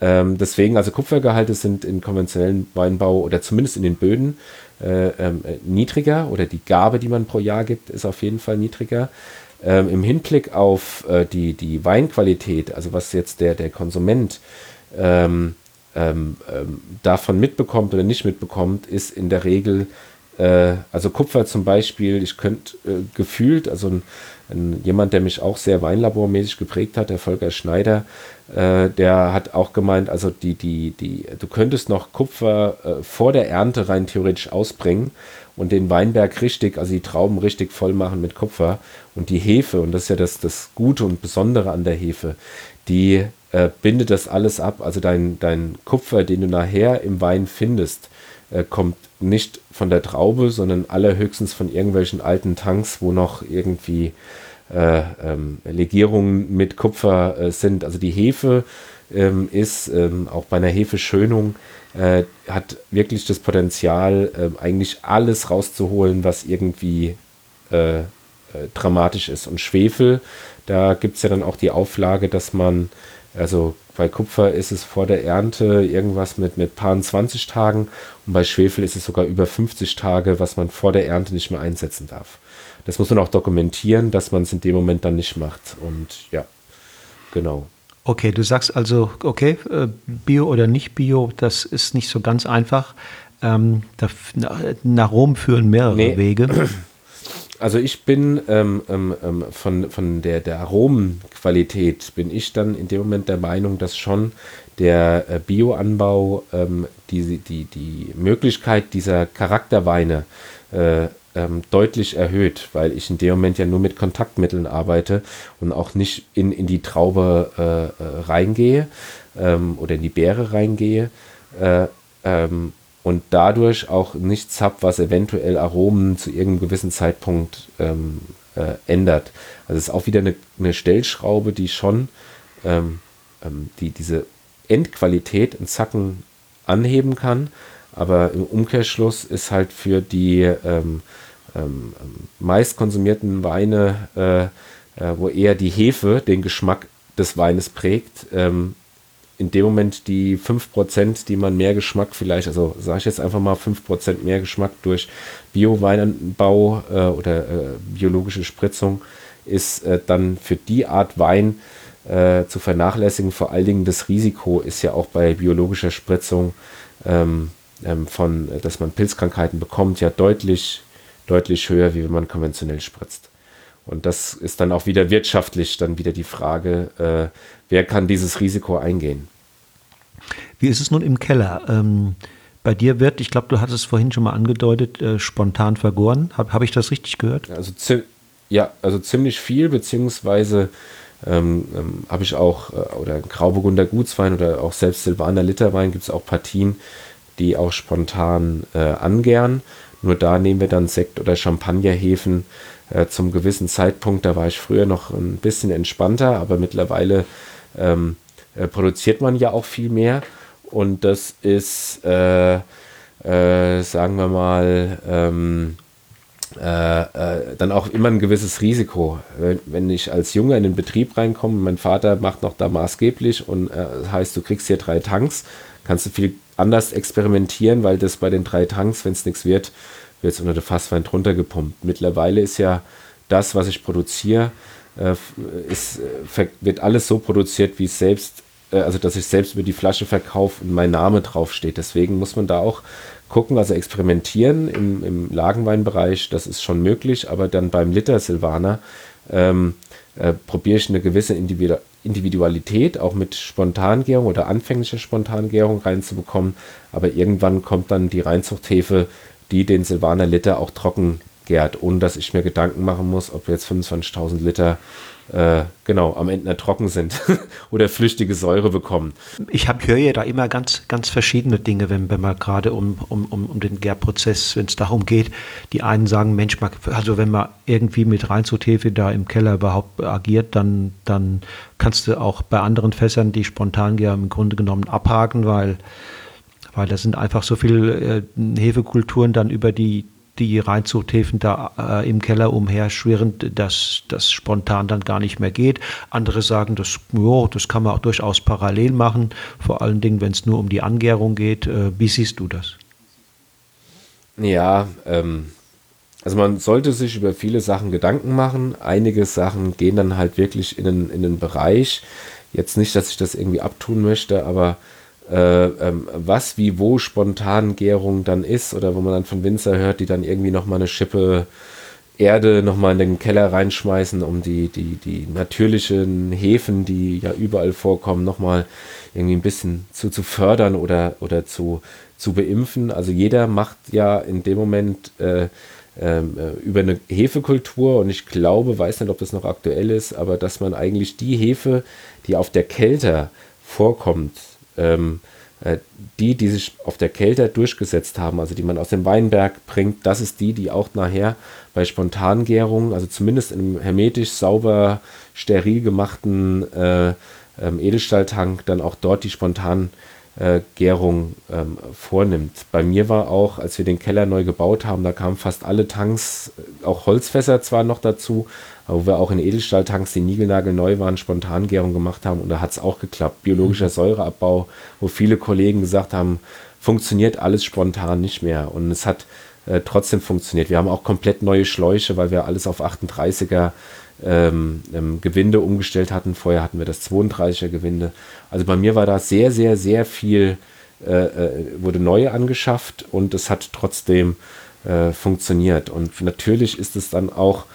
Ähm, deswegen, also Kupfergehalte sind im konventionellen Weinbau oder zumindest in den Böden äh, ähm, niedriger oder die Gabe, die man pro Jahr gibt, ist auf jeden Fall niedriger. Ähm, Im Hinblick auf äh, die, die Weinqualität, also was jetzt der, der Konsument ähm, ähm, ähm, davon mitbekommt oder nicht mitbekommt, ist in der Regel, äh, also Kupfer zum Beispiel, ich könnte äh, gefühlt, also ein, ein, jemand, der mich auch sehr weinlabormäßig geprägt hat, der Volker Schneider, äh, der hat auch gemeint, also die, die, die, du könntest noch Kupfer äh, vor der Ernte rein theoretisch ausbringen und den Weinberg richtig, also die Trauben richtig voll machen mit Kupfer und die Hefe, und das ist ja das, das Gute und Besondere an der Hefe, die äh, bindet das alles ab. Also dein, dein Kupfer, den du nachher im Wein findest, äh, kommt nicht von der Traube, sondern allerhöchstens von irgendwelchen alten Tanks, wo noch irgendwie äh, ähm, Legierungen mit Kupfer äh, sind. Also die Hefe ähm, ist ähm, auch bei einer Hefeschönung äh, hat wirklich das Potenzial, äh, eigentlich alles rauszuholen, was irgendwie äh, äh, dramatisch ist. Und Schwefel, da gibt es ja dann auch die Auflage, dass man, also bei Kupfer ist es vor der Ernte irgendwas mit, mit paar 20 Tagen und bei Schwefel ist es sogar über 50 Tage, was man vor der Ernte nicht mehr einsetzen darf das muss man auch dokumentieren, dass man es in dem Moment dann nicht macht. Und ja, genau. Okay, du sagst also, okay, äh, Bio oder nicht Bio, das ist nicht so ganz einfach. Ähm, da, nach Rom führen mehrere nee. Wege. Also ich bin ähm, ähm, ähm, von, von der, der Aromenqualität, bin ich dann in dem Moment der Meinung, dass schon der äh, Bioanbau ähm, die, die, die Möglichkeit dieser Charakterweine äh, ähm, deutlich erhöht, weil ich in dem Moment ja nur mit Kontaktmitteln arbeite und auch nicht in, in die Traube äh, äh, reingehe ähm, oder in die Beere reingehe. Äh, und dadurch auch nichts habe, was eventuell Aromen zu irgendeinem gewissen Zeitpunkt ähm, äh, ändert. Also es ist auch wieder eine, eine Stellschraube, die schon ähm, ähm, die, diese Endqualität in Zacken anheben kann. Aber im Umkehrschluss ist halt für die ähm, ähm, meist konsumierten Weine, äh, äh, wo eher die Hefe den Geschmack des Weines prägt, ähm, in dem Moment die 5%, die man mehr Geschmack vielleicht, also sage ich jetzt einfach mal 5% mehr Geschmack durch Bio-Weinanbau äh, oder äh, biologische Spritzung, ist äh, dann für die Art Wein äh, zu vernachlässigen. Vor allen Dingen das Risiko ist ja auch bei biologischer Spritzung ähm, ähm, von, dass man Pilzkrankheiten bekommt, ja deutlich deutlich höher, wie wenn man konventionell spritzt. Und das ist dann auch wieder wirtschaftlich dann wieder die Frage, äh, wer kann dieses Risiko eingehen. Wie ist es nun im Keller? Ähm, bei dir wird, ich glaube, du hattest es vorhin schon mal angedeutet, äh, spontan vergoren. Habe hab ich das richtig gehört? Also ja, also ziemlich viel, beziehungsweise ähm, ähm, habe ich auch, äh, oder Grauburgunder Gutswein oder auch selbst Silvaner Literwein gibt es auch Partien, die auch spontan äh, angären. Nur da nehmen wir dann Sekt- oder Champagnerhefen äh, zum gewissen Zeitpunkt. Da war ich früher noch ein bisschen entspannter, aber mittlerweile ähm, äh, produziert man ja auch viel mehr. Und das ist, äh, äh sagen wir mal, ähm, äh, äh, dann auch immer ein gewisses Risiko. Wenn, ich als Junge in den Betrieb reinkomme, mein Vater macht noch da maßgeblich und das heißt, du kriegst hier drei Tanks, kannst du viel anders experimentieren, weil das bei den drei Tanks, wenn es nichts wird, es unter der Fasswein drunter gepumpt. Mittlerweile ist ja das, was ich produziere, äh, ist, äh, wird alles so produziert, wie es selbst, äh, also dass ich selbst über die Flasche verkaufe und mein Name draufsteht. Deswegen muss man da auch gucken, also experimentieren im, im Lagenweinbereich, das ist schon möglich, aber dann beim Liter Silvaner ähm, äh, probiere ich eine gewisse Individu Individualität auch mit Spontangärung oder anfänglicher Spontangärung reinzubekommen. Aber irgendwann kommt dann die Reinzuchthefe, die den Silvaner Liter auch trocken gärt, ohne dass ich mir Gedanken machen muss, ob jetzt 25.000 Liter äh, genau, am Ende trocken sind oder flüchtige Säure bekommen. Ich höre ja da immer ganz, ganz verschiedene Dinge, wenn, wenn man gerade um, um, um, den Gärprozess, wenn es darum geht. Die einen sagen, Mensch, also wenn man irgendwie mit Reinzuchthefe da im Keller überhaupt agiert, dann, dann kannst du auch bei anderen Fässern die Spontangär im Grunde genommen abhaken, weil, weil da sind einfach so viele äh, Hefekulturen dann über die die Reinzuchthäfen da äh, im Keller umherschwirren, dass das spontan dann gar nicht mehr geht. Andere sagen, das, jo, das kann man auch durchaus parallel machen, vor allen Dingen, wenn es nur um die Angärung geht. Äh, wie siehst du das? Ja, ähm, also man sollte sich über viele Sachen Gedanken machen. Einige Sachen gehen dann halt wirklich in den, in den Bereich. Jetzt nicht, dass ich das irgendwie abtun möchte, aber äh, ähm, was, wie, wo Spontangärung dann ist oder wo man dann von Winzer hört, die dann irgendwie nochmal eine Schippe Erde nochmal in den Keller reinschmeißen, um die, die, die natürlichen Hefen, die ja überall vorkommen, nochmal irgendwie ein bisschen zu, zu fördern oder, oder zu, zu beimpfen. Also jeder macht ja in dem Moment äh, ähm, äh, über eine Hefekultur und ich glaube, weiß nicht, ob das noch aktuell ist, aber dass man eigentlich die Hefe, die auf der Kälte vorkommt, ähm, äh, die, die sich auf der Kälte durchgesetzt haben, also die man aus dem Weinberg bringt, das ist die, die auch nachher bei Spontangärungen, also zumindest in einem hermetisch sauber, steril gemachten äh, ähm, Edelstahltank, dann auch dort die Spontangärung ähm, vornimmt. Bei mir war auch, als wir den Keller neu gebaut haben, da kamen fast alle Tanks, auch Holzfässer zwar noch dazu, wo wir auch in Edelstahltanks, die niegelnagelneu waren, Spontangärung gemacht haben und da hat es auch geklappt. Biologischer mhm. Säureabbau, wo viele Kollegen gesagt haben, funktioniert alles spontan nicht mehr und es hat äh, trotzdem funktioniert. Wir haben auch komplett neue Schläuche, weil wir alles auf 38er ähm, ähm, Gewinde umgestellt hatten. Vorher hatten wir das 32er Gewinde. Also bei mir war da sehr, sehr, sehr viel, äh, äh, wurde neu angeschafft und es hat trotzdem äh, funktioniert. Und natürlich ist es dann auch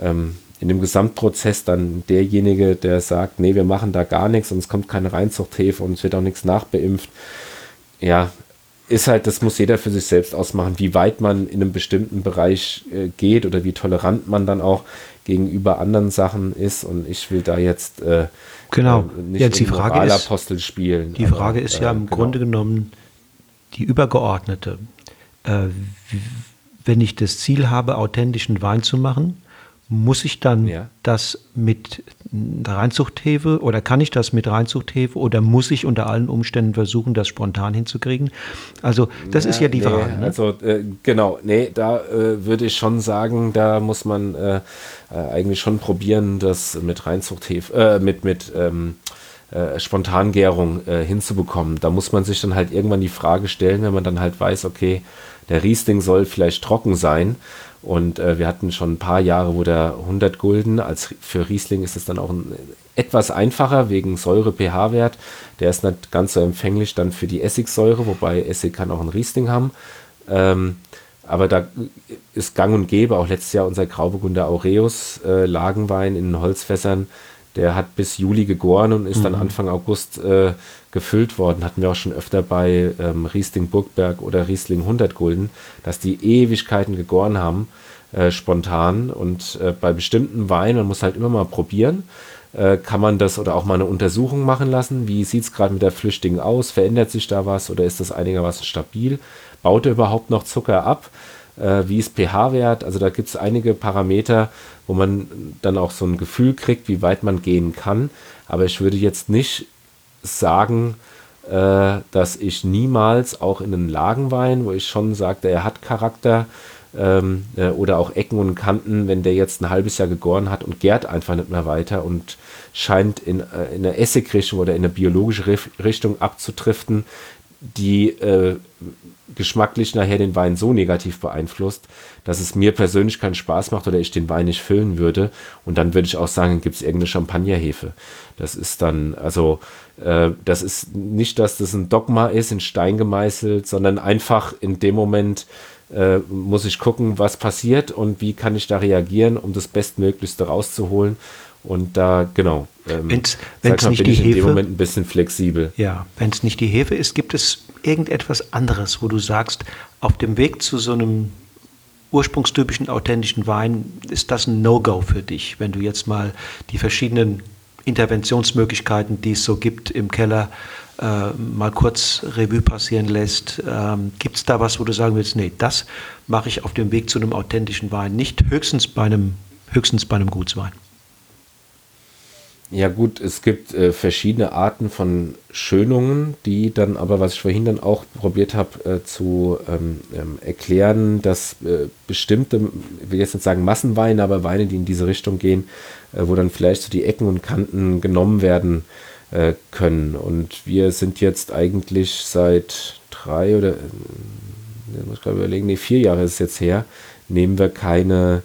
ähm, in dem Gesamtprozess dann derjenige, der sagt, nee, wir machen da gar nichts und es kommt keine Reinzuchthefe und es wird auch nichts nachbeimpft. Ja, ist halt, das muss jeder für sich selbst ausmachen, wie weit man in einem bestimmten Bereich äh, geht oder wie tolerant man dann auch gegenüber anderen Sachen ist. Und ich will da jetzt äh, genau. Äh, nicht jetzt die Frage ist, spielen. Die Frage ist ja im genau. Grunde genommen die übergeordnete. Äh, wenn ich das Ziel habe, authentischen Wein zu machen, muss ich dann ja. das mit Reinzuchthefe oder kann ich das mit Reinzuchthefe oder muss ich unter allen Umständen versuchen, das spontan hinzukriegen? Also das ja, ist ja die nee, Frage. Ne? Also äh, genau, nee, da äh, würde ich schon sagen, da muss man äh, äh eigentlich schon probieren, das mit Reinzuchthefe, äh, mit, mit ähm, äh, Spontangärung hinzubekommen. Da muss man sich dann halt irgendwann die Frage stellen, wenn man dann halt weiß, okay, der Riesling soll vielleicht trocken sein und äh, wir hatten schon ein paar Jahre, wo der 100 Gulden, als für Riesling ist es dann auch ein, etwas einfacher wegen Säure-pH-Wert. Der ist nicht ganz so empfänglich dann für die Essigsäure, wobei Essig kann auch ein Riesling haben. Ähm, aber da ist gang und gäbe, auch letztes Jahr unser Grauburgunder Aureus äh, Lagenwein in Holzfässern, der hat bis Juli gegoren und ist mhm. dann Anfang August äh, gefüllt worden. Hatten wir auch schon öfter bei ähm, Riesling Burgberg oder Riesling 100 Gulden, dass die Ewigkeiten gegoren haben, äh, spontan. Und äh, bei bestimmten Weinen, man muss halt immer mal probieren, äh, kann man das oder auch mal eine Untersuchung machen lassen. Wie sieht es gerade mit der Flüchtigen aus? Verändert sich da was oder ist das einigermaßen stabil? Baut er überhaupt noch Zucker ab? Äh, wie ist pH-Wert? Also da gibt es einige Parameter, wo man dann auch so ein Gefühl kriegt, wie weit man gehen kann. Aber ich würde jetzt nicht sagen, äh, dass ich niemals auch in einen Lagenwein, wo ich schon sagte, er hat Charakter ähm, äh, oder auch Ecken und Kanten, wenn der jetzt ein halbes Jahr gegoren hat und gärt einfach nicht mehr weiter und scheint in, äh, in eine Essiggrichtung oder in eine biologische Richtung abzutriften, die äh, geschmacklich nachher den Wein so negativ beeinflusst, dass es mir persönlich keinen Spaß macht oder ich den Wein nicht füllen würde. Und dann würde ich auch sagen, gibt es irgendeine Champagnerhefe. Das ist dann, also, äh, das ist nicht, dass das ein Dogma ist, in Stein gemeißelt, sondern einfach in dem Moment äh, muss ich gucken, was passiert und wie kann ich da reagieren, um das Bestmöglichste rauszuholen. Und da, genau, ähm, wenn es nicht die ich Hefe, in dem Moment ein bisschen flexibel. Ja, wenn es nicht die Hefe ist, gibt es irgendetwas anderes, wo du sagst, auf dem Weg zu so einem ursprungstypischen authentischen Wein, ist das ein No-Go für dich, wenn du jetzt mal die verschiedenen Interventionsmöglichkeiten, die es so gibt im Keller, äh, mal kurz Revue passieren lässt. Ähm, gibt es da was, wo du sagen willst, nee, das mache ich auf dem Weg zu einem authentischen Wein, nicht höchstens bei einem, höchstens bei einem Gutswein? Ja gut, es gibt äh, verschiedene Arten von Schönungen, die dann aber, was ich vorhin dann auch probiert habe äh, zu ähm, ähm, erklären, dass äh, bestimmte, ich will jetzt nicht sagen Massenweine, aber Weine, die in diese Richtung gehen, äh, wo dann vielleicht so die Ecken und Kanten genommen werden äh, können. Und wir sind jetzt eigentlich seit drei oder, ich muss gerade überlegen, nee, vier Jahre ist es jetzt her, nehmen wir keine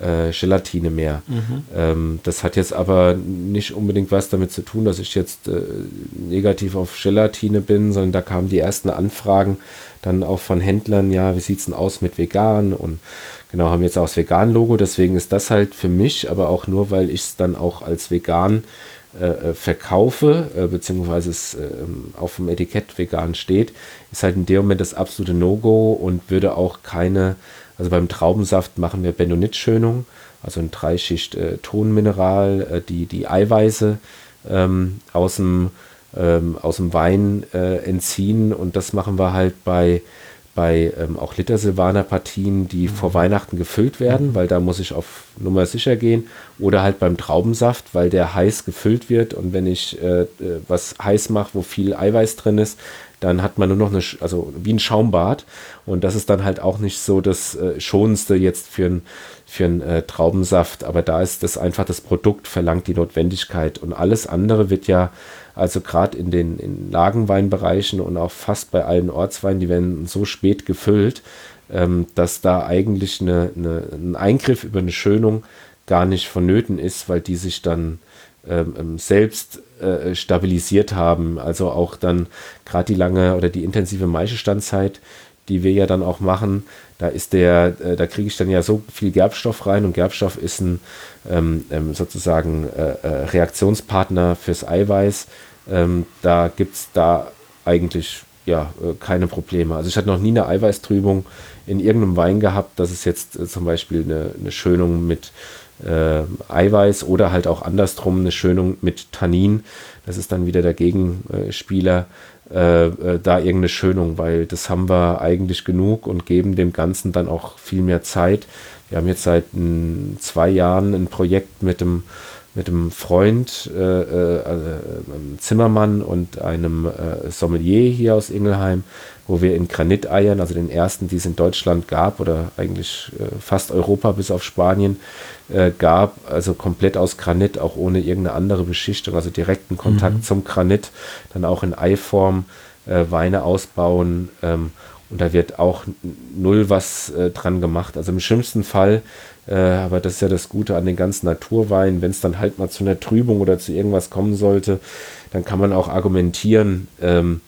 äh, Gelatine mehr. Mhm. Ähm, das hat jetzt aber nicht unbedingt was damit zu tun, dass ich jetzt äh, negativ auf Gelatine bin, sondern da kamen die ersten Anfragen dann auch von Händlern, ja, wie sieht es denn aus mit vegan und genau, haben jetzt auch das Vegan-Logo, deswegen ist das halt für mich, aber auch nur, weil ich es dann auch als vegan äh, äh verkaufe, äh, beziehungsweise es äh, auf dem Etikett vegan steht, ist halt in dem Moment das absolute No-Go und würde auch keine also beim Traubensaft machen wir Bentonitschönung, also ein Dreischicht äh, Tonmineral, äh, die die Eiweiße ähm, aus, dem, ähm, aus dem Wein äh, entziehen. Und das machen wir halt bei, bei ähm, auch Liter-Silvaner-Partien, die mhm. vor Weihnachten gefüllt werden, weil da muss ich auf Nummer sicher gehen. Oder halt beim Traubensaft, weil der heiß gefüllt wird. Und wenn ich äh, äh, was heiß mache, wo viel Eiweiß drin ist, dann hat man nur noch eine, also wie ein Schaumbad. Und das ist dann halt auch nicht so das äh, Schonendste jetzt für einen für äh, Traubensaft. Aber da ist das einfach das Produkt, verlangt die Notwendigkeit. Und alles andere wird ja, also gerade in den in Lagenweinbereichen und auch fast bei allen Ortsweinen, die werden so spät gefüllt, ähm, dass da eigentlich eine, eine, ein Eingriff über eine Schönung gar nicht vonnöten ist, weil die sich dann ähm, ähm, selbst äh, stabilisiert haben. Also auch dann gerade die lange oder die intensive Maischestandzeit, die wir ja dann auch machen, da ist der, äh, da kriege ich dann ja so viel Gerbstoff rein und Gerbstoff ist ein ähm, ähm sozusagen äh, äh, Reaktionspartner fürs Eiweiß. Ähm, da gibt es da eigentlich ja äh, keine Probleme. Also ich hatte noch nie eine Eiweißtrübung in irgendeinem Wein gehabt, dass es jetzt zum Beispiel eine, eine Schönung mit äh, Eiweiß oder halt auch andersrum eine Schönung mit Tannin. Das ist dann wieder der Gegenspieler. Äh, äh, da irgendeine Schönung, weil das haben wir eigentlich genug und geben dem Ganzen dann auch viel mehr Zeit. Wir haben jetzt seit m, zwei Jahren ein Projekt mit dem mit einem Freund, äh, äh, einem Zimmermann und einem äh, Sommelier hier aus Ingelheim, wo wir in Graniteiern, also den ersten, die es in Deutschland gab oder eigentlich äh, fast Europa bis auf Spanien äh, gab, also komplett aus Granit, auch ohne irgendeine andere Beschichtung, also direkten Kontakt mhm. zum Granit, dann auch in Eiform äh, Weine ausbauen. Ähm, und da wird auch null was dran gemacht. Also im schlimmsten Fall äh, aber das ist ja das Gute an den ganzen Naturweinen. Wenn es dann halt mal zu einer Trübung oder zu irgendwas kommen sollte, dann kann man auch argumentieren, ähm,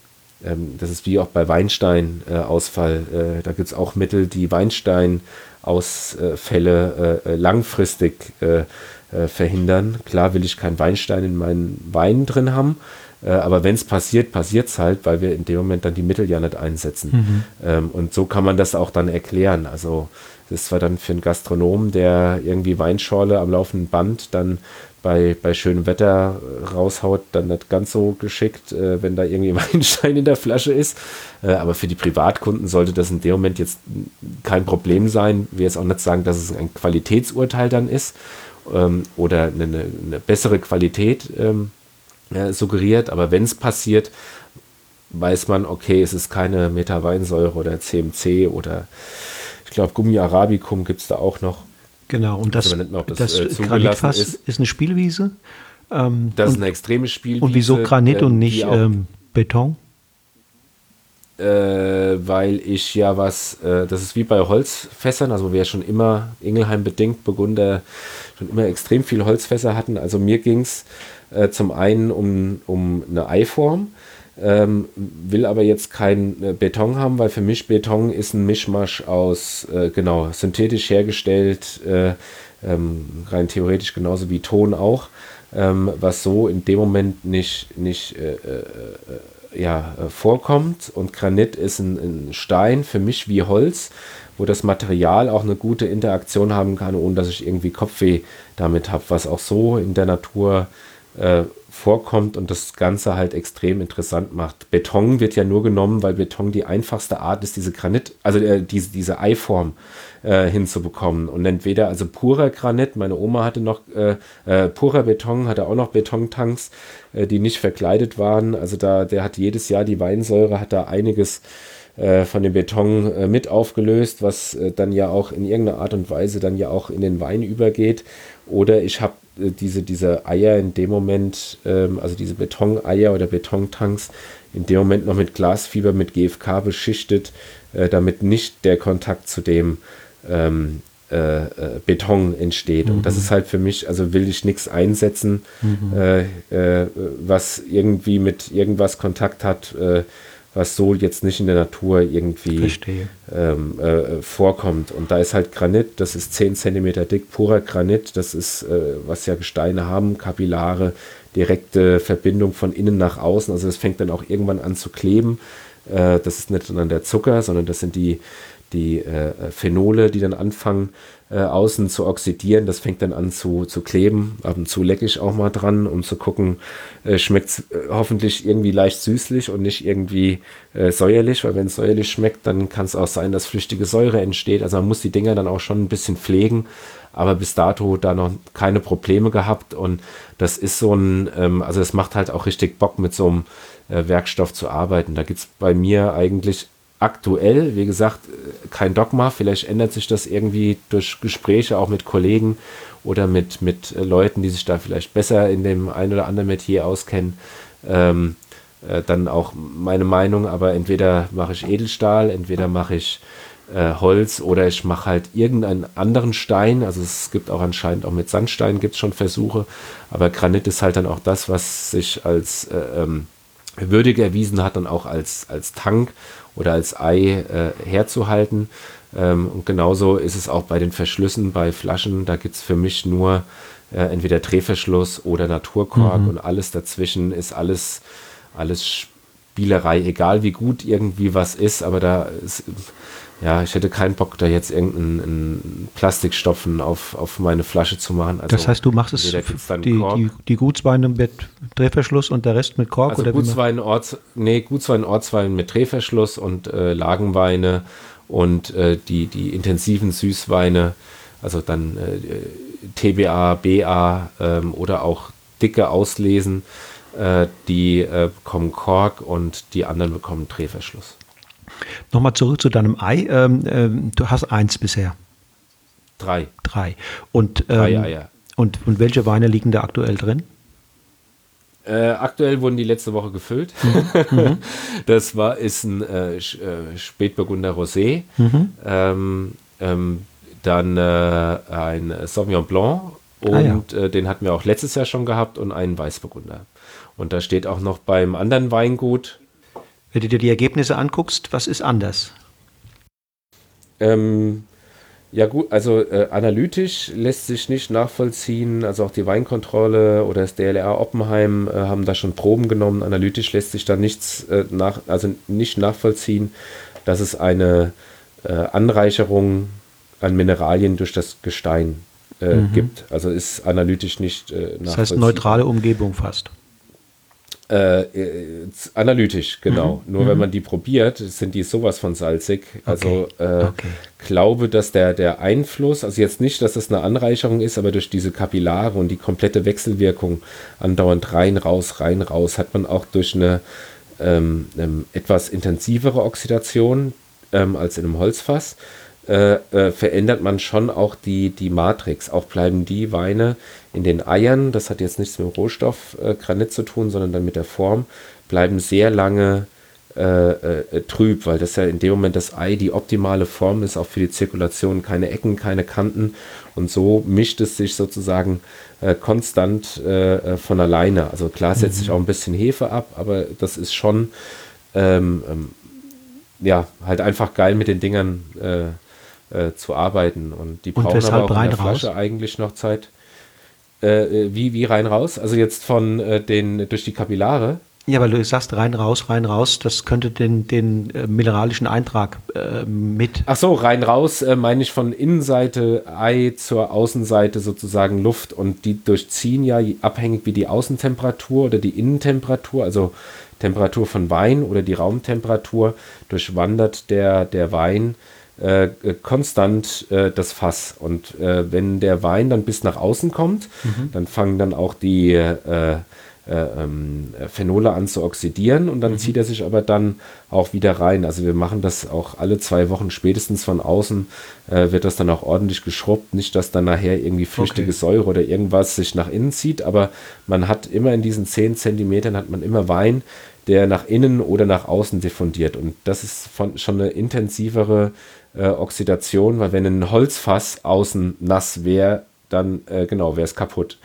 ähm, das ist wie auch bei Weinstein-Ausfall. Äh, äh, da gibt es auch Mittel, die Weinstein-Ausfälle äh, langfristig äh, äh, verhindern. Klar will ich keinen Weinstein in meinen Weinen drin haben. aber wenn es passiert, passiert es halt, weil wir in dem Moment dann die Mittel ja nicht einsetzen. Mhm. Ähm, und so kann man das auch dann erklären. Also das ist zwar dann für einen Gastronom, der irgendwie Weinschorle am laufenden Band dann bei, bei schönem Wetter raushaut, dann nicht ganz so geschickt, äh, wenn da irgendwie Weinstein in der Flasche ist. Äh, aber für die Privatkunden sollte das in dem Moment jetzt kein Problem sein. Wir jetzt auch nicht sagen, dass es ein Qualitätsurteil dann ist ähm, oder eine, eine, bessere Qualität ähm, äh, suggeriert. Aber wenn es passiert, weiß man, okay, es ist keine Metaweinsäure oder CMC oder ich glaube, Gummi Arabicum gibt es da auch noch. Genau, und das, mehr, das, das äh, Granitfass ist. ist. eine Spielwiese. Ähm, das ist eine extreme Spielwiese. Und wieso Granit äh, und nicht ähm, Beton? Äh, weil ich ja was, äh, das ist wie bei Holzfässern, also wir schon immer Ingelheim bedingt Burgunder schon immer extrem viel Holzfässer hatten. Also mir ging es äh, zum einen um, um eine Eiform ähm, will aber jetzt kein äh, Beton haben, weil für mich Beton ist ein Mischmasch aus, äh, genau, synthetisch hergestellt, äh, ähm, rein theoretisch genauso wie Ton auch, ähm, was so in dem Moment nicht, nicht äh, äh, ja, vorkommt. Und Granit ist ein, ein Stein für mich wie Holz, wo das Material auch eine gute Interaktion haben kann, ohne dass ich irgendwie Kopfweh damit habe, was auch so in der Natur äh, vorkommt und das Ganze halt extrem interessant macht. Beton wird ja nur genommen, weil Beton die einfachste Art ist, diese Granit, also äh, diese, diese Eiform äh, hinzubekommen. Und entweder also purer Granit, meine Oma hatte noch äh, äh, purer Beton, hatte auch noch Betontanks, äh, die nicht verkleidet waren. Also da, der hat jedes Jahr die Weinsäure, hat da einiges äh, von dem Beton mit aufgelöst, was dann ja auch in irgendeiner Art und Weise dann ja auch in den Wein übergeht. Oder ich habe äh, diese, diese Eier in dem Moment, ähm, also diese Betoneier oder Betontanks, in dem Moment noch mit Glasfieber, mit GFK beschichtet, äh, damit nicht der Kontakt zu dem ähm, äh, äh, Beton entsteht. Mhm. Und das mhm. ist halt für mich, also will ich nichts einsetzen, mhm. äh, was irgendwie mit irgendwas Kontakt hat, was so jetzt nicht in der Natur irgendwie ähm, äh, vorkommt. Und da ist halt Granit, das ist 10 cm dick, purer Granit, das ist, äh, was ja Gesteine haben, Kapillare, direkte Verbindung von innen nach außen. Also das fängt dann auch irgendwann an zu kleben. Äh, das ist nicht dann der Zucker, sondern das sind die, die äh, Phenole, die dann anfangen äh, außen zu oxidieren. Das fängt dann an zu, zu kleben. Ab und zu lecke ich auch mal dran, um zu gucken, äh, schmeckt es äh, hoffentlich irgendwie leicht süßlich und nicht irgendwie äh, säuerlich, weil wenn es säuerlich schmeckt, dann kann es auch sein, dass flüchtige Säure entsteht. Also man muss die Dinger dann auch schon ein bisschen pflegen. Aber bis dato da noch keine Probleme gehabt und das ist so ein, ähm, also es macht halt auch richtig Bock mit so einem äh, Werkstoff zu arbeiten. Da gibt es bei mir eigentlich aktuell, wie gesagt, kein Dogma. Vielleicht ändert sich das irgendwie durch Gespräche auch mit Kollegen oder mit, mit Leuten, die sich da vielleicht besser in dem ein oder anderen Metier auskennen. Ähm, äh, dann auch meine Meinung, aber entweder mache ich Edelstahl, entweder mache ich äh, Holz oder ich mache halt irgendeinen anderen Stein. Also es gibt auch anscheinend auch mit Sandstein gibt es schon Versuche, aber Granit ist halt dann auch das, was sich als äh, ähm, würdig erwiesen hat und auch als, als Tank oder als Ei äh, herzuhalten. Ähm, und genauso ist es auch bei den Verschlüssen, bei Flaschen. Da gibt es für mich nur äh, entweder Drehverschluss oder Naturkork mhm. und alles dazwischen ist alles, alles Spielerei, egal wie gut irgendwie was ist, aber da ist ja, ich hätte keinen Bock, da jetzt irgendeinen Plastikstopfen auf, auf meine Flasche zu machen. Also das heißt, du machst es die, die, die, Gutsweine mit Drehverschluss und der Rest mit Kork? Also oder Gutswein, Orts, nee, Gutswein, Ortswein mit Drehverschluss und äh, Lagenweine und äh, die, die intensiven Süßweine, also dann äh, TBA, BA ähm, oder auch dicke Auslesen, äh, die äh, bekommen Kork und die anderen bekommen Drehverschluss. Nochmal zurück zu deinem Ei. Ähm, ähm, du hast eins bisher. Drei. Drei. Und, ähm, Drei Eier. Und, und welche Weine liegen da aktuell drin? Äh, aktuell wurden die letzte Woche gefüllt. Mhm. mhm. das war ist ein äh, äh, Spätburgunder Rosé. Mhm. Ähm, ähm, dann äh, ein Sauvignon Blanc und ah, ja. Äh, den hatten wir auch letztes Jahr schon gehabt und einen Weißburgunder. Und da steht auch noch beim anderen Weingut wenn du dir die Ergebnisse anguckst, was ist anders? Ähm, ja gut, also äh, analytisch lässt sich nicht nachvollziehen, also auch die Weinkontrolle oder das DLR Oppenheim äh, haben da schon Proben genommen. Analytisch lässt sich da nichts äh, nach, also nicht nachvollziehen, dass es eine äh, Anreicherung an Mineralien durch das Gestein äh, mhm. gibt. Also ist analytisch nicht nachvollziehbar. Äh, das heißt neutrale Umgebung fast. Äh, äh, analytisch, genau. Mhm. Nur mhm. wenn man die probiert, sind die sowas von salzig. Also okay. Äh, okay. glaube, dass der, der Einfluss, also jetzt nicht, dass das eine Anreicherung ist, aber durch diese Kapillare und die komplette Wechselwirkung andauernd rein, raus, rein, raus, hat man auch durch eine ähm, ähm, etwas intensivere Oxidation ähm, als in einem Holzfass äh, äh, verändert man schon auch die, die Matrix. Auch bleiben die Weine in den Eiern, das hat jetzt nichts mit dem Rohstoff äh, Granit zu tun, sondern dann mit der Form, bleiben sehr lange äh, äh, trüb, weil das ja in dem Moment das Ei die optimale Form ist, auch für die Zirkulation, keine Ecken, keine Kanten. Und so mischt es sich sozusagen konstant von alleine. Also klar setzt mhm. sich auch ein bisschen Hefe ab, aber das ist schon ähm, ähm, ja halt einfach geil mit den Dingern äh, zu arbeiten. Und die brauchen und aber auch in der Flasche raus? eigentlich noch Zeit. Äh, äh, wie, wie rein raus? Also jetzt von äh, den durch die Kapillare. Ja, weil du sagst rein, raus, rein, raus, das könnte den, den äh, mineralischen Eintrag äh, mit. Ach so, rein, raus äh, meine ich von Innenseite Ei zur Außenseite sozusagen Luft und die durchziehen ja abhängig wie die Außentemperatur oder die Innentemperatur, also Temperatur von Wein oder die Raumtemperatur, durchwandert der, der Wein äh, äh, konstant äh, das Fass. Und äh, wenn der Wein dann bis nach außen kommt, mhm. dann fangen dann auch die äh, äh, ähm, Phenole an zu oxidieren und dann mhm. zieht er sich aber dann auch wieder rein. Also wir machen das auch alle zwei Wochen spätestens von außen, wird das dann auch ordentlich geschrubbt. Nicht, dass dann nachher irgendwie flüchtige okay. Säure oder irgendwas sich nach innen zieht, aber man hat immer in diesen 10 Zentimetern hat man immer Wein, der nach innen oder nach außen diffundiert. Und das ist von, schon eine intensivere äh, Oxidation, weil wenn ein Holzfass außen nass wäre, dann äh, genau wäre es kaputt.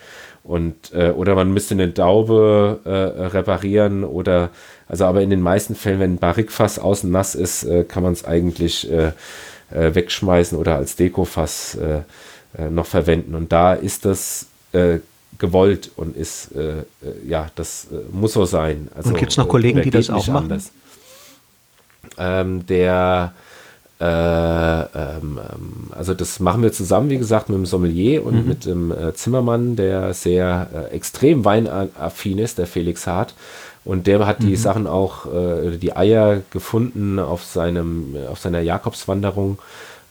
Und, äh, oder man müsste eine Daube äh, reparieren oder also aber in den meisten Fällen, wenn ein Barrikfass außen nass ist, äh, kann man es eigentlich äh, wegschmeißen oder als Dekofass noch verwenden. Und da ist das gewollt und ist, ja, das muss so sein. Also, und gibt es noch Kollegen, die das auch machen? Ähm, der ähm, ähm, also das machen wir zusammen, wie gesagt, mit dem Sommelier und mhm. mit dem äh, Zimmermann, der sehr äh, extrem weinaffin ist, der Felix Hart. Und der hat die mhm. Sachen auch, äh, die Eier gefunden auf seinem, auf seiner Jakobswanderung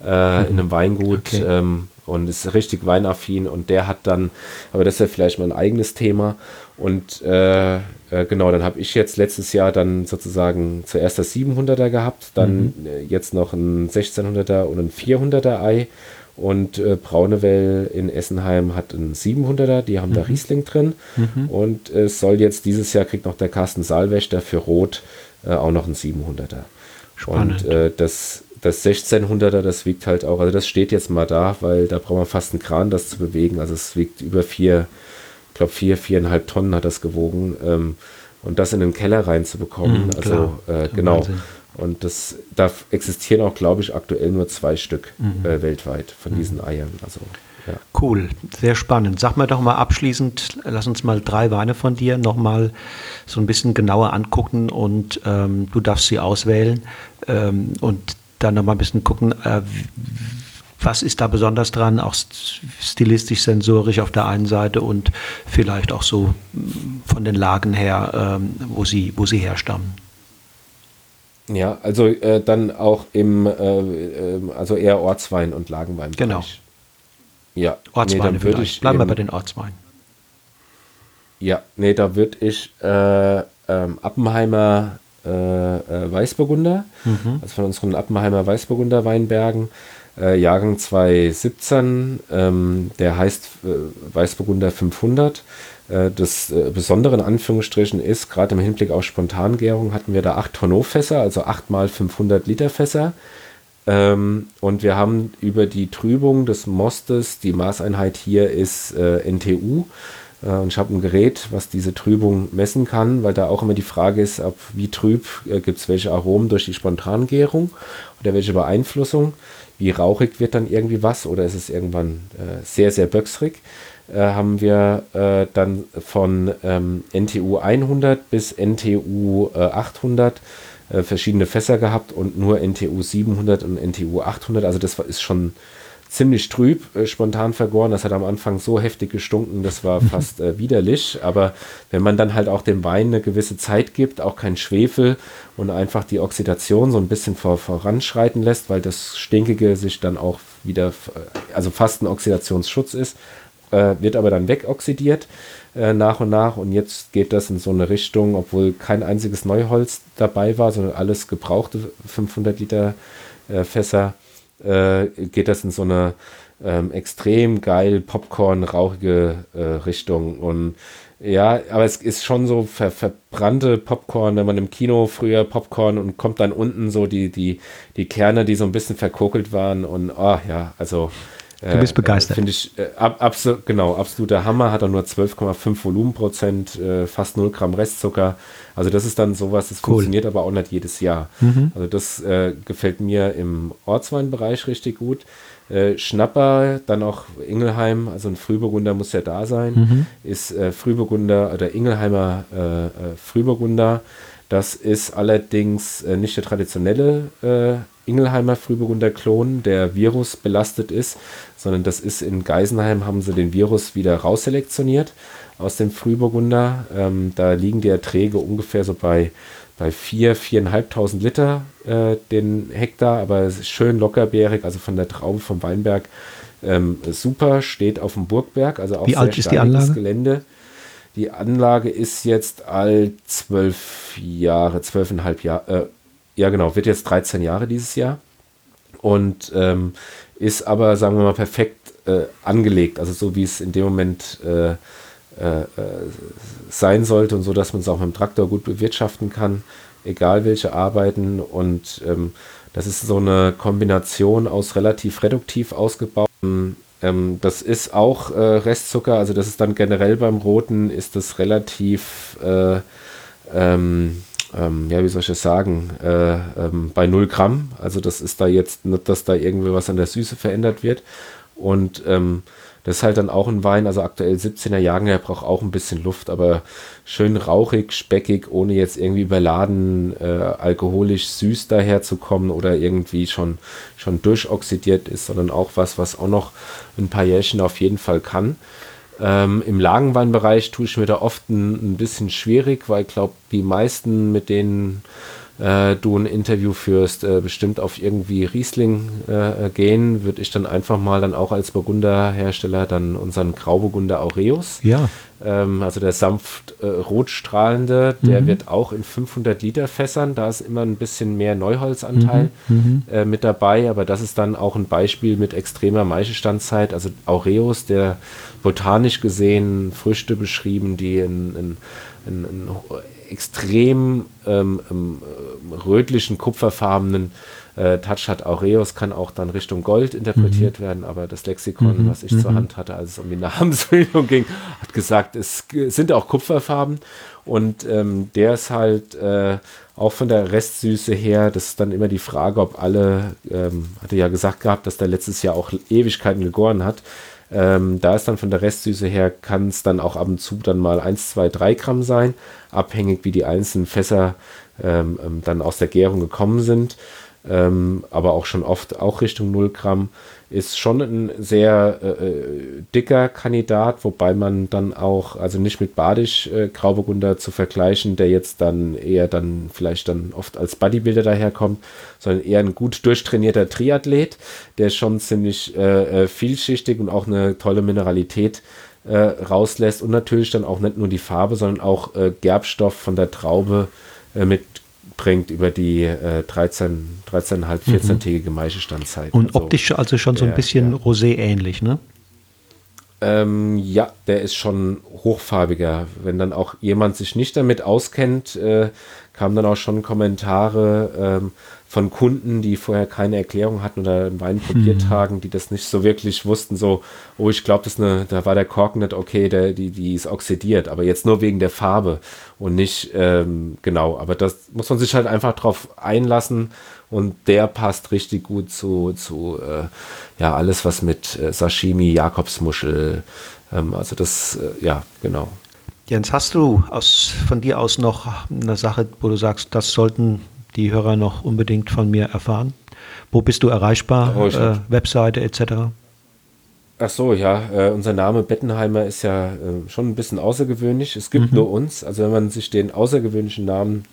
äh, mhm. in einem Weingut. Okay. Ähm, und ist richtig weinaffin und der hat dann, aber das ist ja vielleicht mal ein eigenes Thema. Und äh, äh, genau, dann habe ich jetzt letztes Jahr dann sozusagen zuerst das 700er gehabt, dann mhm. Äh, jetzt noch ein 1600er und ein 400er Ei. Und äh, Braunewell in Essenheim hat ein 700er, die haben mhm. da Riesling drin. Mhm. Und es soll jetzt dieses Jahr kriegt noch der Carsten Saalwächter für Rot äh, auch noch ein 700er. Spannend. Und äh, das das 1600er, das wiegt halt auch, also das steht jetzt mal da, weil da braucht man fast einen Kran, das zu bewegen. Also es wiegt über vier, ich glaube vier, viereinhalb Tonnen hat das gewogen. Ähm, und das in den Keller reinzubekommen, mhm, also äh, genau. Wahnsinn. Und das, da existieren auch, glaube ich, aktuell nur zwei Stück mhm. äh, weltweit von mhm. diesen Eiern. Also, ja. Cool, sehr spannend. Sag mal doch mal abschließend, lass uns mal drei Weine von dir nochmal so ein bisschen genauer angucken und ähm, du darfst sie auswählen. Ähm, und dann nochmal ein bisschen gucken, äh, was ist da besonders dran, auch stilistisch, sensorisch auf der einen Seite und vielleicht auch so mm, von den Lagen her, ähm, wo, sie, wo sie herstammen. Ja, also äh, dann auch im, äh, ähm, also eher Ortswein und Lagenwein. Genau. Ja, Ortsweine nee, würde ich Bleiben wir bei den Ortsweinen. Ja, nee, da würde ich äh, ähm, Appenheimer äh, äh, Weißburgunder, mhm. also von unseren Appenheimer Weißburgunder Weinbergen, äh, Jahrgang 2017, ähm, der heißt äh, Weißburgunder 500. Äh, das äh, Besondere in Anführungsstrichen ist, gerade im Hinblick auf Spontangärung hatten wir da 8 Tonneau-Fässer, also 8 mal 500 Liter Fässer. Ähm, und wir haben über die Trübung des Mostes, die Maßeinheit hier ist NTU, äh, und ich habe ein Gerät, was diese Trübung messen kann, weil da auch immer die Frage ist, ob wie trüb gibt es welche Aromen durch die Spontangärung oder welche Beeinflussung. Wie rauchig wird dann irgendwie was oder ist es irgendwann äh, sehr, sehr böcksrig. Äh, haben wir äh, dann von ähm, NTU 100 bis NTU 800 äh, verschiedene Fässer gehabt und nur NTU 700 und NTU 800. Also das ist schon ziemlich trüb, äh, spontan vergoren. Das hat am Anfang so heftig gestunken, das war fast äh, widerlich. Aber wenn man dann halt auch dem Wein eine gewisse Zeit gibt, auch kein Schwefel und einfach die Oxidation so ein bisschen vor, voranschreiten lässt, weil das Stinkige sich dann auch wieder, äh, also fast ein Oxidationsschutz ist, äh, wird aber dann wegoxidiert äh, nach und nach. Und jetzt geht das in so eine Richtung, obwohl kein einziges Neuholz dabei war, sondern alles gebrauchte 500 Liter äh, Fässer äh, geht das in so eine ähm, extrem geil Popcorn-rauchige äh, Richtung. Und ja, aber es ist schon so ver verbrannte Popcorn, wenn man im Kino früher Popcorn und kommt dann unten so die, die, die Kerne, die so ein bisschen verkokelt waren. Und oh ja, also Du bist begeistert. Äh, Finde ich äh, ab, absolut, genau, absoluter Hammer. Hat er nur 12,5 Volumenprozent, äh, fast 0 Gramm Restzucker. Also das ist dann sowas, das cool. funktioniert aber auch nicht jedes Jahr. Mhm. Also das äh, gefällt mir im Ortsweinbereich richtig gut. Äh, Schnapper, dann auch Ingelheim, also ein Frühburgunder muss ja da sein, mhm. ist äh, Frühburgunder oder Ingelheimer Frühburgunder. Das ist allerdings nicht der traditionelle Ingelheimer Frühburgunder Klon, der Virus belastet ist, sondern das ist in Geisenheim, haben sie den Virus wieder rausselektioniert aus dem Frühburgunder. Ähm, da liegen die Erträge ungefähr so bei, bei 4, 4.500 Liter äh, den Hektar, aber schön lockerbeerig, also von der Traube vom Weinberg ähm, super, steht auf dem Burgberg, also auch Wie alt ist die Anlage? Gelände. Die Anlage ist jetzt alt zwölf Jahre, zwölfeinhalb Jahre, äh, ja genau, wird jetzt 13 Jahre dieses Jahr und ähm, ist aber, sagen wir mal, perfekt äh, angelegt, also so wie es in dem Moment äh, äh, sein sollte und so, dass man es auch mit dem Traktor gut bewirtschaften kann, egal welche Arbeiten. Und ähm, das ist so eine Kombination aus relativ reduktiv ausgebauten ähm, das ist auch äh, Restzucker, also das ist dann generell beim Roten, ist das relativ äh, ähm, ähm, ja, wie soll ich das sagen, äh, ähm, bei 0 Gramm. Also das ist da jetzt nicht, dass da irgendwie was an der Süße verändert wird. Und ähm, das ist halt dann auch ein Wein, also aktuell 17er Jahren, der braucht auch ein bisschen Luft, aber schön rauchig, speckig, ohne jetzt irgendwie überladen, äh, alkoholisch süß daherzukommen oder irgendwie schon, schon durchoxidiert ist, sondern auch was, was auch noch ein paar Jährchen auf jeden Fall kann. Ähm, Im Lagenweinbereich tue ich mir da oft ein, ein bisschen schwierig, weil ich glaube, die meisten, mit denen äh, du ein Interview führst, äh, bestimmt auf irgendwie Riesling äh, gehen, würde ich dann einfach mal dann auch als Burgunderhersteller dann unseren Grauburgunder Aureus. Ja. Ähm, also der sanft äh, rotstrahlende, der mhm. wird auch in 500 Liter Fässern, da ist immer ein bisschen mehr Neuholzanteil mhm. mhm. Äh, mit dabei, aber das ist dann auch ein Beispiel mit extremer Maischestandzeit. Also Aureus, der botanisch gesehen Früchte beschrieben, die in, in, in, in extrem ähm, ähm, rötlichen, kupferfarbenen äh, Touch hat. Aureus kann auch dann Richtung Gold interpretiert mhm. werden, aber das Lexikon, mhm. was ich mhm. zur Hand hatte, als es um die Namensbildung ging, hat gesagt, es sind auch Kupferfarben und ähm, der ist halt äh, auch von der Restsüße her, das ist dann immer die Frage, ob alle, ähm, hatte ja gesagt gehabt, dass der letztes Jahr auch Ewigkeiten gegoren hat. Ähm, da ist dann von der Restsüße her, kann es dann auch ab und zu dann mal 1, 2, 3 Gramm sein, abhängig wie die einzelnen Fässer ähm, ähm, dann aus der Gärung gekommen sind. Ähm, aber auch schon oft auch Richtung 0 Gramm ist schon ein sehr äh, äh, dicker Kandidat, wobei man dann auch, also nicht mit Badisch äh, Grauburgunder zu vergleichen, der jetzt dann eher dann vielleicht dann oft als Bodybuilder daherkommt, sondern eher ein gut durchtrainierter Triathlet, der schon ziemlich äh, äh vielschichtig und auch eine tolle Mineralität äh, rauslässt und natürlich dann auch nicht nur die Farbe, sondern auch äh, Gerbstoff von der Traube mit bringt über die äh, 13, 13,5, 14-tägige Maischestandzeit. Und also, optisch also schon so ein bisschen ja. Rosé ähnlich, ne? Ähm, ja, der ist schon hochfarbiger. Wenn dann auch jemand sich nicht damit auskennt, äh, kamen dann auch schon Kommentare ähm, von Kunden, die vorher keine Erklärung hatten oder einen Wein probiert mhm. haben, die das nicht so wirklich wussten, so, oh, ich glaube, das eine, da war der Korken nicht okay, der, die, die ist oxidiert, aber jetzt nur wegen der Farbe und nicht, ähm, genau, aber das muss man sich halt einfach drauf einlassen und der passt richtig gut zu, zu äh, ja, alles, was mit äh, Sashimi, Jakobsmuschel, ähm, also das, äh, ja, genau. Jens, hast du aus, von dir aus noch eine Sache, wo du sagst, das sollten die Hörer noch unbedingt von mir erfahren? Wo bist du erreichbar? Oh, äh, Webseite etc.? Ach so, ja, äh, unser Name Bettenheimer ist ja äh, schon ein bisschen außergewöhnlich. Es gibt mhm. nur uns. Also wenn man sich den außergewöhnlichen Namen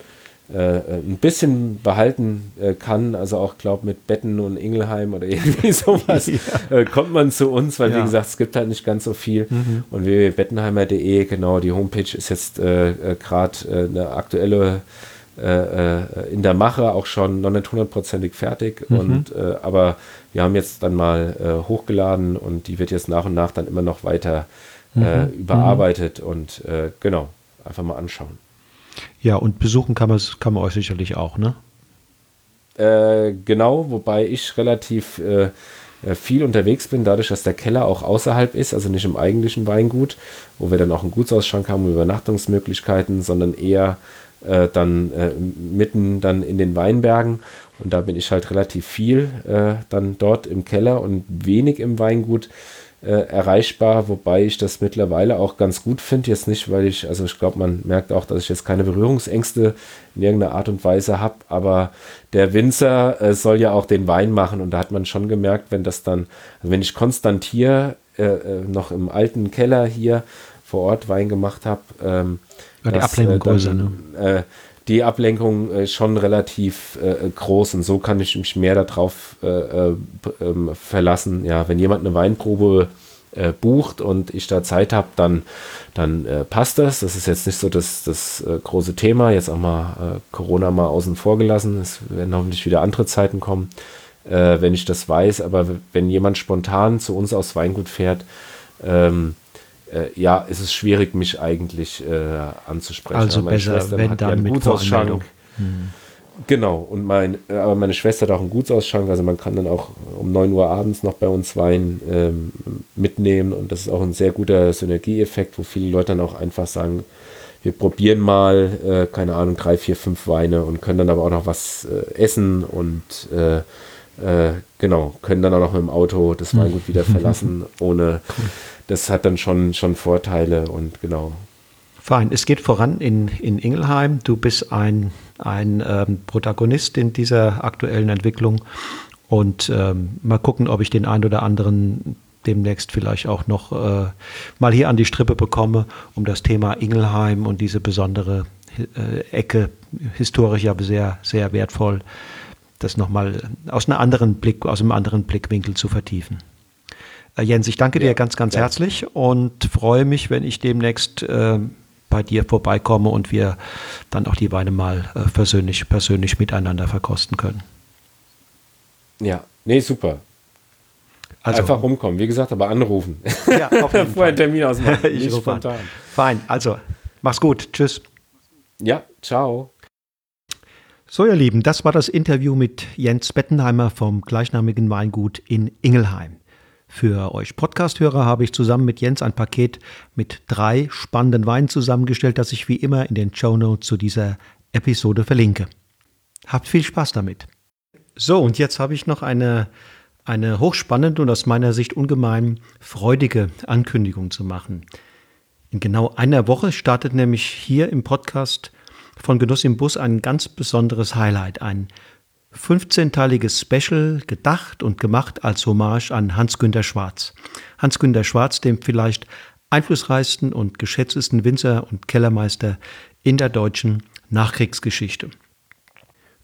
äh, äh, ein bisschen behalten äh, kann, also auch glaube mit Betten und Ingelheim oder irgendwie sowas, ja. äh, kommt man zu uns, weil ja. wie gesagt, es gibt halt nicht ganz so viel. Mhm. Und www.bettenheimer.de, genau, die Homepage ist jetzt gerade eine aktuelle in der Mache, auch schon noch nicht hundertprozentig fertig. Mhm. Und aber wir haben jetzt dann mal hochgeladen und die wird jetzt nach und nach dann immer noch weiter mhm. überarbeitet und genau, einfach mal anschauen. Ja, und besuchen kann, kann man euch sicherlich auch, ne? Äh, genau, wobei ich relativ äh, äh, viel unterwegs bin, dadurch, dass der Keller auch außerhalb ist, also nicht im eigentlichen Weingut, wo wir dann auch einen Gutsausschank haben und Übernachtungsmöglichkeiten, sondern eher äh, dann äh, mitten dann in den Weinbergen. Und da bin ich halt relativ viel äh, dann dort im Keller und wenig im Weingut äh, erreichbar, wobei ich das mittlerweile auch ganz gut finde. Jetzt nicht, weil ich, also ich glaube, man merkt auch, dass ich jetzt keine Berührungsängste in irgendeiner Art und Weise habe, aber der Winzer äh, soll ja auch den Wein machen und da hat man schon gemerkt, wenn das dann, also wenn ich konstant hier äh, noch im alten Keller hier vor Ort Wein gemacht habe, ähm, ja, die Ablenkung äh, größer, ne? Äh, die Ablenkung äh, schon relativ äh, groß und so kann ich mich mehr darauf äh, äh ähm, verlassen. Ja, wenn jemand eine Weinprobe äh, bucht und ich da Zeit habe, dann, dann passt das. Das ist jetzt nicht so das, das große Thema. Jetzt auch mal Corona mal außen vor gelassen. Es werden hoffentlich wieder andere Zeiten kommen, wenn ich das weiß. Aber wenn jemand spontan zu uns aus Weingut fährt, ähm, äh, ja, es ist schwierig, mich eigentlich äh, anzusprechen. Also meine besser, Schwester wenn dann mit Gutsausschank. Hm. Genau, und mein, aber meine Schwester hat auch einen Gutsausschank, also man kann dann auch um 9 Uhr abends noch bei uns Wein ähm, mitnehmen und das ist auch ein sehr guter Synergieeffekt, wo viele Leute dann auch einfach sagen, wir probieren mal, äh, keine Ahnung, drei, vier, fünf Weine und können dann aber auch noch was äh, essen und äh, äh, genau, können dann auch noch mit dem Auto das Weingut wieder verlassen, ohne das hat dann schon, schon Vorteile und genau. Fein, es geht voran in, in Ingelheim. Du bist ein, ein ähm, Protagonist in dieser aktuellen Entwicklung und ähm, mal gucken, ob ich den einen oder anderen demnächst vielleicht auch noch äh, mal hier an die Strippe bekomme, um das Thema Ingelheim und diese besondere äh, Ecke, historisch ja sehr, sehr wertvoll, das nochmal aus, aus einem anderen Blickwinkel zu vertiefen. Äh, Jens, ich danke ja, dir ganz, ganz ja. herzlich und freue mich, wenn ich demnächst äh, bei dir vorbeikomme und wir dann auch die Weine mal äh, persönlich, persönlich miteinander verkosten können. Ja, nee, super. Also, Einfach rumkommen, wie gesagt, aber anrufen. Ja, auf jeden Vorher einen Termin ausmachen, ich nicht spontan. An. Fein, also mach's gut, tschüss. Ja, ciao. So, ihr Lieben, das war das Interview mit Jens Bettenheimer vom gleichnamigen Weingut in Ingelheim. Für euch Podcast-Hörer habe ich zusammen mit Jens ein Paket mit drei spannenden Weinen zusammengestellt, das ich wie immer in den Show Notes zu dieser Episode verlinke. Habt viel Spaß damit. So, und jetzt habe ich noch eine, eine hochspannende und aus meiner Sicht ungemein freudige Ankündigung zu machen. In genau einer Woche startet nämlich hier im Podcast von Genuss im Bus ein ganz besonderes Highlight, ein 15-teiliges Special gedacht und gemacht als Hommage an Hans-Günter Schwarz. Hans-Günter Schwarz, dem vielleicht einflussreichsten und geschätztesten Winzer und Kellermeister in der deutschen Nachkriegsgeschichte.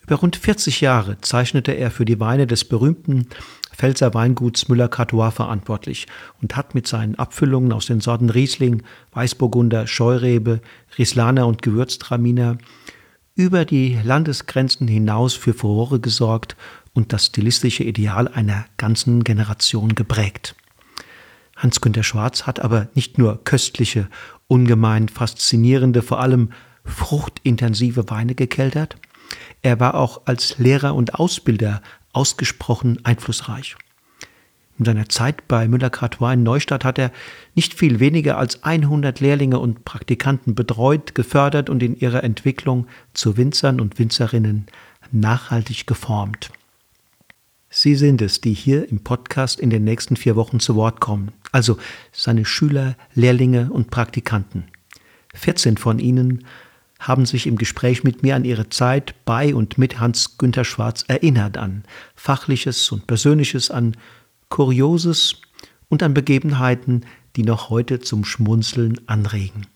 Über rund 40 Jahre zeichnete er für die Weine des berühmten Pfälzer Weinguts Müller-Cartois verantwortlich und hat mit seinen Abfüllungen aus den Sorten Riesling, Weißburgunder, Scheurebe, Rieslaner und Gewürztraminer über die Landesgrenzen hinaus für Furore gesorgt und das stilistische Ideal einer ganzen Generation geprägt. Hans-Günter Schwarz hat aber nicht nur köstliche, ungemein faszinierende, vor allem fruchtintensive Weine gekeltert, er war auch als Lehrer und Ausbilder ausgesprochen einflussreich. In seiner Zeit bei Müller-Cartois in Neustadt hat er nicht viel weniger als 100 Lehrlinge und Praktikanten betreut, gefördert und in ihrer Entwicklung zu Winzern und Winzerinnen nachhaltig geformt. Sie sind es, die hier im Podcast in den nächsten vier Wochen zu Wort kommen, also seine Schüler, Lehrlinge und Praktikanten. 14 von ihnen haben sich im Gespräch mit mir an ihre Zeit bei und mit Hans Günther Schwarz erinnert, an Fachliches und Persönliches, an Kurioses und an Begebenheiten, die noch heute zum Schmunzeln anregen.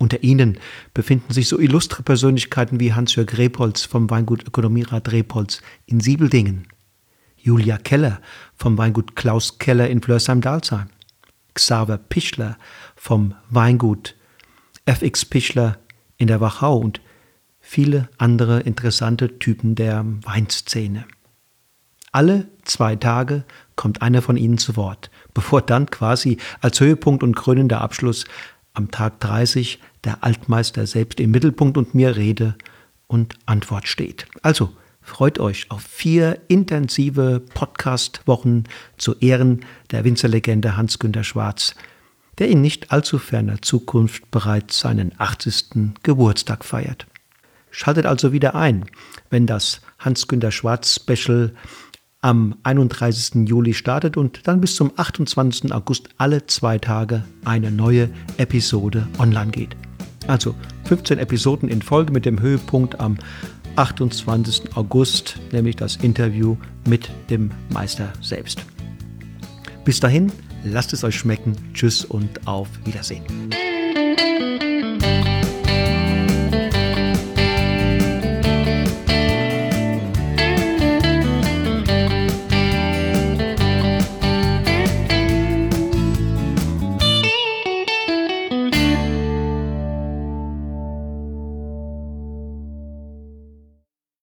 Unter ihnen befinden sich so illustre Persönlichkeiten wie Hans-Jörg Repolz vom Weingut Ökonomierat Repolz in Siebeldingen, Julia Keller vom Weingut Klaus Keller in Flörsheim-Dalsheim, Xaver Pichler vom Weingut FX Pichler in der Wachau und viele andere interessante Typen der Weinszene. Alle zwei Tage kommt einer von ihnen zu Wort, bevor dann quasi als Höhepunkt und krönender Abschluss am Tag 30 der Altmeister selbst im Mittelpunkt und mir Rede und Antwort steht. Also Freut euch auf vier intensive Podcast-Wochen zu Ehren der Winzerlegende Hans-Günter Schwarz, der in nicht allzu ferner Zukunft bereits seinen 80. Geburtstag feiert. Schaltet also wieder ein, wenn das Hans-Günter Schwarz-Special am 31. Juli startet und dann bis zum 28. August alle zwei Tage eine neue Episode online geht. Also 15 Episoden in Folge mit dem Höhepunkt am 28. August, nämlich das Interview mit dem Meister selbst. Bis dahin, lasst es euch schmecken. Tschüss und auf Wiedersehen.